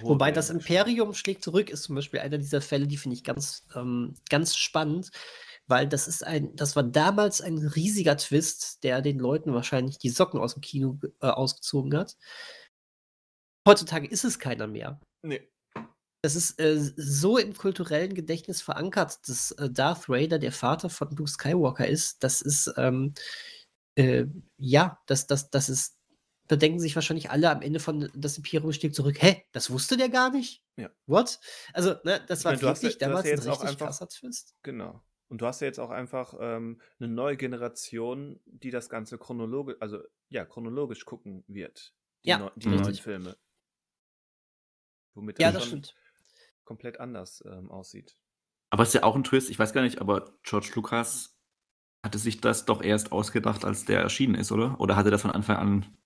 [SPEAKER 1] Hohe
[SPEAKER 2] Wobei
[SPEAKER 1] Wellen
[SPEAKER 2] das. Imperium schlägt zurück ist zum Beispiel einer dieser Fälle, die finde ich ganz, ähm, ganz spannend, weil das ist ein, das war damals ein riesiger Twist, der den Leuten wahrscheinlich die Socken aus dem Kino äh, ausgezogen hat. Heutzutage ist es keiner mehr.
[SPEAKER 1] Nee.
[SPEAKER 2] Das ist äh, so im kulturellen Gedächtnis verankert, dass äh, Darth Vader der Vater von Luke Skywalker ist. Das ist, ähm, äh, ja, das, das, das ist, da denken sich wahrscheinlich alle am Ende von das Imperium schlägt zurück. Hä, das wusste der gar nicht?
[SPEAKER 1] Ja.
[SPEAKER 2] What? Also, ne, das
[SPEAKER 1] Ich
[SPEAKER 2] war
[SPEAKER 1] meine, du hast ja-
[SPEAKER 2] wirklich
[SPEAKER 1] du hast
[SPEAKER 2] damals
[SPEAKER 1] ja
[SPEAKER 2] ein richtig
[SPEAKER 1] einfach-
[SPEAKER 2] krasser Twist.
[SPEAKER 1] Genau. Und du hast ja jetzt auch einfach ähm, eine neue Generation, die das Ganze chronologisch, also ja, chronologisch gucken wird. Die,
[SPEAKER 2] Ja,
[SPEAKER 1] neu, die neuen
[SPEAKER 2] richtig.
[SPEAKER 1] Filme. Womit
[SPEAKER 2] Ja,
[SPEAKER 1] das
[SPEAKER 2] das
[SPEAKER 1] schon
[SPEAKER 2] stimmt.
[SPEAKER 1] Komplett anders ähm, aussieht.
[SPEAKER 3] Aber es ist ja auch ein Twist, ich weiß gar nicht, aber George Lucas hatte sich das doch erst ausgedacht, als der erschienen ist, oder? Oder hatte das von Anfang an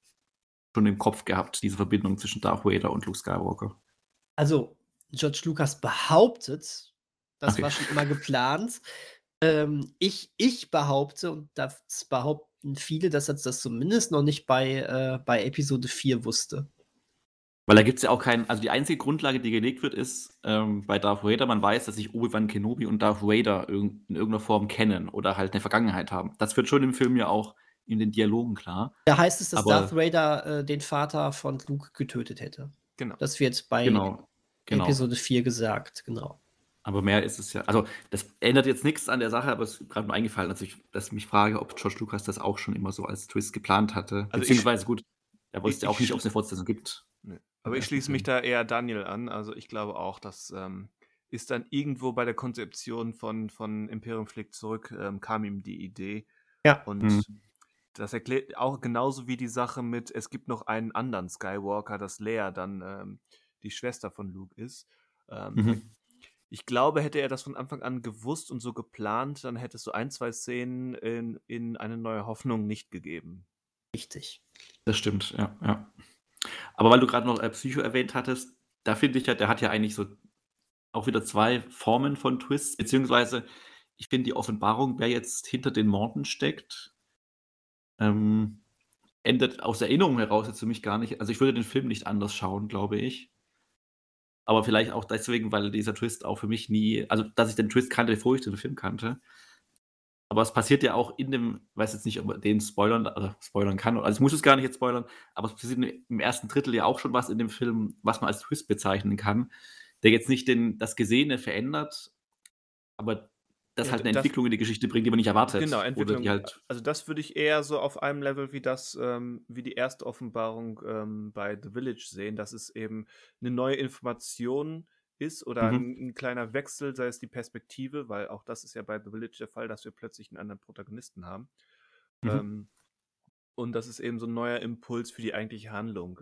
[SPEAKER 3] schon im Kopf gehabt, diese Verbindung zwischen Darth Vader und Luke Skywalker?
[SPEAKER 2] Also, George Lucas behauptet, das
[SPEAKER 3] Okay.
[SPEAKER 2] war schon immer geplant. Ähm, ich, ich behaupte, und das behaupten viele, dass er das zumindest noch nicht bei, äh, bei Episode 4 wusste.
[SPEAKER 3] Weil da gibt es ja auch keinen, also die einzige Grundlage, die gelegt wird, ist ähm, bei Darth Vader, man weiß, dass sich Obi-Wan Kenobi und Darth Vader irg in irgendeiner Form kennen oder halt eine Vergangenheit haben. Das wird schon im Film ja auch in den Dialogen klar.
[SPEAKER 2] Da heißt es, dass
[SPEAKER 3] Aber-
[SPEAKER 2] Darth Vader äh, den Vater von Luke getötet hätte.
[SPEAKER 1] Genau.
[SPEAKER 2] Das wird bei
[SPEAKER 3] Genau. genau.
[SPEAKER 2] Episode 4 gesagt, genau.
[SPEAKER 3] Aber mehr ist es ja. Also, das ändert jetzt nichts an der Sache, aber es ist gerade nur eingefallen, als ich dass ich mich frage, ob George Lucas das auch schon immer so als Twist geplant hatte.
[SPEAKER 1] Also ich-
[SPEAKER 3] Beziehungsweise, gut, er
[SPEAKER 1] ich-
[SPEAKER 3] wusste ja auch
[SPEAKER 1] ich
[SPEAKER 3] nicht, ob es eine Fortsetzung gibt.
[SPEAKER 1] Nee. Aber ich schließe mich da eher Daniel an. Also ich glaube auch, das ähm, ist dann irgendwo bei der Konzeption von, von Imperium schlägt zurück, ähm, kam ihm die Idee.
[SPEAKER 2] Ja.
[SPEAKER 1] Und
[SPEAKER 3] Mhm.
[SPEAKER 1] das erklärt auch genauso wie die Sache mit, es gibt noch einen anderen Skywalker, dass Leia dann ähm, die Schwester von Luke ist. Ähm,
[SPEAKER 3] Mhm.
[SPEAKER 1] Ich glaube, hätte er das von Anfang an gewusst und so geplant, dann hätte es so ein, zwei Szenen in, in eine neue Hoffnung nicht gegeben.
[SPEAKER 2] Richtig.
[SPEAKER 3] Das stimmt, ja, ja. Aber weil du gerade noch äh, Psycho erwähnt hattest, da finde ich ja, der hat ja eigentlich so auch wieder zwei Formen von Twists, beziehungsweise ich finde die Offenbarung, wer jetzt hinter den Morden steckt, ähm, ändert aus Erinnerung heraus jetzt für mich gar nicht. Also ich würde den Film nicht anders schauen, glaube ich. Aber vielleicht auch deswegen, weil dieser Twist auch für mich nie, also dass ich den Twist kannte, bevor ich den Film kannte. Aber es passiert ja auch in dem, weiß jetzt nicht, ob man den spoilern, also spoilern kann. Also ich muss es gar nicht jetzt spoilern, aber es passiert im ersten Drittel ja auch schon was in dem Film, was man als Twist bezeichnen kann, der jetzt nicht den, das Gesehene verändert, aber das
[SPEAKER 1] Ja,
[SPEAKER 3] halt eine
[SPEAKER 1] das-
[SPEAKER 3] Entwicklung in die Geschichte bringt, die man nicht erwartet.
[SPEAKER 1] Genau, Entwicklung.
[SPEAKER 3] halt,
[SPEAKER 1] also das würde ich eher so auf einem Level wie das, ähm, wie die erste Offenbarung ähm, bei The Village sehen, dass es eben eine neue Information ist oder
[SPEAKER 3] Mhm.
[SPEAKER 1] ein, ein kleiner Wechsel, sei es die Perspektive, weil auch das ist ja bei The Village der Fall, dass wir plötzlich einen anderen Protagonisten haben.
[SPEAKER 3] Mhm.
[SPEAKER 1] Ähm, und das ist eben so ein neuer Impuls für die eigentliche Handlung.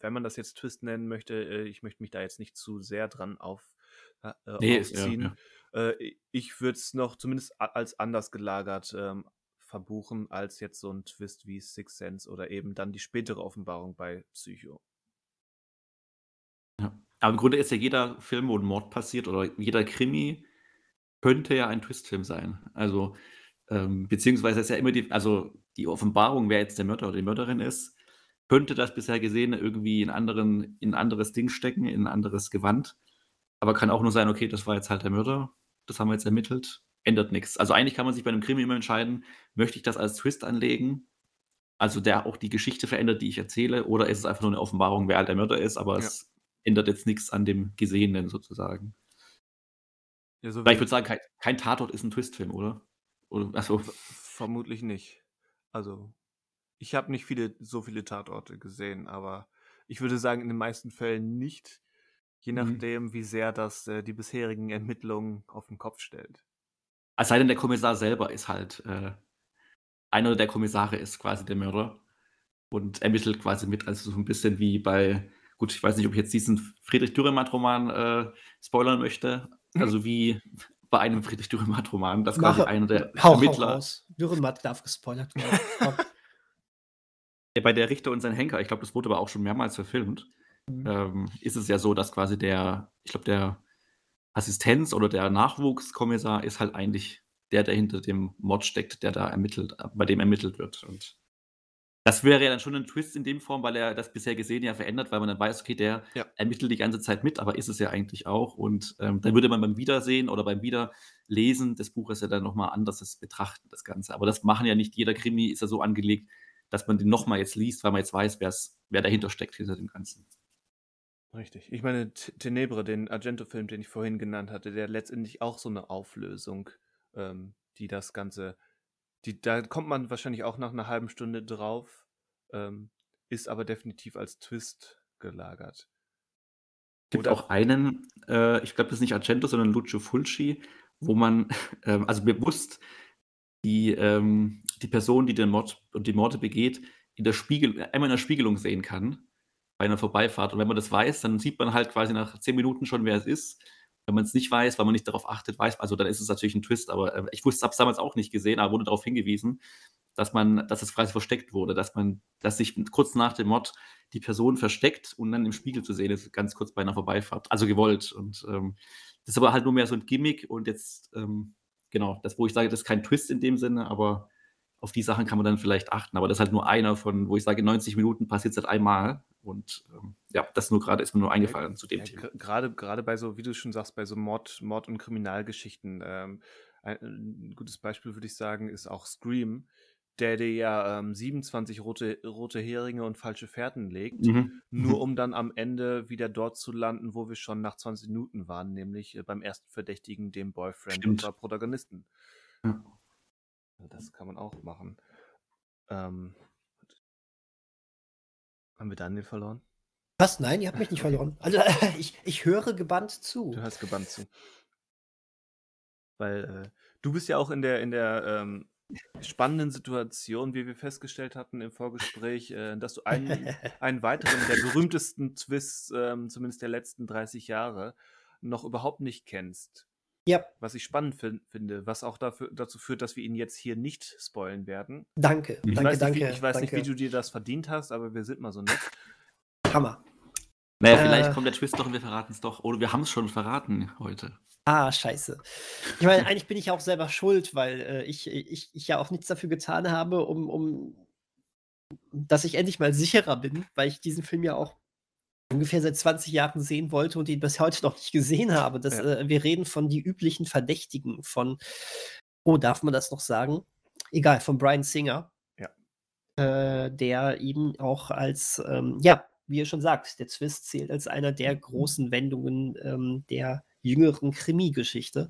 [SPEAKER 1] wenn man das jetzt Twist nennen möchte, äh, ich möchte mich da jetzt nicht zu sehr dran auf, äh, äh
[SPEAKER 3] Nee, ja,
[SPEAKER 1] aufziehen.
[SPEAKER 3] ja.
[SPEAKER 1] Äh, ich würde es noch zumindest als anders gelagert ähm, verbuchen, als jetzt so ein Twist wie Six Sense oder eben dann die spätere Offenbarung bei Psycho.
[SPEAKER 3] Aber im Grunde ist ja jeder Film, wo ein Mord passiert oder jeder Krimi könnte ja ein Twistfilm sein. Also, ähm, beziehungsweise ist ja immer die, also die Offenbarung, wer jetzt der Mörder oder die Mörderin ist, könnte das bisher Gesehene irgendwie in, anderen, in ein anderes Ding stecken, in ein anderes Gewand. Aber kann auch nur sein, okay, das war jetzt halt der Mörder, das haben wir jetzt ermittelt, ändert nichts. Also eigentlich kann man sich bei einem Krimi immer entscheiden, möchte ich das als Twist anlegen, also der auch die Geschichte verändert, die ich erzähle, oder ist es einfach nur eine Offenbarung, wer halt der Mörder ist, aber
[SPEAKER 1] Ja.
[SPEAKER 3] es ändert jetzt nichts an dem Gesehenen sozusagen.
[SPEAKER 1] Ja, so
[SPEAKER 3] Weil ich würde sagen, kein, kein Tatort ist ein Twistfilm, oder? oder also,
[SPEAKER 1] Ver- Vermutlich nicht. Also, ich habe nicht viele, so viele Tatorte gesehen, aber ich würde sagen, in den meisten Fällen nicht, je
[SPEAKER 3] Mhm.
[SPEAKER 1] nachdem, wie sehr das äh, die bisherigen Ermittlungen auf den Kopf stellt.
[SPEAKER 3] es sei denn, der Kommissar selber ist halt, äh, einer der Kommissare ist quasi der Mörder und ermittelt quasi mit, also so ein bisschen wie bei, gut, ich weiß nicht, ob ich jetzt diesen Friedrich Dürrematt-Roman äh, spoilern möchte, also [laughs] wie bei einem Friedrich Dürrematt-Roman, dass
[SPEAKER 2] Mache-
[SPEAKER 3] quasi einer der
[SPEAKER 2] Hau, hau
[SPEAKER 3] Ermittler,
[SPEAKER 2] raus. Dürrematt darf gespoilert werden. [laughs]
[SPEAKER 3] Ja, bei der Richter und sein Henker, ich glaube, das wurde aber auch schon mehrmals verfilmt,
[SPEAKER 2] Mhm.
[SPEAKER 3] ähm, ist es ja so, dass quasi der, ich glaube, der Assistenz oder der Nachwuchskommissar ist halt eigentlich der, der hinter dem Mord steckt, der da ermittelt, bei dem ermittelt wird. Und das wäre ja dann schon ein Twist in dem Form, weil er das bisher gesehen ja verändert, weil man dann weiß, okay, der
[SPEAKER 1] Ja.
[SPEAKER 3] ermittelt die ganze Zeit mit, aber ist es ja eigentlich auch. Und ähm, dann würde man beim Wiedersehen oder beim Wiederlesen des Buches ja dann nochmal anders das betrachten, das Ganze. Aber das machen ja nicht jeder Krimi, ist ja so angelegt, dass man den nochmal jetzt liest, weil man jetzt weiß, wer dahinter steckt hinter dem Ganzen.
[SPEAKER 1] Richtig. Ich meine, Tenebre, den Argento-Film, den ich vorhin genannt hatte, der letztendlich auch so eine Auflösung, ähm, die das Ganze, die, da kommt man wahrscheinlich auch nach einer halben Stunde drauf, ähm, ist aber definitiv als Twist gelagert.
[SPEAKER 3] gibt
[SPEAKER 1] Oder-
[SPEAKER 3] auch einen, äh, ich glaube, das ist nicht Argento, sondern Lucio Fulci, wo man, [laughs] ähm, also bewusst die, ähm, die Person, die den Mord und die Morde begeht, in der Spiegel, einmal in der Spiegelung sehen kann, bei einer Vorbeifahrt. Und wenn man das weiß, dann sieht man halt quasi nach zehn Minuten schon, wer es ist. Wenn man es nicht weiß, weil man nicht darauf achtet, weiß, also dann ist es natürlich ein Twist, aber äh, ich wusste, es damals auch nicht gesehen, aber wurde darauf hingewiesen, dass man, dass es quasi versteckt wurde, dass man, dass sich kurz nach dem Mord die Person versteckt und dann im Spiegel zu sehen ist, ganz kurz bei einer Vorbeifahrt. Also gewollt. Und ähm, das ist aber halt nur mehr so ein Gimmick und jetzt, ähm, genau, das, wo ich sage, das ist kein Twist in dem Sinne, aber auf die Sachen kann man dann vielleicht achten. Aber das ist halt nur einer von, wo ich sage, in 90 Minuten passiert es halt einmal. Und ähm, ja, das nur gerade ist mir nur eingefallen zu dem
[SPEAKER 1] Ja,
[SPEAKER 3] Thema.
[SPEAKER 1] Gerade gerade bei so, wie du schon sagst, bei so Mord, Mord und Kriminalgeschichten. Ähm, ein, ein gutes Beispiel würde ich sagen, ist auch Scream, der dir ja ähm, 27 rote, rote Heringe und falsche Fährten legt,
[SPEAKER 3] Mhm.
[SPEAKER 1] nur
[SPEAKER 3] Mhm.
[SPEAKER 1] um dann am Ende wieder dort zu landen, wo wir schon nach 20 Minuten waren, nämlich äh, beim ersten Verdächtigen, dem Boyfriend
[SPEAKER 3] Stimmt.
[SPEAKER 1] unserer Protagonisten.
[SPEAKER 3] Ja.
[SPEAKER 1] Das kann man auch machen. Ähm, haben wir Daniel verloren?
[SPEAKER 2] Was? Nein, ihr habt mich nicht [laughs] verloren. Also, ich, ich höre gebannt zu.
[SPEAKER 1] Du hörst gebannt zu. Weil äh, du bist ja auch in der, in der ähm, spannenden Situation, wie wir festgestellt hatten im Vorgespräch, äh, dass du einen, [laughs] einen weiteren der berühmtesten Twists, ähm, zumindest der letzten 30 Jahre, noch überhaupt nicht kennst.
[SPEAKER 2] Ja,
[SPEAKER 1] Was ich spannend fin finde, was auch dafür, dazu führt, dass wir ihn jetzt hier nicht spoilen werden.
[SPEAKER 2] danke,
[SPEAKER 3] Ich
[SPEAKER 2] danke,
[SPEAKER 1] weiß,
[SPEAKER 2] danke.
[SPEAKER 1] nicht, wie, ich weiß
[SPEAKER 2] danke.
[SPEAKER 1] nicht, wie du dir das verdient hast, aber wir sind mal so nett.
[SPEAKER 2] Hammer.
[SPEAKER 3] Naja,
[SPEAKER 2] Äh.
[SPEAKER 3] vielleicht kommt der Twist doch und wir verraten es doch. Oder wir haben es schon verraten heute.
[SPEAKER 2] Ah, scheiße. Ich meine, [laughs] eigentlich bin ich ja auch selber schuld, weil äh, ich, ich, ich ja auch nichts dafür getan habe, um, um dass ich endlich mal sicherer bin, weil ich diesen Film ja auch ungefähr seit 20 Jahren sehen wollte und ihn bis heute noch nicht gesehen habe. Das,
[SPEAKER 1] Ja.
[SPEAKER 2] äh, wir reden von die üblichen Verdächtigen von, oh, darf man das noch sagen? Egal, von Brian Singer.
[SPEAKER 1] Ja.
[SPEAKER 2] Äh, der eben auch als, ähm, ja, wie ihr schon sagt, der Twist zählt als einer der großen Wendungen ähm, der jüngeren Krimi-Geschichte.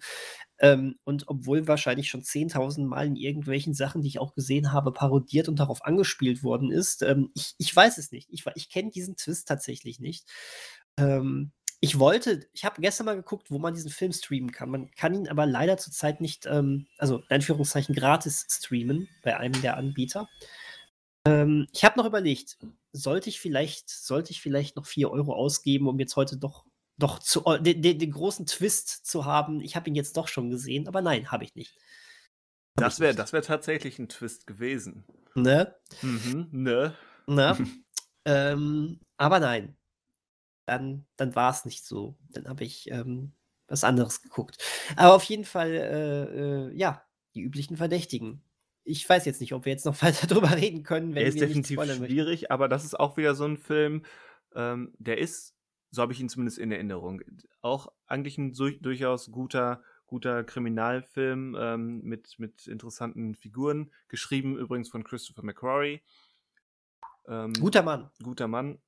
[SPEAKER 2] Ähm, und obwohl wahrscheinlich schon 10.000 Mal in irgendwelchen Sachen, die ich auch gesehen habe, parodiert und darauf angespielt worden ist, ähm, ich, ich weiß es nicht. Ich, ich kenne diesen Twist tatsächlich nicht. Ähm, ich wollte, ich habe gestern mal geguckt, wo man diesen Film streamen kann. Man kann ihn aber leider zurzeit nicht, ähm, also in Anführungszeichen gratis streamen bei einem der Anbieter. Ähm, ich habe noch überlegt, sollte ich vielleicht, sollte ich vielleicht noch 4 Euro ausgeben, um jetzt heute doch, doch zu, äh, den, den, den großen Twist zu haben. Ich habe ihn jetzt doch schon gesehen, aber nein, habe ich nicht. Hab
[SPEAKER 1] Das wäre das wär tatsächlich ein Twist gewesen.
[SPEAKER 2] Ne?
[SPEAKER 1] Mhm, ne?
[SPEAKER 2] Na? [laughs] ähm, aber nein. Dann, dann war es nicht so. Dann habe ich ähm, was anderes geguckt. Aber auf jeden Fall, äh, äh, ja, die üblichen Verdächtigen. Ich weiß jetzt nicht, ob wir jetzt noch [laughs] weiter drüber reden können, wenn
[SPEAKER 1] Er ist definitiv
[SPEAKER 2] spoilern möchten.
[SPEAKER 1] schwierig, aber das ist auch wieder so ein Film, ähm, der ist, so habe ich ihn zumindest in Erinnerung, auch eigentlich ein durchaus guter, guter Kriminalfilm ähm, mit, mit interessanten Figuren, geschrieben übrigens von Christopher McQuarrie. Ähm,
[SPEAKER 2] Guter Mann.
[SPEAKER 1] guter Mann.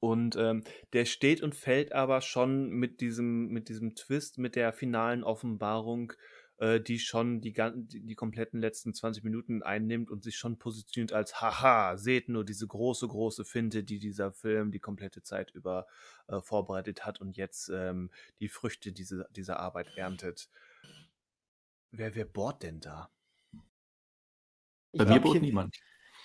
[SPEAKER 1] Und ähm, der steht und fällt aber schon mit diesem, mit diesem Twist, mit der finalen Offenbarung, äh, die schon die, gan- die, die kompletten letzten 20 Minuten einnimmt und sich schon positioniert als Haha, seht nur diese große, große Finte, die dieser Film die komplette Zeit über äh, vorbereitet hat und jetzt ähm, die Früchte diese, dieser Arbeit erntet. Wer, wer bohrt denn da?
[SPEAKER 2] Ich
[SPEAKER 3] Bei mir
[SPEAKER 2] hier,
[SPEAKER 3] niemand.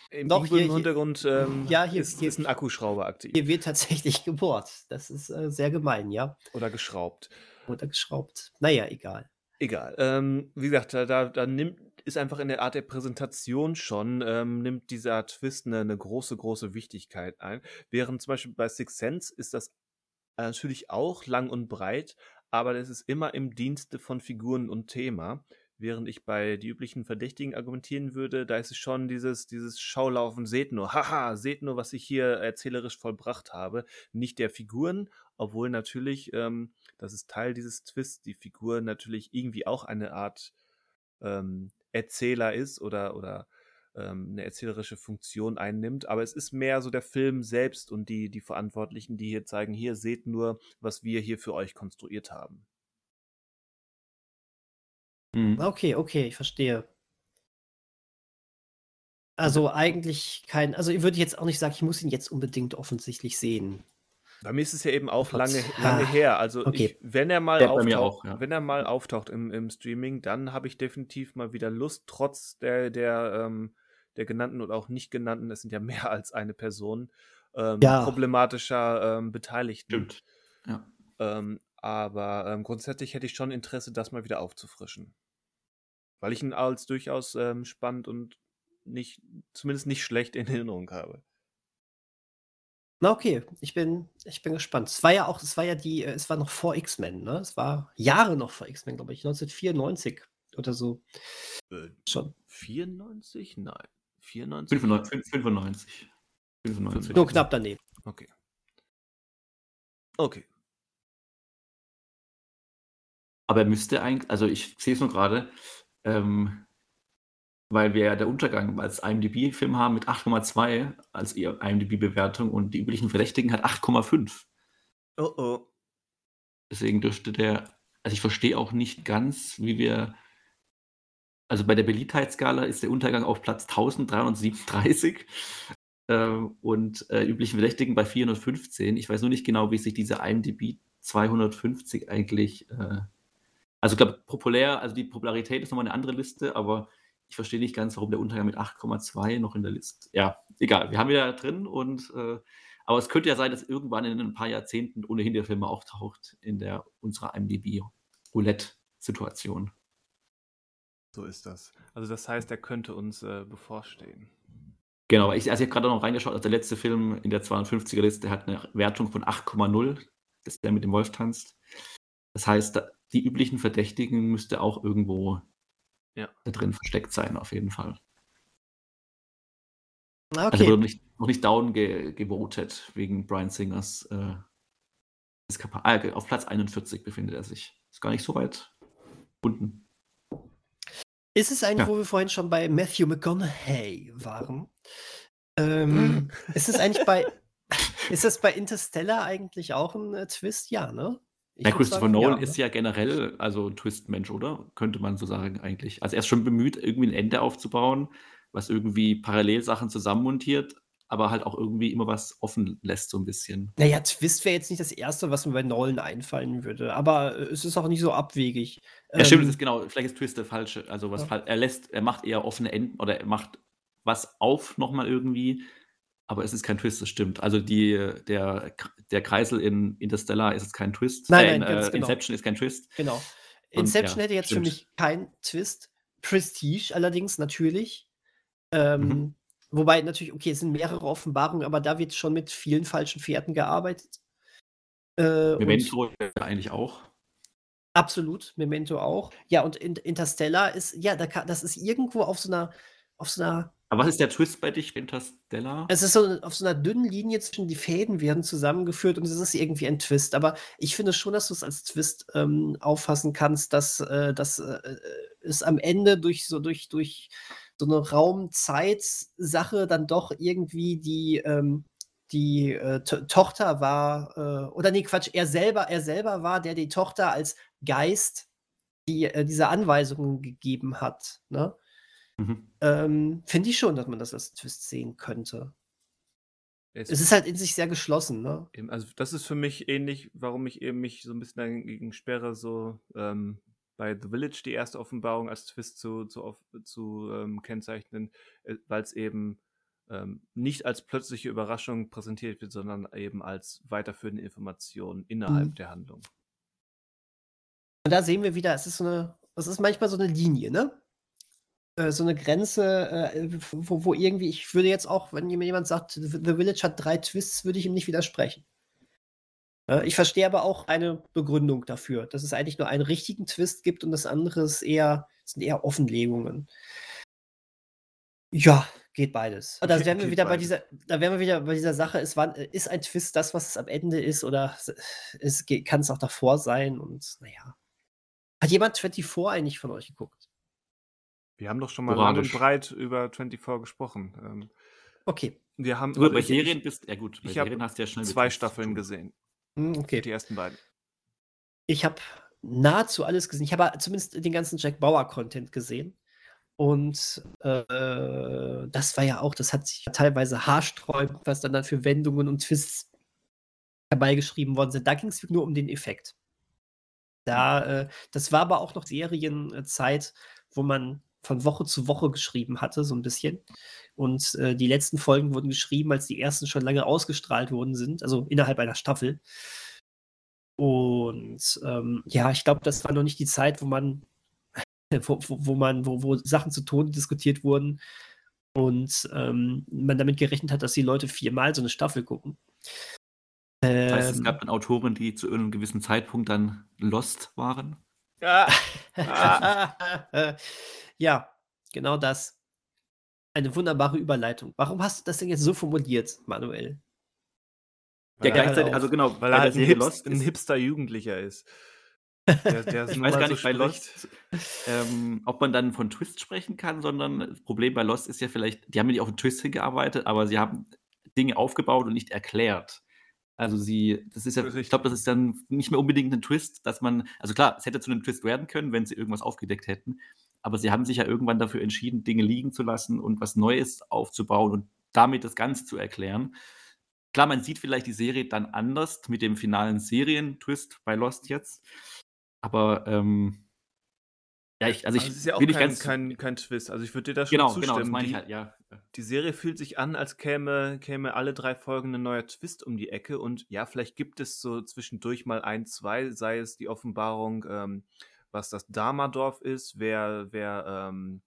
[SPEAKER 1] Im
[SPEAKER 2] Doch, hier-
[SPEAKER 1] Hintergrund ähm,
[SPEAKER 2] Ja, hier-
[SPEAKER 1] ist,
[SPEAKER 2] hier-
[SPEAKER 1] ist ein Akkuschrauber aktiv.
[SPEAKER 2] hier wird tatsächlich gebohrt. Das ist äh, sehr gemein, ja.
[SPEAKER 1] Oder geschraubt.
[SPEAKER 2] Oder geschraubt. Naja, egal.
[SPEAKER 1] Egal. Ähm, wie gesagt, da, da, nimmt, ist einfach in der Art der Präsentation schon, ähm, nimmt dieser Twist eine, eine große, große Wichtigkeit ein. Während zum Beispiel bei Six Sense ist das natürlich auch lang und breit, aber das ist immer im Dienste von Figuren und Thema. Während ich bei die üblichen Verdächtigen argumentieren würde, da ist es schon dieses, dieses Schaulaufen, seht nur, haha, seht nur, was ich hier erzählerisch vollbracht habe. Nicht der Figuren, obwohl natürlich, ähm, das ist Teil dieses Twists, die Figur natürlich irgendwie auch eine Art ähm, Erzähler ist oder, oder ähm, eine erzählerische Funktion einnimmt. Aber es ist mehr so der Film selbst und die, die Verantwortlichen, die hier zeigen, hier seht nur, was wir hier für euch konstruiert haben.
[SPEAKER 3] Mhm.
[SPEAKER 2] Okay, okay, ich verstehe. Also eigentlich kein, also ich würde jetzt auch nicht sagen, ich muss ihn jetzt unbedingt offensichtlich sehen.
[SPEAKER 1] Bei mir ist es ja eben auch
[SPEAKER 2] Trotz-
[SPEAKER 1] lange, lange
[SPEAKER 2] Ah,
[SPEAKER 1] her. Also
[SPEAKER 2] okay.
[SPEAKER 1] ich, wenn er mal
[SPEAKER 3] Ja, bei
[SPEAKER 1] auftaucht,
[SPEAKER 3] auch, ja.
[SPEAKER 1] wenn er mal auftaucht im, im Streaming, dann habe ich definitiv mal wieder Lust, trotz der, der, ähm, der genannten oder auch nicht genannten, es sind ja mehr [laughs] als eine Person, ähm,
[SPEAKER 2] Ja.
[SPEAKER 1] problematischer ähm, Beteiligten.
[SPEAKER 3] Stimmt. Ja.
[SPEAKER 1] Ähm, aber ähm, grundsätzlich hätte ich schon Interesse, das mal wieder aufzufrischen. Weil ich ihn als durchaus ähm, spannend und nicht, zumindest nicht schlecht in Erinnerung habe.
[SPEAKER 2] Na okay, ich bin, ich bin gespannt. Es war ja auch, es war ja die, äh, es war noch vor X-Men, ne? Es war Jahre noch vor X-Men, glaube ich, 1994 oder so.
[SPEAKER 1] Äh,
[SPEAKER 2] Schon.
[SPEAKER 1] 94? Nein. 94?
[SPEAKER 3] 95. 95. 95.
[SPEAKER 2] Nur knapp daneben.
[SPEAKER 1] Okay. Okay.
[SPEAKER 3] Aber er müsste eigentlich, also ich sehe es nur gerade, ähm, weil wir ja der Untergang als IMDb-Film haben mit 8,2 als IMDb-Bewertung und die üblichen Verdächtigen hat 8,5.
[SPEAKER 1] Oh oh.
[SPEAKER 3] Deswegen dürfte der, also ich verstehe auch nicht ganz, wie wir, also bei der Beliebtheitsskala ist der Untergang auf Platz 1337 ähm, und äh, üblichen Verdächtigen bei 415. Ich weiß nur nicht genau, wie sich diese IMDb 250 eigentlich, äh, also ich glaube, populär, also die Popularität ist nochmal eine andere Liste, aber ich verstehe nicht ganz, warum der Untergang mit 8,2 noch in der Liste. Ja, egal, wir haben ihn ja drin und äh, aber es könnte ja sein, dass irgendwann in ein paar Jahrzehnten ohnehin der Film auftaucht in der unserer IMDb-Roulette-Situation.
[SPEAKER 1] So ist das. Also das heißt, er könnte uns äh, bevorstehen.
[SPEAKER 3] Genau, aber ich, also ich habe gerade noch reingeschaut, also der letzte Film in der 52er-Liste hat eine Wertung von 8,0, das ist der mit dem Wolf tanzt. Das heißt, da- die üblichen Verdächtigen müsste auch irgendwo
[SPEAKER 1] Ja.
[SPEAKER 3] da drin versteckt sein, auf jeden Fall. Also
[SPEAKER 2] Okay.
[SPEAKER 3] wurde nicht, noch nicht down ge gewotet wegen Brian Singers äh, ah, auf Platz 41 befindet er sich. Ist gar nicht so weit unten.
[SPEAKER 2] Ist es eigentlich,
[SPEAKER 3] Ja.
[SPEAKER 2] wo wir vorhin schon bei Matthew McConaughey waren? Ähm, [laughs] ist es eigentlich bei, ist das bei Interstellar eigentlich auch ein äh, Twist? Ja, ne? Ich würd
[SPEAKER 3] Christopher
[SPEAKER 2] sagen,
[SPEAKER 3] Nolan
[SPEAKER 2] ja,
[SPEAKER 3] ist
[SPEAKER 2] ne?
[SPEAKER 3] ja generell also ein Twist-Mensch, oder? Könnte man so sagen eigentlich. Also er ist schon bemüht, irgendwie ein Ende aufzubauen, was irgendwie Parallelsachen zusammenmontiert, aber halt auch irgendwie immer was offen lässt, so ein bisschen.
[SPEAKER 2] Naja, Twist wäre jetzt nicht das Erste, was mir bei Nolan einfallen würde, aber äh, es ist auch nicht so abwegig.
[SPEAKER 3] Ja, stimmt,
[SPEAKER 2] Ähm,
[SPEAKER 3] ist genau, vielleicht ist Twist der falsche. Also was
[SPEAKER 2] Ja.
[SPEAKER 3] er lässt, er macht eher offene Enden oder er macht was auf nochmal irgendwie, aber es ist kein Twist, das stimmt. Also die, der, der Kreisel in Interstellar ist jetzt kein Twist.
[SPEAKER 2] Nein,
[SPEAKER 3] äh,
[SPEAKER 2] nein,
[SPEAKER 3] in,
[SPEAKER 2] ganz
[SPEAKER 3] äh,
[SPEAKER 2] genau.
[SPEAKER 3] Inception ist kein Twist.
[SPEAKER 2] Genau.
[SPEAKER 3] Und
[SPEAKER 2] Inception
[SPEAKER 3] ja,
[SPEAKER 2] hätte jetzt
[SPEAKER 3] stimmt.
[SPEAKER 2] für mich keinen Twist. Prestige allerdings natürlich. Ähm,
[SPEAKER 3] Mhm.
[SPEAKER 2] Wobei natürlich, okay, es sind mehrere Offenbarungen, aber da wird schon mit vielen falschen Pferden gearbeitet. Äh, und
[SPEAKER 3] Memento eigentlich auch.
[SPEAKER 2] absolut, Memento auch. Ja, und in, Interstellar ist, ja, da kann, das ist irgendwo auf so einer, auf so einer
[SPEAKER 3] Aber was ist der Twist bei dich, Interstellar?
[SPEAKER 2] Es ist so auf so einer dünnen Linie zwischen die Fäden werden zusammengeführt und es ist irgendwie ein Twist. Aber ich finde schon, dass du es als Twist ähm, auffassen kannst, dass, äh, dass äh, es am Ende durch so, durch, durch so eine Raum-Zeit-Sache dann doch irgendwie die, ähm, die äh, To- Tochter war, äh, oder nee, Quatsch, er selber, er selber war, der die Tochter als Geist die, äh, diese Anweisungen gegeben hat. Ne?
[SPEAKER 3] Mhm.
[SPEAKER 2] Ähm, finde ich schon, dass man das als Twist sehen könnte.
[SPEAKER 1] Es
[SPEAKER 2] Es ist halt in sich sehr geschlossen, ne?
[SPEAKER 1] Also das ist für mich ähnlich, warum ich eben mich so ein bisschen dagegen sperre, so ähm, bei The Village die erste Offenbarung als Twist zu, zu, zu ähm, kennzeichnen, weil es eben ähm, nicht als plötzliche Überraschung präsentiert wird, sondern eben als weiterführende Information innerhalb
[SPEAKER 2] Mhm.
[SPEAKER 1] der Handlung.
[SPEAKER 2] Und da sehen wir wieder, es ist so eine, es ist manchmal so eine Linie, ne? Äh, so eine Grenze, äh, wo, wo irgendwie, ich würde jetzt auch, wenn mir jemand sagt, The Village hat drei Twists, würde ich ihm nicht widersprechen. Äh, ich verstehe aber auch eine Begründung dafür, dass es eigentlich nur einen richtigen Twist gibt und das andere ist eher, sind eher Offenlegungen. Ja, geht beides. Und da wären wir wieder bei
[SPEAKER 1] beides.
[SPEAKER 2] dieser, da wären wir wieder bei dieser Sache, ist, wann, ist ein Twist das, was es am Ende ist, oder kann es auch davor sein und naja. Hat jemand 24 eigentlich von euch geguckt?
[SPEAKER 1] Wir haben doch schon mal lang und breit über 24 gesprochen. Ähm,
[SPEAKER 2] Okay.
[SPEAKER 1] wir haben
[SPEAKER 3] Gut,
[SPEAKER 1] also
[SPEAKER 3] bei
[SPEAKER 1] ich-
[SPEAKER 3] Serien
[SPEAKER 1] ich,
[SPEAKER 3] bist ja gut, bei
[SPEAKER 1] ich
[SPEAKER 3] Serien hast du ja schnell
[SPEAKER 1] zwei Staffeln
[SPEAKER 3] tun.
[SPEAKER 1] gesehen.
[SPEAKER 2] Hm,
[SPEAKER 1] Die
[SPEAKER 2] okay.
[SPEAKER 1] ersten beiden.
[SPEAKER 2] Ich habe nahezu alles gesehen. Ich habe zumindest den ganzen Jack Bauer-Content gesehen. Und äh, das war ja auch, das hat sich ja teilweise haarsträubend, was dann, dann für Wendungen und Twists herbeigeschrieben worden sind. Da ging es nur um den Effekt. Da, äh, das war aber auch noch Serienzeit, wo man von Woche zu Woche geschrieben hatte, so ein bisschen. Und äh, die letzten Folgen wurden geschrieben, als die ersten schon lange ausgestrahlt worden sind, also innerhalb einer Staffel. Und ähm, ja, ich glaube, das war noch nicht die Zeit, wo man, [laughs] wo, wo, man, wo, wo Sachen zu Tode diskutiert wurden und ähm, man damit gerechnet hat, dass die Leute viermal so eine Staffel gucken.
[SPEAKER 3] Das heißt, es
[SPEAKER 2] Ähm,
[SPEAKER 3] gab dann Autoren, die zu irgendeinem gewissen Zeitpunkt dann lost waren.
[SPEAKER 1] Ah, [laughs] [laughs]
[SPEAKER 2] ja, genau das. Eine wunderbare Überleitung. Warum hast du das denn jetzt so formuliert, Manuel?
[SPEAKER 3] Ja,
[SPEAKER 1] Weil
[SPEAKER 3] gleichzeitig,
[SPEAKER 2] auf.
[SPEAKER 3] also genau,
[SPEAKER 1] weil
[SPEAKER 3] bei
[SPEAKER 1] er halt ein, Hipst,
[SPEAKER 3] Lost
[SPEAKER 1] ein hipster Jugendlicher ist. [laughs] Der, der
[SPEAKER 3] ich weiß gar
[SPEAKER 1] so
[SPEAKER 3] nicht bei. Lost, ähm, ob man dann von Twist sprechen kann, sondern das Problem bei Lost ist ja vielleicht, die haben ja nicht auf einen Twist hingearbeitet, aber sie haben Dinge aufgebaut und nicht erklärt. Also sie, das ist ja, ich glaube, das ist dann nicht mehr unbedingt ein Twist, dass man, also klar, es hätte zu einem Twist werden können, wenn sie irgendwas aufgedeckt hätten, aber sie haben sich ja irgendwann dafür entschieden, Dinge liegen zu lassen und was Neues aufzubauen und damit das Ganze zu erklären. Klar, man sieht vielleicht die Serie dann anders mit dem finalen Serientwist bei Lost jetzt, aber ähm, ja, ich, also ich
[SPEAKER 1] Also es ist ja auch kein,
[SPEAKER 3] ganz
[SPEAKER 1] kein, kein Twist. Also ich würde dir da schon
[SPEAKER 3] genau,
[SPEAKER 1] zustimmen.
[SPEAKER 3] genau, das meine ich
[SPEAKER 1] die,
[SPEAKER 3] halt, ja.
[SPEAKER 1] die Serie fühlt sich an, als käme, käme alle drei Folgen ein neuer Twist um die Ecke. Und ja, vielleicht gibt es so zwischendurch mal ein, zwei, sei es die Offenbarung, ähm, was das Dharma-Dorf ist, wer, wer, ähm,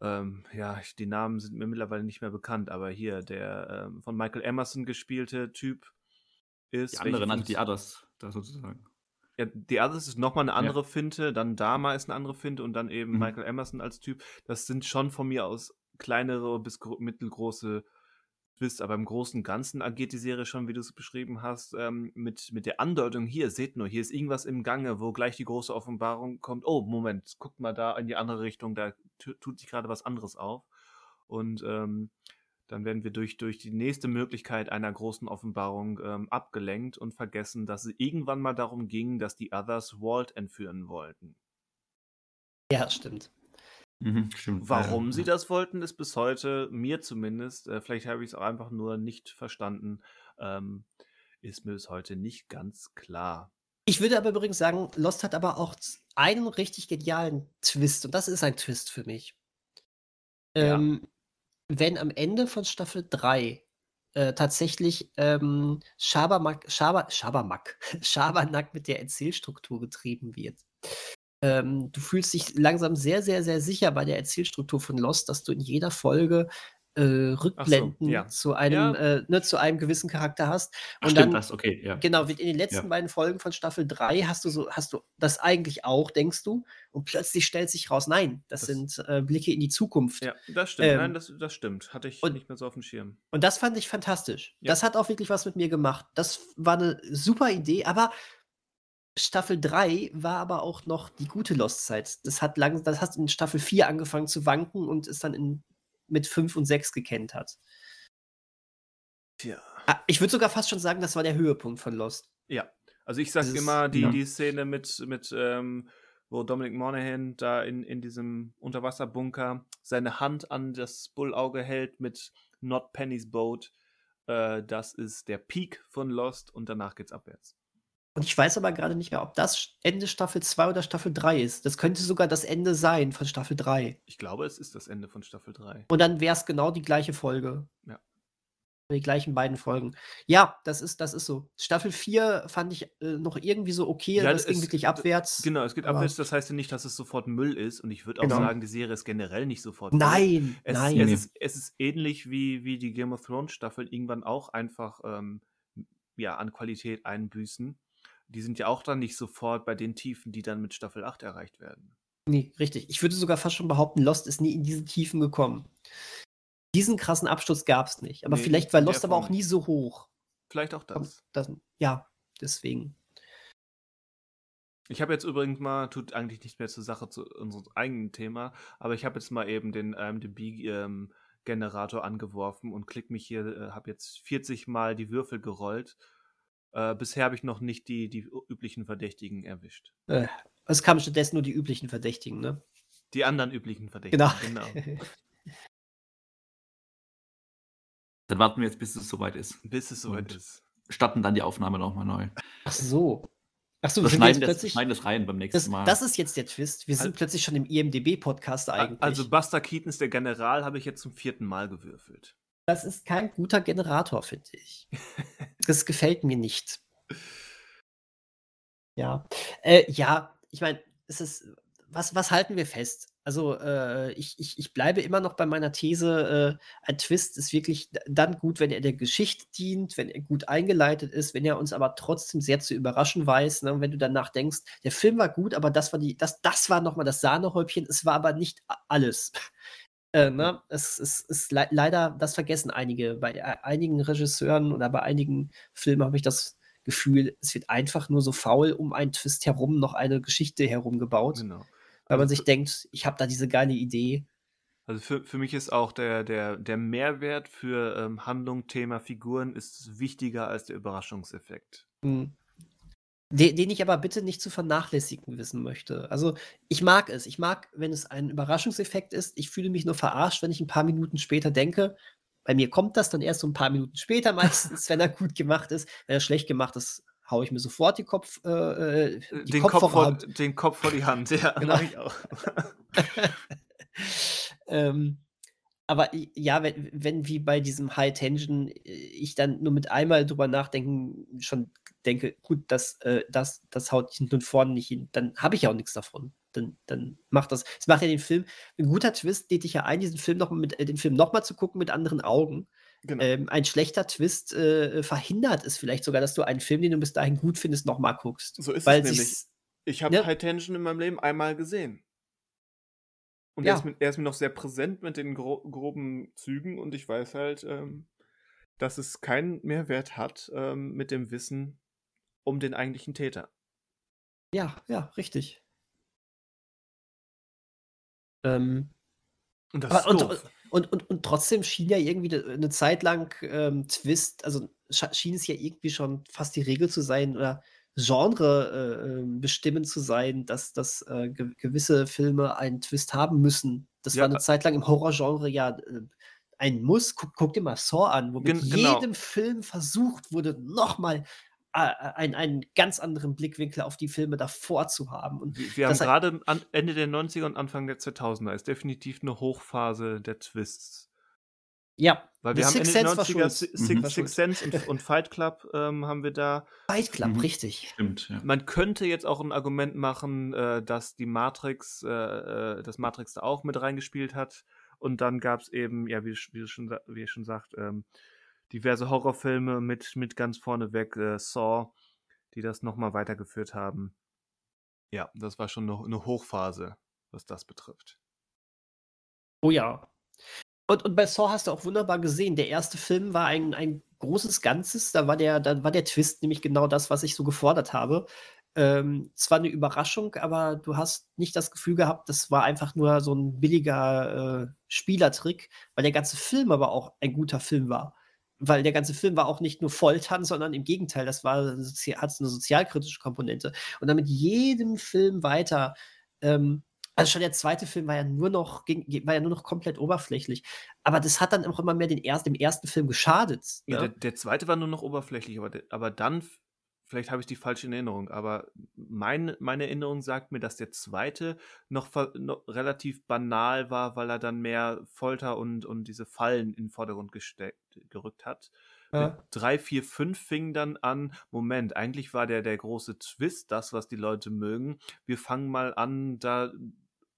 [SPEAKER 1] ähm, ja, die Namen sind mir mittlerweile nicht mehr bekannt, aber hier, der ähm, von Michael Emerson gespielte Typ ist.
[SPEAKER 3] Die also
[SPEAKER 1] Funkt-
[SPEAKER 3] die Others, da sozusagen.
[SPEAKER 1] ja, die Others ist nochmal eine
[SPEAKER 3] Ja.
[SPEAKER 1] andere Finte, dann Dharma ist eine andere Finte und dann eben
[SPEAKER 3] Mhm.
[SPEAKER 1] Michael Emerson als Typ. Das sind schon von mir aus kleinere bis gro- mittelgroße Twists, aber im Großen und Ganzen agiert die Serie schon, wie du es beschrieben hast, ähm, mit, mit der Andeutung, hier, seht nur, hier ist irgendwas im Gange, wo gleich die große Offenbarung kommt. Oh, Moment, guckt mal da in die andere Richtung, da tu- tut sich gerade was anderes auf. Und ähm, dann werden wir durch, durch die nächste Möglichkeit einer großen Offenbarung ähm, abgelenkt und vergessen, dass es irgendwann mal darum ging, dass die Others Walt entführen wollten.
[SPEAKER 2] Ja, stimmt.
[SPEAKER 3] Mhm, stimmt.
[SPEAKER 1] Warum
[SPEAKER 3] ja,
[SPEAKER 1] sie
[SPEAKER 3] ja.
[SPEAKER 1] das wollten, ist bis heute, mir zumindest, äh, vielleicht habe ich es auch einfach nur nicht verstanden, ähm, ist mir bis heute nicht ganz klar.
[SPEAKER 2] Ich würde aber übrigens sagen, Lost hat aber auch einen richtig genialen Twist und das ist ein Twist für mich.
[SPEAKER 1] Ja.
[SPEAKER 2] Ähm, wenn am Ende von Staffel 3 äh, tatsächlich ähm, Schabernack, Schaber, Schabernack, [laughs] Schabernack mit der Erzählstruktur getrieben wird. Ähm, du fühlst dich langsam sehr, sehr, sehr sicher bei der Erzählstruktur von Lost, dass du in jeder Folge äh, Rückblenden
[SPEAKER 1] ja.
[SPEAKER 2] zu einem, äh, ne, zu einem gewissen Charakter hast.
[SPEAKER 3] Ach,
[SPEAKER 2] Und
[SPEAKER 3] stimmt
[SPEAKER 2] dann,
[SPEAKER 3] das, okay, ja.
[SPEAKER 2] genau, wird in den letzten
[SPEAKER 3] Ja.
[SPEAKER 2] beiden Folgen von Staffel 3 hast du so, hast du das eigentlich auch, denkst du, und plötzlich stellt sich raus, nein, das,
[SPEAKER 1] Das-
[SPEAKER 2] sind äh, Blicke in die Zukunft.
[SPEAKER 1] Ja, das stimmt.
[SPEAKER 2] Ähm,
[SPEAKER 1] Nein, das, das stimmt. Hatte ich
[SPEAKER 2] und-
[SPEAKER 1] nicht mehr so auf dem Schirm.
[SPEAKER 2] Und das fand ich fantastisch.
[SPEAKER 1] Ja.
[SPEAKER 2] Das hat auch wirklich was mit mir gemacht. Das war eine super Idee, aber Staffel 3 war aber auch noch die gute Lost-Zeit. Das hat lang, das hat in Staffel 4 angefangen zu wanken und ist dann in, mit 5 und 6 gekentert.
[SPEAKER 1] Tja.
[SPEAKER 2] Ah, Ich würde sogar fast schon sagen, das war der Höhepunkt von Lost.
[SPEAKER 1] Ja. Also ich sag
[SPEAKER 2] Dieses-
[SPEAKER 1] immer, die,
[SPEAKER 3] ja.
[SPEAKER 1] die Szene mit, mit ähm, wo Dominic Monaghan da in, in diesem Unterwasserbunker seine Hand an das Bullauge hält mit Not Penny's Boat, äh, das ist der Peak von Lost und danach geht's abwärts.
[SPEAKER 2] Und ich weiß aber gerade nicht mehr, ob das Ende Staffel 2 oder Staffel 3 ist. Das könnte sogar das Ende sein von Staffel 3.
[SPEAKER 1] Ich glaube, es ist das Ende von Staffel 3.
[SPEAKER 2] Und dann wäre es genau die gleiche Folge.
[SPEAKER 1] Ja.
[SPEAKER 2] Die gleichen beiden Folgen. Ja, das ist, das ist so. Staffel 4 fand ich äh, noch irgendwie so okay.
[SPEAKER 1] Ja,
[SPEAKER 2] das ging
[SPEAKER 1] es-
[SPEAKER 2] wirklich abwärts.
[SPEAKER 1] Genau, es geht abwärts, das heißt ja nicht, dass es sofort Müll ist und ich würde auch
[SPEAKER 2] Genau.
[SPEAKER 1] sagen, die Serie ist generell nicht sofort Müll.
[SPEAKER 2] Nein,
[SPEAKER 1] Es,
[SPEAKER 2] nein.
[SPEAKER 1] Es, ist, es ist ähnlich wie, wie die Game of Thrones Staffeln irgendwann auch einfach ähm, ja, an Qualität einbüßen. Die sind ja auch dann nicht sofort bei den Tiefen, die dann mit Staffel 8 erreicht werden.
[SPEAKER 2] Nee, richtig. Ich würde sogar fast schon behaupten, Lost ist nie in diese Tiefen gekommen. Diesen krassen Absturz gab es nicht. Aber
[SPEAKER 1] Nee,
[SPEAKER 2] vielleicht war Lost aber auch nie so hoch.
[SPEAKER 1] Vielleicht auch das.
[SPEAKER 2] Das, ja, deswegen.
[SPEAKER 1] Ich habe jetzt übrigens mal, tut eigentlich nicht mehr zur Sache zu unserem eigenen Thema, aber ich habe jetzt mal eben den IMDb-Generator angeworfen und klick mich hier, äh, habe jetzt 40 Mal die Würfel gerollt. Äh, bisher habe ich noch nicht die, die üblichen Verdächtigen erwischt.
[SPEAKER 2] Äh, es kamen stattdessen nur die üblichen Verdächtigen, ne?
[SPEAKER 1] Die anderen üblichen Verdächtigen.
[SPEAKER 2] Genau.
[SPEAKER 1] genau. [laughs]
[SPEAKER 3] Dann warten wir jetzt, bis es soweit ist.
[SPEAKER 1] Bis es soweit
[SPEAKER 3] Und-
[SPEAKER 1] ist.
[SPEAKER 3] Starten dann die Aufnahme nochmal neu.
[SPEAKER 2] Ach so. Ach so,
[SPEAKER 3] Wir
[SPEAKER 2] sind wir jetzt
[SPEAKER 3] schneiden das,
[SPEAKER 2] plötzlich.
[SPEAKER 3] schneiden das rein beim nächsten
[SPEAKER 2] Das,
[SPEAKER 3] Mal.
[SPEAKER 2] das ist jetzt der Twist. Wir sind
[SPEAKER 1] Al-
[SPEAKER 2] plötzlich schon im IMDB-Podcast eigentlich.
[SPEAKER 1] Also Buster Keatons, der General, habe ich jetzt zum vierten Mal gewürfelt.
[SPEAKER 2] Das ist kein guter Generator, finde ich. Das gefällt mir nicht. Ja. Äh, ja, ich meine, es ist. Was, was halten wir fest? Also, äh, ich, ich, ich bleibe immer noch bei meiner These, äh, ein Twist ist wirklich dann gut, wenn er der Geschichte dient, wenn er gut eingeleitet ist, wenn er uns aber trotzdem sehr zu überraschen weiß. Ne? Und wenn du danach denkst, der Film war gut, aber das war die, das, das war nochmal das Sahnehäubchen, es war aber nicht alles. Äh, ne? Es ist le leider, das vergessen einige. Bei e- einigen Regisseuren oder bei einigen Filmen habe ich das Gefühl, es wird einfach nur so faul um einen Twist herum noch eine Geschichte herumgebaut,
[SPEAKER 1] Genau.
[SPEAKER 2] weil man
[SPEAKER 1] Also
[SPEAKER 2] sich
[SPEAKER 1] für-
[SPEAKER 2] denkt, ich habe da diese geile Idee.
[SPEAKER 1] Also für, für mich ist auch der, der, der Mehrwert für ähm, Handlung, Thema, Figuren ist wichtiger als der Überraschungseffekt.
[SPEAKER 2] Hm. Den, den ich aber bitte nicht zu vernachlässigen wissen möchte. Also, ich mag es. Ich mag, wenn es ein Überraschungseffekt ist. Ich fühle mich nur verarscht, wenn ich ein paar Minuten später denke. Bei mir kommt das dann erst so ein paar Minuten später meistens, [laughs] wenn er gut gemacht ist. Wenn er schlecht gemacht ist, haue ich mir sofort die Kopf, äh, äh, die
[SPEAKER 1] Den Kopf, vor,
[SPEAKER 2] Kopfhörer-
[SPEAKER 1] den Kopf vor die Hand, ja, [laughs]
[SPEAKER 2] Genau.
[SPEAKER 1] ich auch. [laughs]
[SPEAKER 2] ähm, aber ja, wenn, wenn wie bei diesem High Tension äh, ich dann nur mit einmal drüber nachdenken schon denke, gut, das, äh, das, das haut hinten und vorne nicht hin, dann habe ich ja auch nichts davon. Dann, dann macht das. Es macht ja den Film, ein guter Twist lädt dich ja ein, diesen Film noch mit, äh, den Film nochmal zu gucken mit anderen Augen.
[SPEAKER 1] Genau.
[SPEAKER 2] Ähm, ein schlechter Twist äh, verhindert es vielleicht sogar, dass du einen Film, den du bis dahin gut findest, nochmal guckst.
[SPEAKER 1] so ist es nämlich. Ich habe
[SPEAKER 2] Ja.
[SPEAKER 1] High Tension in meinem Leben einmal gesehen. Und
[SPEAKER 2] Ja.
[SPEAKER 1] er, ist mir, er ist mir noch sehr präsent mit den gro groben Zügen und ich weiß halt, ähm, dass es keinen Mehrwert hat ähm, mit dem Wissen um den eigentlichen Täter.
[SPEAKER 2] Ja, ja, richtig. Ähm,
[SPEAKER 1] Und das
[SPEAKER 2] Aber-
[SPEAKER 1] ist
[SPEAKER 2] und, und, und, und trotzdem schien ja irgendwie eine Zeit lang ähm, Twist, also schien es ja irgendwie schon fast die Regel zu sein oder Genre äh, ähm, bestimmend zu sein, dass, dass äh, ge gewisse Filme einen Twist haben müssen. Das
[SPEAKER 1] Ja,
[SPEAKER 2] war eine
[SPEAKER 1] äh
[SPEAKER 2] Zeit lang im Horrorgenre ja äh, ein Muss. Guck, guck dir mal Saw an, wo mit
[SPEAKER 1] Gen- genau.
[SPEAKER 2] jedem Film versucht wurde, nochmal einen, einen ganz anderen Blickwinkel auf die Filme davor zu haben. Und
[SPEAKER 1] Wir, wir haben gerade Ende der 90er und Anfang der 2000er ist definitiv eine Hochphase der Twists.
[SPEAKER 2] Ja,
[SPEAKER 1] Weil wir haben den
[SPEAKER 2] Sense war
[SPEAKER 1] 90er
[SPEAKER 2] schuld.
[SPEAKER 1] Six,
[SPEAKER 3] Mhm.
[SPEAKER 1] Six, Six. Sense und, und Fight Club ähm, haben wir da.
[SPEAKER 2] Fight Club,
[SPEAKER 3] Mhm.
[SPEAKER 2] richtig.
[SPEAKER 3] Stimmt, ja.
[SPEAKER 1] Man könnte jetzt auch ein Argument machen, äh, dass die Matrix, äh, äh, das Matrix da auch mit reingespielt hat. Und dann gab es eben, ja, wie, wie, schon, sa- wie ihr schon sagt, ähm, diverse Horrorfilme mit, mit ganz vorneweg äh, Saw, die das nochmal weitergeführt haben. Ja, das war schon eine, eine Hochphase, was das betrifft.
[SPEAKER 2] Oh ja. Und, und bei Saw hast du auch wunderbar gesehen, der erste Film war ein, ein großes Ganzes. Da war, der, da war der Twist nämlich genau das, was ich so gefordert habe. Ähm, zwar eine Überraschung, aber du hast nicht das Gefühl gehabt, das war einfach nur so ein billiger äh, Spielertrick, weil der ganze Film aber auch ein guter Film war. Weil der ganze Film war auch nicht nur Foltern, sondern im Gegenteil, das war hat eine sozialkritische Komponente. Und dann mit jedem Film weiter ähm, also schon der zweite Film war ja nur noch, ging, war ja nur noch komplett oberflächlich. Aber das hat dann auch immer mehr den erst, dem ersten Film geschadet.
[SPEAKER 1] Ja,
[SPEAKER 2] Ne?
[SPEAKER 1] der, der zweite war nur noch oberflächlich, aber, aber dann, vielleicht habe ich die falsche Erinnerung, aber mein, meine Erinnerung sagt mir, dass der zweite noch, noch relativ banal war, weil er dann mehr Folter und, und diese Fallen in den Vordergrund gesteckt, gerückt hat.
[SPEAKER 2] Ja.
[SPEAKER 1] Mit 3, 4, 5 fing dann an, Moment, eigentlich war der der große Twist, das, was die Leute mögen. Wir fangen mal an, da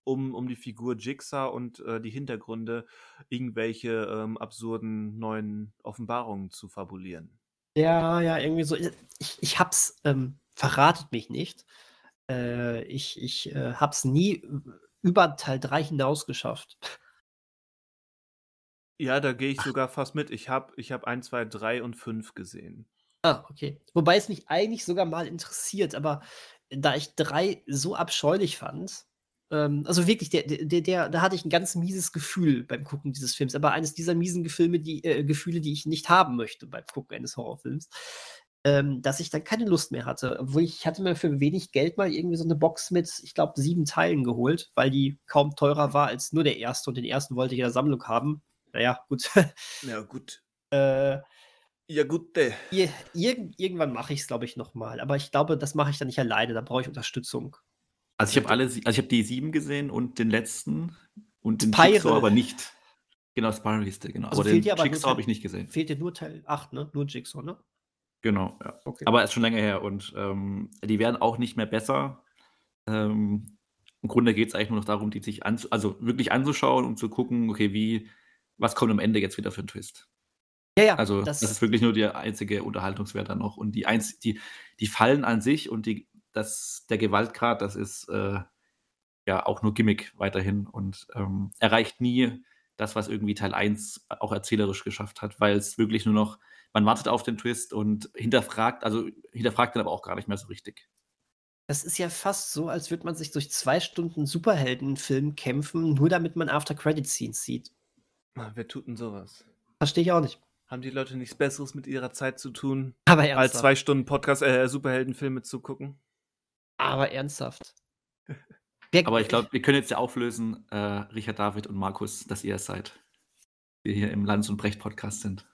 [SPEAKER 1] um, um die Figur Jigsaw und äh, die Hintergründe irgendwelche ähm, absurden neuen Offenbarungen zu fabulieren.
[SPEAKER 2] Ja, ja, irgendwie so. Ich, ich hab's, ähm, verratet mich nicht. Äh, ich ich äh, hab's nie über Teil 3 hinaus geschafft.
[SPEAKER 1] Ja, da gehe ich sogar fast mit. Ich habe ich hab 1, 2, 3 und 5 gesehen.
[SPEAKER 2] Ah, okay. Wobei es mich eigentlich sogar mal interessiert, aber da ich 3 so abscheulich fand, ähm, also wirklich, der, der, der, da hatte ich ein ganz mieses Gefühl beim Gucken dieses Films, aber eines dieser miesen Gefilme, die, äh, Gefühle, die ich nicht haben möchte beim Gucken eines Horrorfilms, ähm, dass ich dann keine Lust mehr hatte. Obwohl ich hatte mir für wenig Geld mal irgendwie so eine Box mit, ich glaube, sieben Teilen geholt, weil die kaum teurer war als nur der erste und den ersten wollte ich in der Sammlung haben. Naja, gut. [laughs]
[SPEAKER 1] Ja, gut.
[SPEAKER 2] äh,
[SPEAKER 1] Ja, gut. äh.
[SPEAKER 2] Ir irgend irgendwann mache ich es, glaube ich, noch mal. Aber ich glaube, das mache ich dann nicht alleine, da brauche ich Unterstützung.
[SPEAKER 3] Also ich habe alle, also ich habe die sieben gesehen und den letzten und den
[SPEAKER 2] Spiral.
[SPEAKER 3] Jigsaw aber nicht. Genau, Spiral hieß der, genau.
[SPEAKER 2] Also
[SPEAKER 3] aber den Jigsaw habe ich nicht gesehen.
[SPEAKER 2] Fehlt dir nur Teil 8, ne? Nur Jigsaw, ne?
[SPEAKER 3] Genau, ja.
[SPEAKER 2] Okay.
[SPEAKER 3] Aber ist schon länger her und ähm, die werden auch nicht mehr besser. Ähm, Im Grunde geht es eigentlich nur noch darum, die sich anzu also wirklich anzuschauen und zu gucken, okay, wie, was kommt am Ende jetzt wieder für ein Twist.
[SPEAKER 2] ja, ja,
[SPEAKER 3] Also das,
[SPEAKER 2] das,
[SPEAKER 3] ist wirklich nur der einzige Unterhaltungswert dann noch. Und die, einz die, die Fallen an sich und die, das, der Gewaltgrad, das ist äh, ja auch nur Gimmick weiterhin und ähm, erreicht nie das, was irgendwie Teil 1 auch erzählerisch geschafft hat, weil es wirklich nur noch, man wartet auf den Twist und hinterfragt, also hinterfragt den aber auch gar nicht mehr so richtig.
[SPEAKER 2] das ist ja fast so, als würde man sich durch zwei Stunden Superheldenfilm kämpfen, nur damit man After-Credit-Scenes sieht.
[SPEAKER 1] Ah, Wer tut denn sowas?
[SPEAKER 2] Verstehe ich auch nicht.
[SPEAKER 1] Haben die Leute nichts Besseres mit ihrer Zeit zu tun,
[SPEAKER 2] Aber
[SPEAKER 1] als zwei Stunden Podcast, äh, Superheldenfilme zu gucken?
[SPEAKER 2] Aber ernsthaft. [laughs] Wer-
[SPEAKER 3] Aber ich glaube, wir können jetzt ja auflösen, äh, Richard David und Markus, dass ihr es seid. Wir hier im Lanz und Brecht Podcast sind.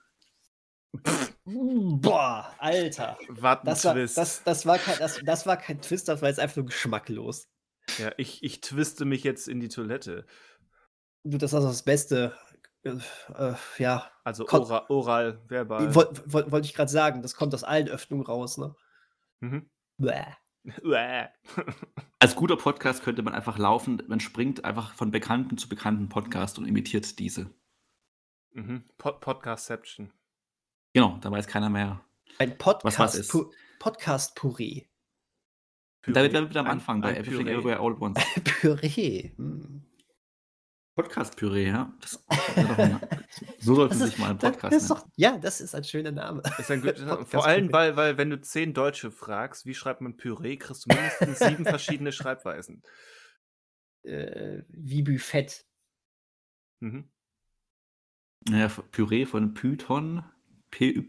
[SPEAKER 2] Boah, Alter.
[SPEAKER 1] Warten
[SPEAKER 2] Das war,
[SPEAKER 1] Twist.
[SPEAKER 2] das, das, war kein, das, das war kein Twist, das war jetzt einfach nur geschmacklos.
[SPEAKER 1] ja, ich, ich twiste mich jetzt in die Toilette.
[SPEAKER 2] Du, das ist also das Beste. Äh, äh, ja,
[SPEAKER 1] Also
[SPEAKER 2] Kon-
[SPEAKER 1] oral, oral verbal.
[SPEAKER 2] wollte wollt, wollt ich gerade sagen, das kommt aus allen Öffnungen raus, ne?
[SPEAKER 1] Mhm.
[SPEAKER 2] Bäh.
[SPEAKER 3] Als guter Podcast könnte man einfach laufen, man springt einfach von bekannten zu bekannten Podcast und imitiert diese.
[SPEAKER 1] mhm. Pod Podcastception.
[SPEAKER 3] Genau, da weiß keiner mehr.
[SPEAKER 2] Ein
[SPEAKER 3] was
[SPEAKER 2] Podcast,
[SPEAKER 3] ist.
[SPEAKER 2] Pu Podcast-Puree.
[SPEAKER 3] Und damit wären wir wieder am
[SPEAKER 1] Ein-
[SPEAKER 3] Anfang bei
[SPEAKER 1] ein
[SPEAKER 3] Everything
[SPEAKER 1] Püree.
[SPEAKER 3] Everywhere All at Once. [laughs]
[SPEAKER 2] Püree. hm.
[SPEAKER 3] Podcast-Püree, ja. Das, ein- [laughs] so sollten
[SPEAKER 2] Das
[SPEAKER 3] sich mal ein Podcast
[SPEAKER 2] das ist
[SPEAKER 3] nennen.
[SPEAKER 2] doch, ja, das ist ein schöner Name.
[SPEAKER 1] Ist ein guter [laughs] Vor allem, weil, weil, wenn du zehn Deutsche fragst, wie schreibt man Püree, kriegst du mindestens sieben [laughs] verschiedene Schreibweisen.
[SPEAKER 2] Äh, wie Buffett.
[SPEAKER 1] Mhm.
[SPEAKER 3] Ja, Püree von Python, PY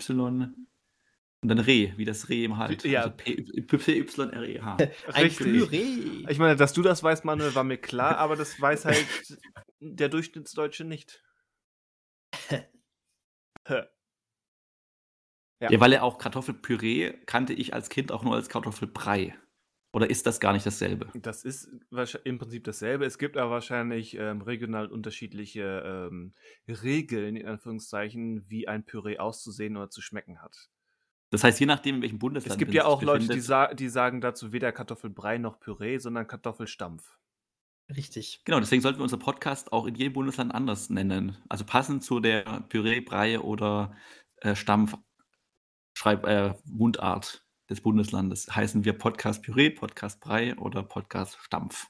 [SPEAKER 3] und dann Reh, wie das Reh im Halt.
[SPEAKER 1] Ja.
[SPEAKER 3] Also P-Y-R-E-H. [laughs]
[SPEAKER 2] Ein. Püree.
[SPEAKER 1] Ich meine, dass du das weißt, Manuel, war mir klar, aber das weiß halt [laughs] der Durchschnittsdeutsche nicht. [laughs] Hä. Ja.
[SPEAKER 3] Ja. weil er auch Kartoffelpüree kannte ich als Kind auch nur als Kartoffelbrei. Oder ist das gar nicht dasselbe?
[SPEAKER 1] Das ist im Prinzip dasselbe. Es gibt aber wahrscheinlich ähm, regional unterschiedliche ähm, Regeln, in Anführungszeichen, wie ein Püree auszusehen oder zu schmecken hat.
[SPEAKER 3] Das heißt, je nachdem, in welchem Bundesland
[SPEAKER 1] Es gibt ja auch Leute, die, sa die sagen dazu weder Kartoffelbrei noch Püree, sondern Kartoffelstampf.
[SPEAKER 2] Richtig.
[SPEAKER 3] Genau, deswegen sollten wir unseren Podcast auch in jedem Bundesland anders nennen. Also passend zu der Püree, Brei oder äh, Stampf Schreib, äh, Mundart des Bundeslandes heißen wir Podcast Püree, Podcast Brei oder Podcast Stampf.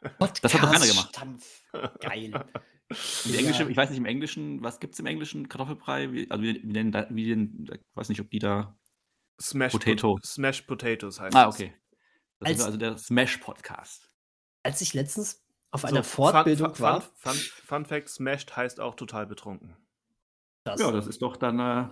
[SPEAKER 3] Das hat doch keiner gemacht.
[SPEAKER 2] Stampf. Geil. [laughs]
[SPEAKER 3] Im
[SPEAKER 2] Ja.
[SPEAKER 3] Englischen, ich weiß nicht im Englischen, was gibt es im Englischen? Kartoffelbrei? Wie, also wie, wie nennen da, wie den, ich weiß nicht, ob die da.
[SPEAKER 1] Smash
[SPEAKER 3] Potato.
[SPEAKER 1] Pot Smash Potatoes heißt
[SPEAKER 3] Ah, okay. Das
[SPEAKER 2] Als-
[SPEAKER 3] ist also der Smash-Podcast.
[SPEAKER 2] Als ich letztens auf
[SPEAKER 1] So,
[SPEAKER 2] einer
[SPEAKER 1] Fun-
[SPEAKER 2] Fortbildung
[SPEAKER 1] Fun,
[SPEAKER 2] war,
[SPEAKER 1] Fun, Fun, Fun Fact: Smashed heißt auch total betrunken.
[SPEAKER 2] das,
[SPEAKER 3] Ja, das ist doch dann, äh,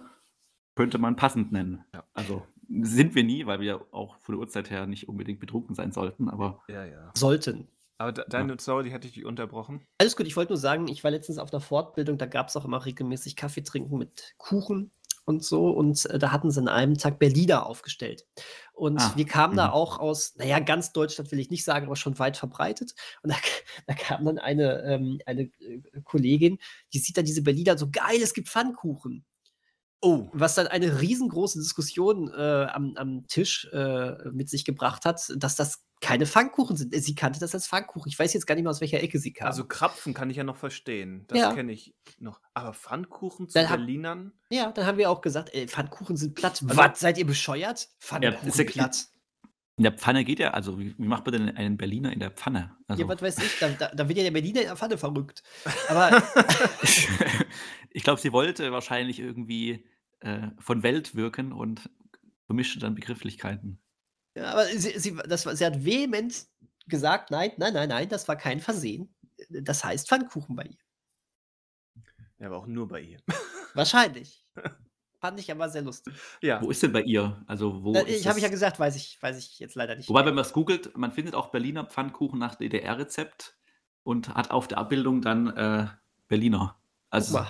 [SPEAKER 3] könnte man passend nennen.
[SPEAKER 1] Ja.
[SPEAKER 3] Also sind wir nie, weil wir auch von der Uhrzeit her nicht unbedingt betrunken sein sollten, aber
[SPEAKER 1] Ja, ja.
[SPEAKER 2] sollten.
[SPEAKER 1] Aber de deine Sorry, die hatte ich dich unterbrochen.
[SPEAKER 2] Alles gut, ich wollte nur sagen, ich war letztens auf einer Fortbildung, da gab es auch immer regelmäßig Kaffee trinken mit Kuchen und so. Und äh, da hatten sie an einem Tag Berliner aufgestellt. Und
[SPEAKER 3] Ah,
[SPEAKER 2] wir kamen da
[SPEAKER 3] mhm.
[SPEAKER 2] auch aus, naja, ganz Deutschland will ich nicht sagen, aber schon weit verbreitet. Und da, da kam dann eine, ähm, eine äh, Kollegin, die sieht dann diese Berliner so geil, es gibt Pfannkuchen.
[SPEAKER 1] Oh.
[SPEAKER 2] Was dann eine riesengroße Diskussion äh, am, am Tisch äh, mit sich gebracht hat, dass das keine Pfannkuchen sind. Sie kannte das als Pfannkuchen. Ich weiß jetzt gar nicht mehr, aus welcher Ecke sie kam.
[SPEAKER 1] Also Krapfen kann ich ja noch verstehen. Das
[SPEAKER 2] Ja.
[SPEAKER 1] kenne ich noch. Aber Pfannkuchen zu
[SPEAKER 2] Dann hab-
[SPEAKER 1] Berlinern?
[SPEAKER 2] Ja, dann haben wir auch gesagt, ey, Pfannkuchen sind platt.
[SPEAKER 1] Also-
[SPEAKER 2] Was, seid ihr bescheuert? Pfannkuchen
[SPEAKER 3] ist ja-
[SPEAKER 2] platt.
[SPEAKER 3] in der Pfanne geht ja, also wie, wie macht man denn einen Berliner in der Pfanne? Also,
[SPEAKER 2] Ja, was weiß ich, da, da, da wird ja der Berliner in der Pfanne verrückt. Aber [laughs]
[SPEAKER 3] ich glaube, sie wollte wahrscheinlich irgendwie äh, von Welt wirken und vermischte dann Begrifflichkeiten.
[SPEAKER 2] Ja, aber sie, sie, das, war- sie hat vehement gesagt, nein, nein, nein, nein, das war kein Versehen. Das heißt Pfannkuchen bei ihr.
[SPEAKER 1] Ja, aber auch nur bei ihr. [laughs]
[SPEAKER 2] Wahrscheinlich. Fand ich aber sehr lustig.
[SPEAKER 1] Ja.
[SPEAKER 3] Wo ist denn bei ihr? Also wo
[SPEAKER 2] Äh,
[SPEAKER 3] ist
[SPEAKER 2] ich habe
[SPEAKER 3] das?
[SPEAKER 2] ja gesagt, weiß ich, weiß ich jetzt leider nicht.
[SPEAKER 3] Wobei,
[SPEAKER 2] mehr.
[SPEAKER 3] wenn man es googelt, man findet auch Berliner Pfannkuchen nach DDR-Rezept und hat auf der Abbildung dann äh, Berliner. Also,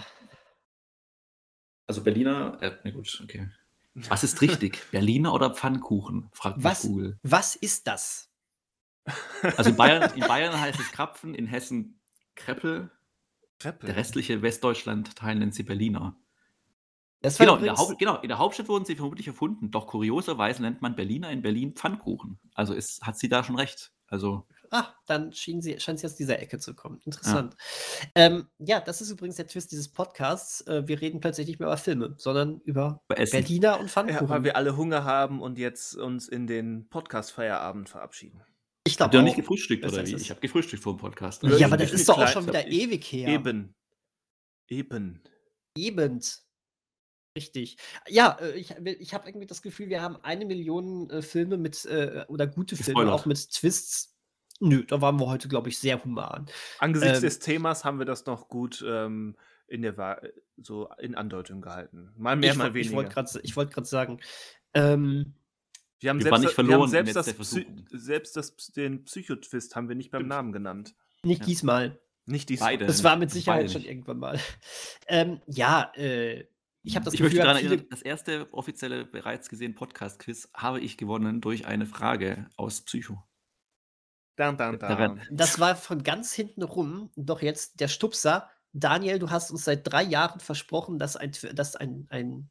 [SPEAKER 3] also Berliner, äh, na gut, okay. Was ist richtig? Berliner oder Pfannkuchen? Fragt
[SPEAKER 2] Was,
[SPEAKER 3] Google.
[SPEAKER 2] was ist das?
[SPEAKER 3] Also in Bayern, in [laughs] Bayern heißt es Krapfen, in Hessen Kreppel,
[SPEAKER 1] Kreppel.
[SPEAKER 3] der restliche Westdeutschland Teil nennt sie Berliner. Genau in, Haupt, genau, in der Hauptstadt wurden sie vermutlich erfunden, doch kurioserweise nennt man Berliner in Berlin Pfannkuchen. Also ist, hat sie da schon recht. Also
[SPEAKER 2] Ah, dann schien sie, scheint sie aus dieser Ecke zu kommen. Interessant. Ja. Ähm, ja, das ist übrigens der Twist dieses Podcasts. Äh, wir reden plötzlich nicht mehr über Filme, sondern über
[SPEAKER 3] Essen.
[SPEAKER 2] Berliner und
[SPEAKER 1] Ja,
[SPEAKER 2] Pfannkuchen.
[SPEAKER 1] weil wir alle Hunger haben und jetzt uns in den Podcast-Feierabend verabschieden.
[SPEAKER 2] ich glaube auch.
[SPEAKER 3] nicht gefrühstückt oder wie? Ich habe gefrühstückt vor dem Podcast.
[SPEAKER 1] Ja,
[SPEAKER 2] Ja, aber das ist doch auch schon wieder ewig her.
[SPEAKER 1] Eben. Eben.
[SPEAKER 2] Eben. Richtig. Ja, äh, ich, ich habe irgendwie das Gefühl, wir haben eine Million äh, Filme mit, äh, oder gute Filme,
[SPEAKER 3] Gespoilert.
[SPEAKER 2] auch mit Twists. Nö, da waren wir heute, glaube ich, sehr human.
[SPEAKER 1] Angesichts
[SPEAKER 2] Ähm,
[SPEAKER 1] des Themas haben wir das noch gut ähm, in der Wa so in Andeutung gehalten. Mal mehr,
[SPEAKER 2] ich
[SPEAKER 1] mal
[SPEAKER 2] woll- ich
[SPEAKER 1] weniger.
[SPEAKER 2] wollte gerade wollt sagen, ähm,
[SPEAKER 1] wir haben
[SPEAKER 3] Wir
[SPEAKER 1] selbst,
[SPEAKER 3] nicht
[SPEAKER 1] wir haben
[SPEAKER 3] verloren
[SPEAKER 1] selbst, das Psy selbst das, den Psychotwist haben wir nicht beim. Namen genannt.
[SPEAKER 2] nicht
[SPEAKER 3] Ja.
[SPEAKER 2] diesmal.
[SPEAKER 1] Nicht dies.
[SPEAKER 3] Beide.
[SPEAKER 2] Das war mit Sicherheit
[SPEAKER 3] beide
[SPEAKER 2] schon
[SPEAKER 3] nicht.
[SPEAKER 2] irgendwann mal. [laughs] Ähm, ja, äh, ich habe das
[SPEAKER 3] ich möchte
[SPEAKER 2] Gefühl,
[SPEAKER 3] daran
[SPEAKER 2] viele,
[SPEAKER 3] erinnern, das erste offizielle bereits gesehen Podcast-Quiz habe ich gewonnen durch eine Frage aus Psycho.
[SPEAKER 1] Dann,
[SPEAKER 3] Daran-
[SPEAKER 1] dann.
[SPEAKER 2] das war von ganz hinten rum, doch jetzt der Stupser. Daniel, du hast uns seit drei Jahren versprochen, dass ein, dass ein, ein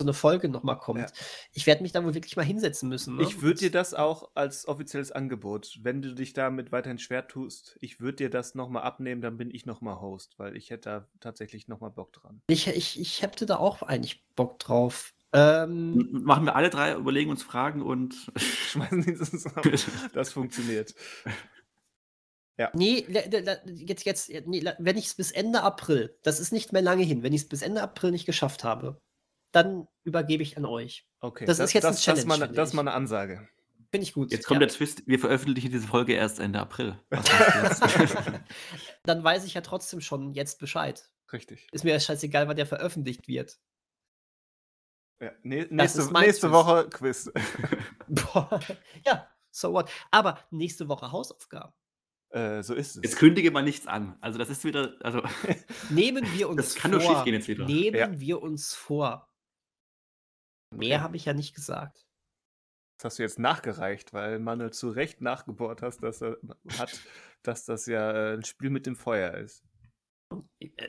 [SPEAKER 2] so eine Folge nochmal kommt.
[SPEAKER 1] Ja.
[SPEAKER 2] Ich werde mich da wohl wirklich mal hinsetzen müssen. Ne?
[SPEAKER 1] Ich würde dir das auch als offizielles Angebot, wenn du dich damit weiterhin schwer tust, ich würde dir das nochmal abnehmen, dann bin ich nochmal Host, weil ich hätte da tatsächlich nochmal Bock dran.
[SPEAKER 2] Ich, ich, ich hätte da auch eigentlich Bock drauf. Ähm,
[SPEAKER 3] Machen wir alle drei, überlegen uns Fragen und [laughs]
[SPEAKER 1] Schmeißen die zusammen. Das funktioniert.
[SPEAKER 2] Nee, le- le- jetzt, jetzt, nee, wenn ich es bis Ende April, das ist nicht mehr lange hin, wenn ich es bis Ende April nicht geschafft habe, dann übergebe ich an euch.
[SPEAKER 1] Okay,
[SPEAKER 2] Das ist jetzt eine
[SPEAKER 1] das, das, ist mal,
[SPEAKER 2] Challenge,
[SPEAKER 1] eine- das ist mal eine Ansage.
[SPEAKER 2] Finde ich gut.
[SPEAKER 3] jetzt kommt
[SPEAKER 2] ja.
[SPEAKER 3] der Twist, wir veröffentlichen diese Folge erst Ende April. [laughs]
[SPEAKER 2] Dann weiß ich ja trotzdem schon jetzt Bescheid.
[SPEAKER 1] Richtig.
[SPEAKER 2] Ist mir ja scheißegal, wann der veröffentlicht wird.
[SPEAKER 1] Ja, nä- nächste nächste. Woche Quiz. [laughs]
[SPEAKER 2] Boah, ja, so what. Aber nächste Woche Hausaufgaben.
[SPEAKER 1] äh, so ist es.
[SPEAKER 3] Jetzt kündige mal nichts an. Also das ist wieder, also [laughs]
[SPEAKER 2] Nehmen wir uns
[SPEAKER 3] Das kann
[SPEAKER 2] vor.
[SPEAKER 3] nur schiefgehen jetzt wieder.
[SPEAKER 2] Nehmen
[SPEAKER 1] Ja.
[SPEAKER 2] wir uns vor. Mehr
[SPEAKER 1] Okay.
[SPEAKER 2] habe ich ja nicht gesagt.
[SPEAKER 1] Das hast du jetzt nachgereicht, weil Manuel zu Recht nachgebohrt hast, dass er hat, dass das ja äh, ein Spiel mit dem Feuer ist.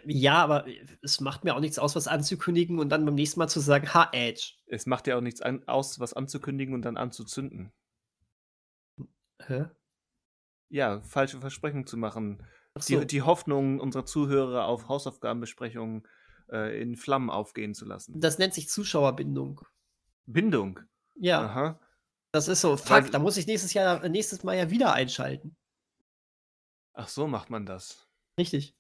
[SPEAKER 2] Ja, aber es macht mir auch nichts aus, was anzukündigen und dann beim nächsten Mal zu sagen, ha, Edge.
[SPEAKER 1] Es macht ja auch nichts an, aus, was anzukündigen und dann anzuzünden.
[SPEAKER 2] Hä?
[SPEAKER 1] Ja, falsche Versprechungen zu machen.
[SPEAKER 2] Ach so.
[SPEAKER 1] Die, die Hoffnung unserer Zuhörer auf Hausaufgabenbesprechungen äh, in Flammen aufgehen zu lassen.
[SPEAKER 2] Das nennt sich Zuschauerbindung.
[SPEAKER 1] Bindung.
[SPEAKER 2] Ja,
[SPEAKER 1] Aha.
[SPEAKER 2] das ist so. Fuck, da muss ich nächstes Jahr, nächstes Mal ja wieder einschalten.
[SPEAKER 1] Ach so macht man das.
[SPEAKER 2] Richtig.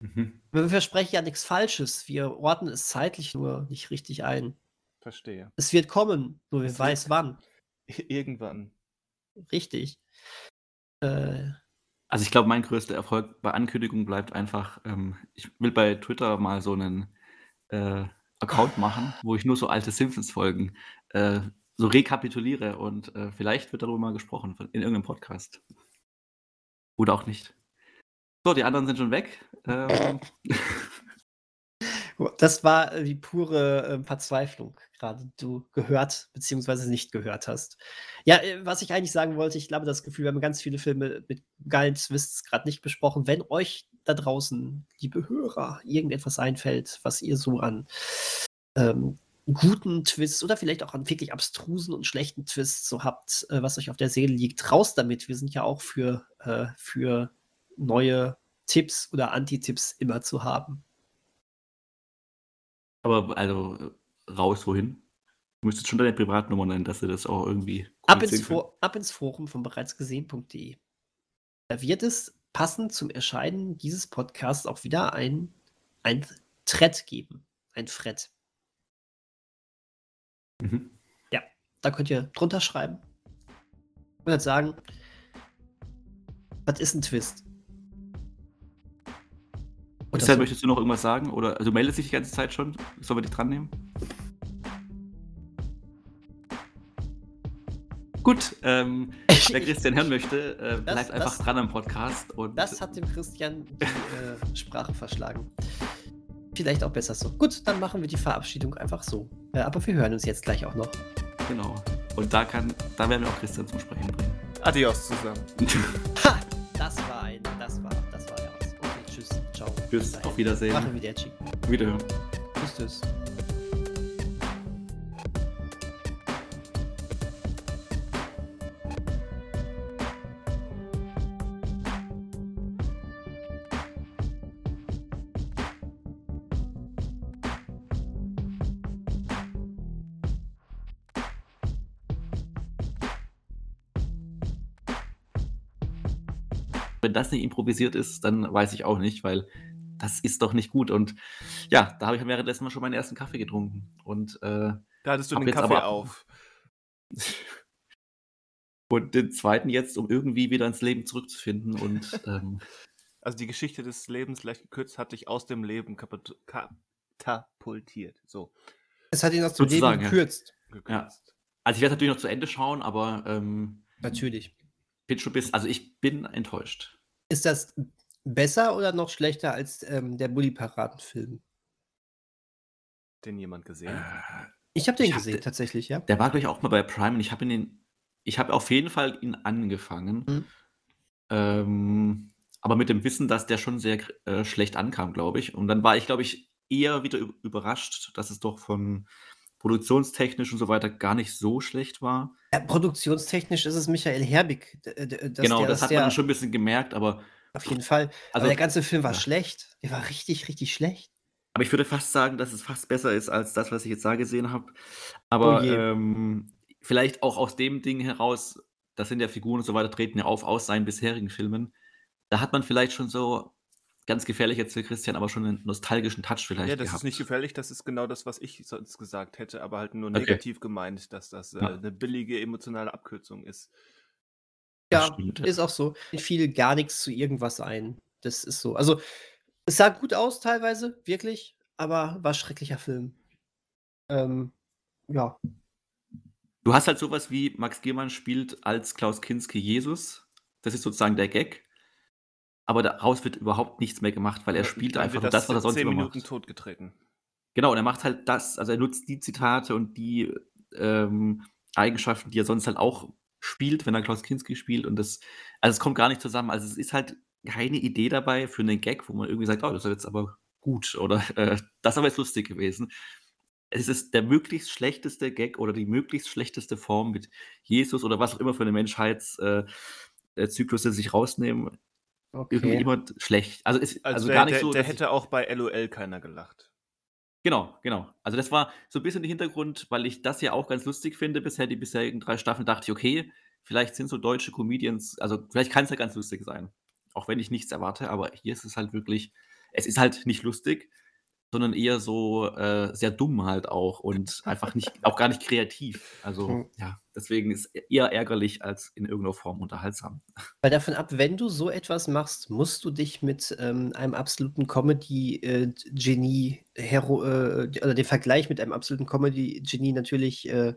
[SPEAKER 3] Mhm.
[SPEAKER 2] Wir versprechen ja nichts Falsches. Wir ordnen es zeitlich nur nicht richtig ein.
[SPEAKER 1] Verstehe.
[SPEAKER 2] Es wird kommen, nur wer weiß wann. [laughs]
[SPEAKER 1] Irgendwann.
[SPEAKER 2] Richtig. Äh,
[SPEAKER 3] Also ich glaube, mein größter Erfolg bei Ankündigungen bleibt einfach, ähm, ich will bei Twitter mal so einen äh, Account [laughs] machen, wo ich nur so alte Simpsons-Folgen äh, so rekapituliere und äh, vielleicht wird darüber mal gesprochen von- in irgendeinem Podcast. Oder auch nicht. So, die anderen sind schon weg. Ähm, [laughs]
[SPEAKER 2] das war äh, die pure äh, Verzweiflung, gerade du gehört bzw. nicht gehört hast. Ja, äh, was ich eigentlich sagen wollte, ich glaube, das Gefühl, wir haben ganz viele Filme mit geilen Twists gerade nicht besprochen. Wenn euch da draußen, liebe Hörer, irgendetwas einfällt, was ihr so an ähm, guten Twists oder vielleicht auch an wirklich abstrusen und schlechten Twists so habt, äh, was euch auf der Seele liegt, raus damit. Wir sind ja auch für, äh, für neue Tipps oder Anti-Tipps immer zu haben.
[SPEAKER 3] aber also raus, wohin? Du müsstest schon deine Privatnummer nennen, dass du das auch irgendwie
[SPEAKER 2] Ab ins. For ab ins Forum von bereitsgesehen.de. Da wird es passend zum Erscheinen dieses Podcasts auch wieder ein, ein Thread geben. Ein Thread.
[SPEAKER 3] Mhm.
[SPEAKER 2] Da könnt ihr drunter schreiben und dann sagen, was ist ein Twist?
[SPEAKER 3] Christian,
[SPEAKER 2] so.
[SPEAKER 3] möchtest du noch irgendwas sagen? Oder also meldet sich die ganze Zeit schon? Sollen wir dich dran nehmen? Gut, ähm, wer Christian hören möchte, äh,
[SPEAKER 2] Das-
[SPEAKER 3] bleibt einfach
[SPEAKER 2] das-
[SPEAKER 3] dran am Podcast. Und
[SPEAKER 2] Das hat dem Christian die äh, Sprache verschlagen. Vielleicht auch besser so. Gut, dann machen wir die Verabschiedung einfach so. Äh, aber wir hören uns jetzt gleich auch noch.
[SPEAKER 3] genau. Und da kann, da werden wir auch Christian zum Sprechen bringen.
[SPEAKER 1] Adios zusammen.
[SPEAKER 2] Ha! [laughs] [laughs] Tschüss,
[SPEAKER 3] auf Wiedersehen.
[SPEAKER 2] Machen wir.
[SPEAKER 3] Wiederhören.
[SPEAKER 2] Tschüss, tschüss.
[SPEAKER 3] Wenn das nicht improvisiert ist, dann weiß ich auch nicht, weil das ist doch nicht gut. Und ja, da habe ich währenddessen mal schon meinen ersten Kaffee getrunken. Und, äh,
[SPEAKER 1] Da hattest du den
[SPEAKER 3] jetzt
[SPEAKER 1] Kaffee
[SPEAKER 3] aber-
[SPEAKER 1] auf. [laughs]
[SPEAKER 3] und den zweiten jetzt, um irgendwie wieder ins Leben zurückzufinden. Und [laughs] ähm,
[SPEAKER 1] Also die Geschichte des Lebens, leicht gekürzt, hat dich aus dem Leben katapultiert. So,
[SPEAKER 2] Es hat ihn aus dem Leben
[SPEAKER 3] Sozusagen, ja.
[SPEAKER 2] gekürzt.
[SPEAKER 1] gekürzt.
[SPEAKER 3] also ich werde natürlich noch zu Ende schauen, aber ähm,
[SPEAKER 2] Natürlich.
[SPEAKER 3] bin schon bis, also ich bin enttäuscht.
[SPEAKER 2] Ist das besser oder noch schlechter als ähm, der Bully-Paraden-Film?
[SPEAKER 1] Den jemand gesehen?
[SPEAKER 3] Äh,
[SPEAKER 2] Ich habe den
[SPEAKER 3] Ich hab
[SPEAKER 2] gesehen,
[SPEAKER 3] den-
[SPEAKER 2] tatsächlich, ja.
[SPEAKER 3] Der war, glaube ich, auch mal bei Prime und ich habe ihn, ich habe auf jeden Fall ihn angefangen.
[SPEAKER 2] Mhm.
[SPEAKER 3] Ähm, aber mit dem Wissen, dass der schon sehr äh, schlecht ankam, glaube ich. Und dann war ich, glaube ich, eher wieder überrascht, dass es doch von produktionstechnisch und so weiter gar nicht so schlecht war.
[SPEAKER 2] Ja, produktionstechnisch ist es Michael Herbig. dass
[SPEAKER 3] genau,
[SPEAKER 2] der,
[SPEAKER 3] das hat man schon ein bisschen gemerkt, aber,
[SPEAKER 2] Auf jeden Fall.
[SPEAKER 3] Also-
[SPEAKER 2] aber der ganze Film war
[SPEAKER 3] ja.
[SPEAKER 2] schlecht. Der war richtig, richtig schlecht.
[SPEAKER 3] aber ich würde fast sagen, dass es fast besser ist als das, was ich jetzt da gesehen habe. Aber
[SPEAKER 2] Oh
[SPEAKER 3] ähm, vielleicht auch aus dem Ding heraus, das sind ja Figuren und so weiter, treten ja auf aus seinen bisherigen Filmen. Da hat man vielleicht schon so, ganz gefährlich jetzt für Christian, aber schon einen nostalgischen Touch vielleicht
[SPEAKER 1] Ja, das
[SPEAKER 3] gehabt.
[SPEAKER 1] ist nicht gefährlich, das ist genau das, was ich sonst gesagt hätte, aber halt nur
[SPEAKER 3] Okay.
[SPEAKER 1] negativ gemeint, dass das äh,
[SPEAKER 3] Ja.
[SPEAKER 1] eine billige emotionale Abkürzung ist.
[SPEAKER 3] Das
[SPEAKER 2] Ja,
[SPEAKER 3] stimmt,
[SPEAKER 2] ist auch so. Mir fiel gar nichts zu irgendwas ein. Das ist so. Also, es sah gut aus teilweise, wirklich, aber war schrecklicher Film. Ähm, ja.
[SPEAKER 3] Du hast halt sowas wie Max Giermann spielt als Klaus Kinski Jesus. Das ist sozusagen der Gag. Aber daraus wird überhaupt nichts mehr gemacht, weil er spielt einfach nur das, was er
[SPEAKER 1] in
[SPEAKER 3] sonst
[SPEAKER 1] zehn
[SPEAKER 3] immer
[SPEAKER 1] Minuten
[SPEAKER 3] macht.
[SPEAKER 1] totgetreten.
[SPEAKER 3] Genau, und er macht halt das, also er nutzt die Zitate und die ähm, Eigenschaften, die er sonst halt auch spielt, wenn er Klaus Kinski spielt. Und das, also es kommt gar nicht zusammen. Also es ist halt keine Idee dabei für einen Gag, wo man irgendwie sagt, oh, das ist jetzt aber gut oder äh, das ist aber jetzt lustig gewesen. Es ist der möglichst schlechteste Gag oder die möglichst schlechteste Form mit Jesus oder was auch immer für eine Menschheitszyklus äh, äh sich rausnehmen. Okay. Irgendwie immer schlecht. Also, es, also, also
[SPEAKER 1] der,
[SPEAKER 3] gar nicht
[SPEAKER 1] der,
[SPEAKER 3] so.
[SPEAKER 1] Der hätte auch bei LOL keiner gelacht.
[SPEAKER 3] Genau, genau. Also das war so ein bisschen der Hintergrund, weil ich das ja auch ganz lustig finde bisher, die bisherigen drei Staffeln, dachte ich, okay, vielleicht sind so deutsche Comedians, also vielleicht kann es ja ganz lustig sein. Auch wenn ich nichts erwarte, aber hier ist es halt wirklich, es ist halt nicht lustig, sondern eher so äh, sehr dumm halt auch und einfach nicht, auch gar nicht kreativ. Also ja, deswegen ist eher ärgerlich als in irgendeiner Form unterhaltsam.
[SPEAKER 2] Weil davon ab, wenn du so etwas machst, musst du dich mit ähm, einem absoluten Comedy-Genie, äh, äh, oder den Vergleich mit einem absoluten Comedy-Genie natürlich, äh,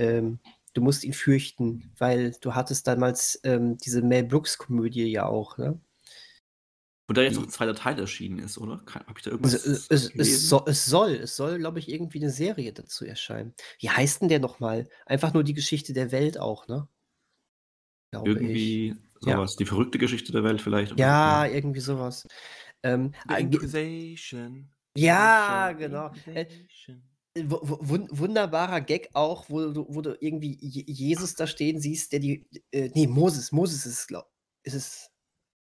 [SPEAKER 2] ähm, du musst ihn fürchten, weil du hattest damals ähm, diese Mel Brooks-Komödie ja auch, ne?
[SPEAKER 3] Wo da jetzt noch ein zweiter Teil erschienen ist, oder? Habe ich da irgendwas
[SPEAKER 2] also, es, es, es, soll, es soll, es soll, glaube ich, irgendwie eine Serie dazu erscheinen. Wie heißt denn der nochmal? Einfach nur die Geschichte der Welt auch, ne?
[SPEAKER 3] Glaube irgendwie ich. sowas. Ja. Die verrückte Geschichte der Welt vielleicht.
[SPEAKER 2] Ja, ja. irgendwie sowas. Ähm,
[SPEAKER 1] Inquisition.
[SPEAKER 2] Ja, genau. Äh, wunderbarer Gag auch, wo du, wo du irgendwie Jesus da stehen siehst, der die, äh, nee, Moses, Moses ist es, glaube ist es,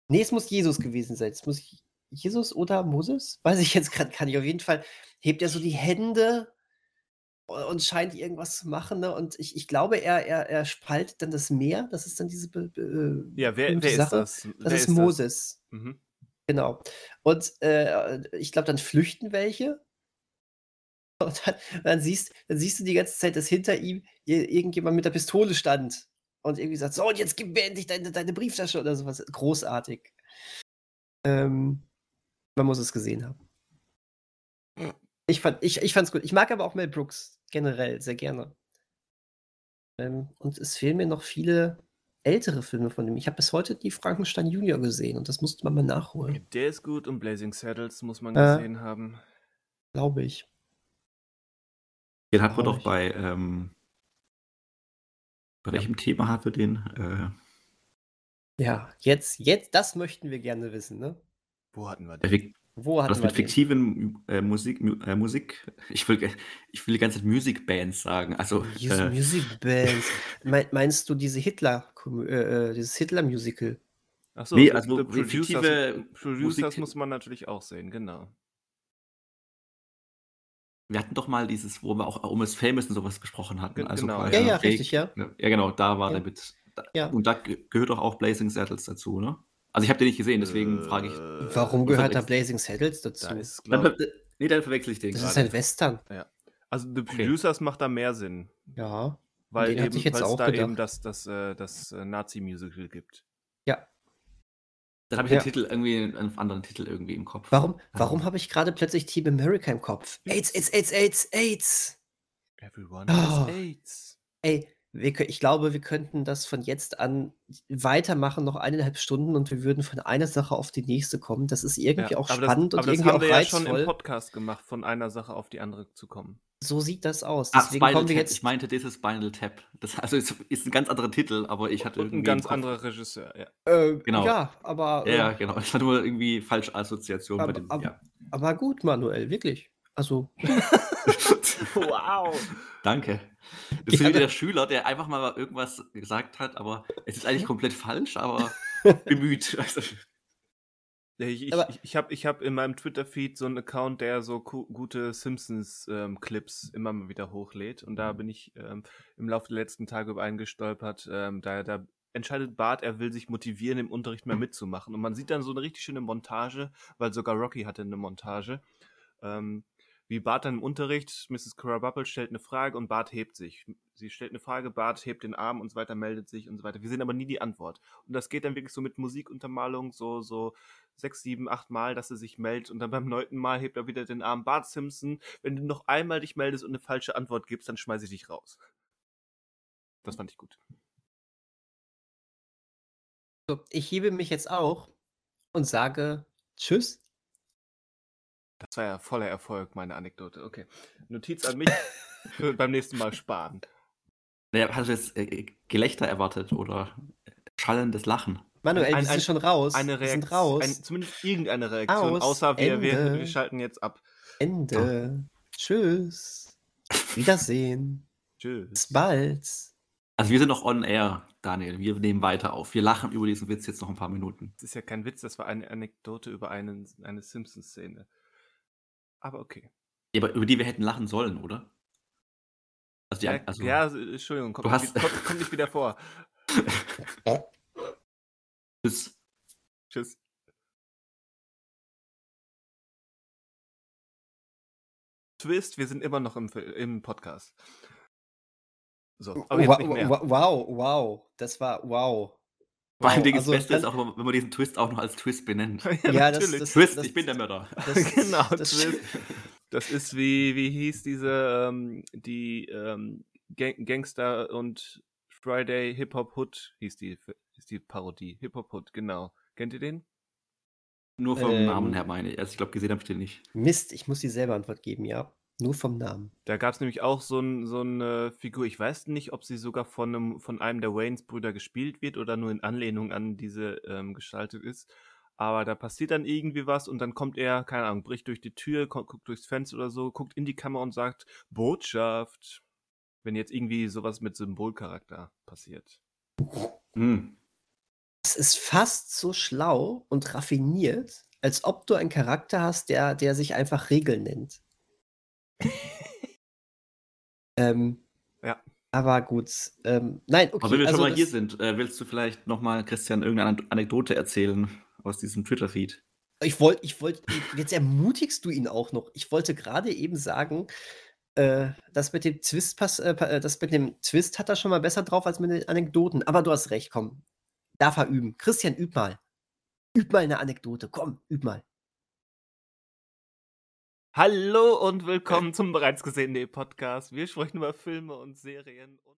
[SPEAKER 2] Ne, es muss Jesus gewesen sein. Es muss Jesus oder Moses? Weiß ich jetzt gerade gar nicht. Auf jeden Fall hebt er so die Hände und scheint irgendwas zu machen, ne? Und ich ich glaube, er er er spaltet dann das Meer. Das ist dann diese
[SPEAKER 1] äh, Ja, wer wer ist das?
[SPEAKER 2] Das wer ist ist Moses. Das? Mhm. Genau. Und, äh, ich glaube, dann flüchten welche. Und dann dann siehst dann siehst du die ganze Zeit, dass hinter ihm irgendjemand mit der Pistole stand und irgendwie sagt, so, und jetzt gib mir endlich deine, deine Brieftasche oder sowas. Großartig. Ähm, man muss es gesehen haben. Ich, fand, ich, ich fand's gut. Ich mag aber auch Mel Brooks generell sehr gerne. Ähm, und es fehlen mir noch viele ältere Filme von ihm. Ich habe bis heute die Frankenstein Junior gesehen und das musste man mal nachholen.
[SPEAKER 1] Der ist gut und Blazing Saddles muss man äh, gesehen haben.
[SPEAKER 2] Glaube ich.
[SPEAKER 3] Den hat man doch bei ähm, bei welchem Thema hat er den? Äh,
[SPEAKER 2] ja, jetzt, jetzt, das möchten wir gerne wissen, ne?
[SPEAKER 1] Wo hatten wir den?
[SPEAKER 3] Wo hatten das wir mit den? fiktiven äh, Musik, äh, Musik, ich will, ich will die ganze Zeit Musicbands sagen. Also,
[SPEAKER 2] äh, Musicbands. Me meinst du diese Hitler, äh, äh, dieses Hitler-Musical?
[SPEAKER 1] Achso, nee, also Producers, fiktive Producers Musik muss man natürlich auch sehen, genau.
[SPEAKER 3] Wir hatten doch mal dieses, wo wir auch um das Famous und sowas gesprochen hatten. Also
[SPEAKER 2] genau. Ja, ja, richtig, ja.
[SPEAKER 3] Ja, genau, da war ja. der mit. Ja. Und da gehört doch auch Blazing Saddles dazu, ne? Also ich habe den nicht gesehen, deswegen äh, frage ich.
[SPEAKER 2] Warum gehört da Blazing Saddles dazu? Da
[SPEAKER 3] ist, dann, nee, dann verwechsel ich den
[SPEAKER 2] Das grade. ist ein Western.
[SPEAKER 1] Ja. Also The Producers okay. macht da mehr Sinn.
[SPEAKER 2] Ja.
[SPEAKER 1] Weil eben, es da gedacht. eben das, das, das, das äh, Nazi-Musical gibt.
[SPEAKER 2] Ja,
[SPEAKER 3] dann habe ich ja. den Titel irgendwie, einen anderen Titel irgendwie im Kopf.
[SPEAKER 2] Warum, warum habe ich gerade plötzlich Team America im Kopf? AIDS, AIDS, AIDS, AIDS, AIDS.
[SPEAKER 1] Everyone oh. has AIDS.
[SPEAKER 2] Ey, wir, ich glaube, wir könnten das von jetzt an weitermachen, noch eineinhalb Stunden und wir würden von einer Sache auf die nächste kommen. Das ist irgendwie ja, auch spannend
[SPEAKER 1] das,
[SPEAKER 2] und irgendwie auch reizvoll.
[SPEAKER 1] das haben wir ja schon im Podcast gemacht, von einer Sache auf die andere zu kommen.
[SPEAKER 2] So sieht das aus.
[SPEAKER 3] Ah, Deswegen kommen wir jetzt. Ich meinte, das ist Spinal Tap. Das also ist, ist ein ganz anderer Titel, aber ich hatte irgendwie.
[SPEAKER 1] Ein ganz anderer Regisseur, ja.
[SPEAKER 2] Äh, genau. Ja, aber.
[SPEAKER 3] Ja, äh, genau. Ich hatte nur irgendwie falsche Assoziation
[SPEAKER 2] aber,
[SPEAKER 3] bei dem.
[SPEAKER 2] Aber, ja. aber gut, Manuel, wirklich. Also. [laughs]
[SPEAKER 3] wow. Danke. Das ist wie der Schüler, der einfach mal irgendwas gesagt hat, aber es ist eigentlich komplett falsch, aber [laughs] bemüht.
[SPEAKER 1] Ich, ich, ich, habe ich hab in meinem Twitter-Feed so einen Account, der so gute Simpsons-Clips ähm, immer mal wieder hochlädt. Und da bin ich ähm, im Laufe der letzten Tage über einen gestolpert. Ähm, da, da entscheidet Bart, er will sich motivieren, im Unterricht mehr mitzumachen. Und man sieht dann so eine richtig schöne Montage, weil sogar Rocky hatte eine Montage. Ähm, wie Bart dann im Unterricht, Mrs. Carabapple stellt eine Frage und Bart hebt sich. Sie stellt eine Frage, Bart hebt den Arm und so weiter, meldet sich und so weiter. Wir sehen aber nie die Antwort. Und das geht dann wirklich so mit Musikuntermalung, so, so sechs, sieben, acht Mal, dass er sich meldet und dann beim neunten Mal hebt er wieder den Arm. Bart Simpson, wenn du noch einmal dich meldest und eine falsche Antwort gibst, dann schmeiße ich dich raus. Das fand ich gut.
[SPEAKER 2] So, ich hebe mich jetzt auch und sage Tschüss.
[SPEAKER 1] Das war ja voller Erfolg, meine Anekdote. Okay. Notiz an mich. [laughs] beim nächsten Mal sparen.
[SPEAKER 3] Naja, hast du jetzt äh, Gelächter erwartet oder schallendes Lachen?
[SPEAKER 2] Manuel,
[SPEAKER 1] Ein-
[SPEAKER 2] wir sind
[SPEAKER 1] ein-
[SPEAKER 2] schon raus.
[SPEAKER 1] Eine
[SPEAKER 2] wir sind
[SPEAKER 1] Reaktion,
[SPEAKER 2] raus.
[SPEAKER 1] ein, zumindest irgendeine Reaktion,
[SPEAKER 2] Aus,
[SPEAKER 1] außer wir, wir, wir schalten jetzt ab.
[SPEAKER 2] Ende. Tschüss. [laughs] Wiedersehen.
[SPEAKER 1] Tschüss.
[SPEAKER 2] Bis bald.
[SPEAKER 3] Also wir sind noch on air, Daniel. Wir nehmen weiter auf. Wir lachen über diesen Witz jetzt noch ein paar Minuten.
[SPEAKER 1] Das ist ja kein Witz, das war eine Anekdote über einen, eine Simpsons-Szene. Aber okay.
[SPEAKER 3] Ja, aber über die wir hätten lachen sollen, oder? Also die,
[SPEAKER 1] Ja,
[SPEAKER 3] also,
[SPEAKER 1] ja, also, Entschuldigung, kommt,
[SPEAKER 3] Du
[SPEAKER 1] nicht,
[SPEAKER 3] hast-
[SPEAKER 1] kommt, kommt nicht wieder vor. [laughs]
[SPEAKER 3] das,
[SPEAKER 1] Tschüss. Twist, wir sind immer noch im, im Podcast. So, aber jetzt
[SPEAKER 2] Wow,
[SPEAKER 1] nicht mehr.
[SPEAKER 2] wow, wow, wow. Das war wow.
[SPEAKER 3] Vor
[SPEAKER 2] Wow,
[SPEAKER 3] Dingen
[SPEAKER 2] also
[SPEAKER 3] das Beste ist auch, wenn man diesen Twist auch noch als Twist benennt. [laughs]
[SPEAKER 2] Ja, das-
[SPEAKER 1] natürlich.
[SPEAKER 2] das-
[SPEAKER 3] Twist,
[SPEAKER 2] das-
[SPEAKER 3] ich bin der Mörder.
[SPEAKER 2] Das, [laughs]
[SPEAKER 1] genau,
[SPEAKER 2] das,
[SPEAKER 1] Twist. Das ist wie, wie hieß diese, ähm, die ähm, Gang Gangster und Friday Hip Hop Hood hieß die, hieß die Parodie. Hip Hop Hood, genau. Kennt ihr den?
[SPEAKER 3] Nur vom
[SPEAKER 2] Ähm.
[SPEAKER 3] Namen her meine ich. Also ich glaube, gesehen habe ich den nicht.
[SPEAKER 2] Mist, ich muss die selber Antwort geben, ja. Nur vom Namen.
[SPEAKER 1] Da gab es nämlich auch so, ein, so eine Figur, ich weiß nicht, ob sie sogar von einem, von einem der Waynes-Brüder gespielt wird oder nur in Anlehnung an diese ähm, gestaltet ist. Aber da passiert dann irgendwie was und dann kommt er, keine Ahnung, bricht durch die Tür, kommt, guckt durchs Fenster oder so, guckt in die Kamera und sagt, Botschaft. Wenn jetzt irgendwie sowas mit Symbolcharakter passiert.
[SPEAKER 3] Hm.
[SPEAKER 2] Es ist fast so schlau und raffiniert, als ob du einen Charakter hast, der, der sich einfach Regeln nennt. [laughs] ähm,
[SPEAKER 1] Ja.
[SPEAKER 2] Aber gut. Ähm, nein, okay.
[SPEAKER 3] Aber wenn wir
[SPEAKER 2] also
[SPEAKER 3] schon mal hier sind, äh, willst du vielleicht nochmal, Christian, irgendeine Ane- Anekdote erzählen aus diesem Twitter-Feed?
[SPEAKER 2] Ich wollte, ich wollte, jetzt ermutigst du ihn auch noch. Ich wollte gerade eben sagen, äh, das mit dem Twist, pass, äh, äh, das mit dem Twist hat er schon mal besser drauf als mit den Anekdoten. Aber du hast recht, komm. Darf er üben. Christian, üb mal. Üb mal eine Anekdote. Komm, üb mal.
[SPEAKER 1] Hallo und willkommen zum bereits gesehenen Podcast. Wir sprechen über Filme und Serien und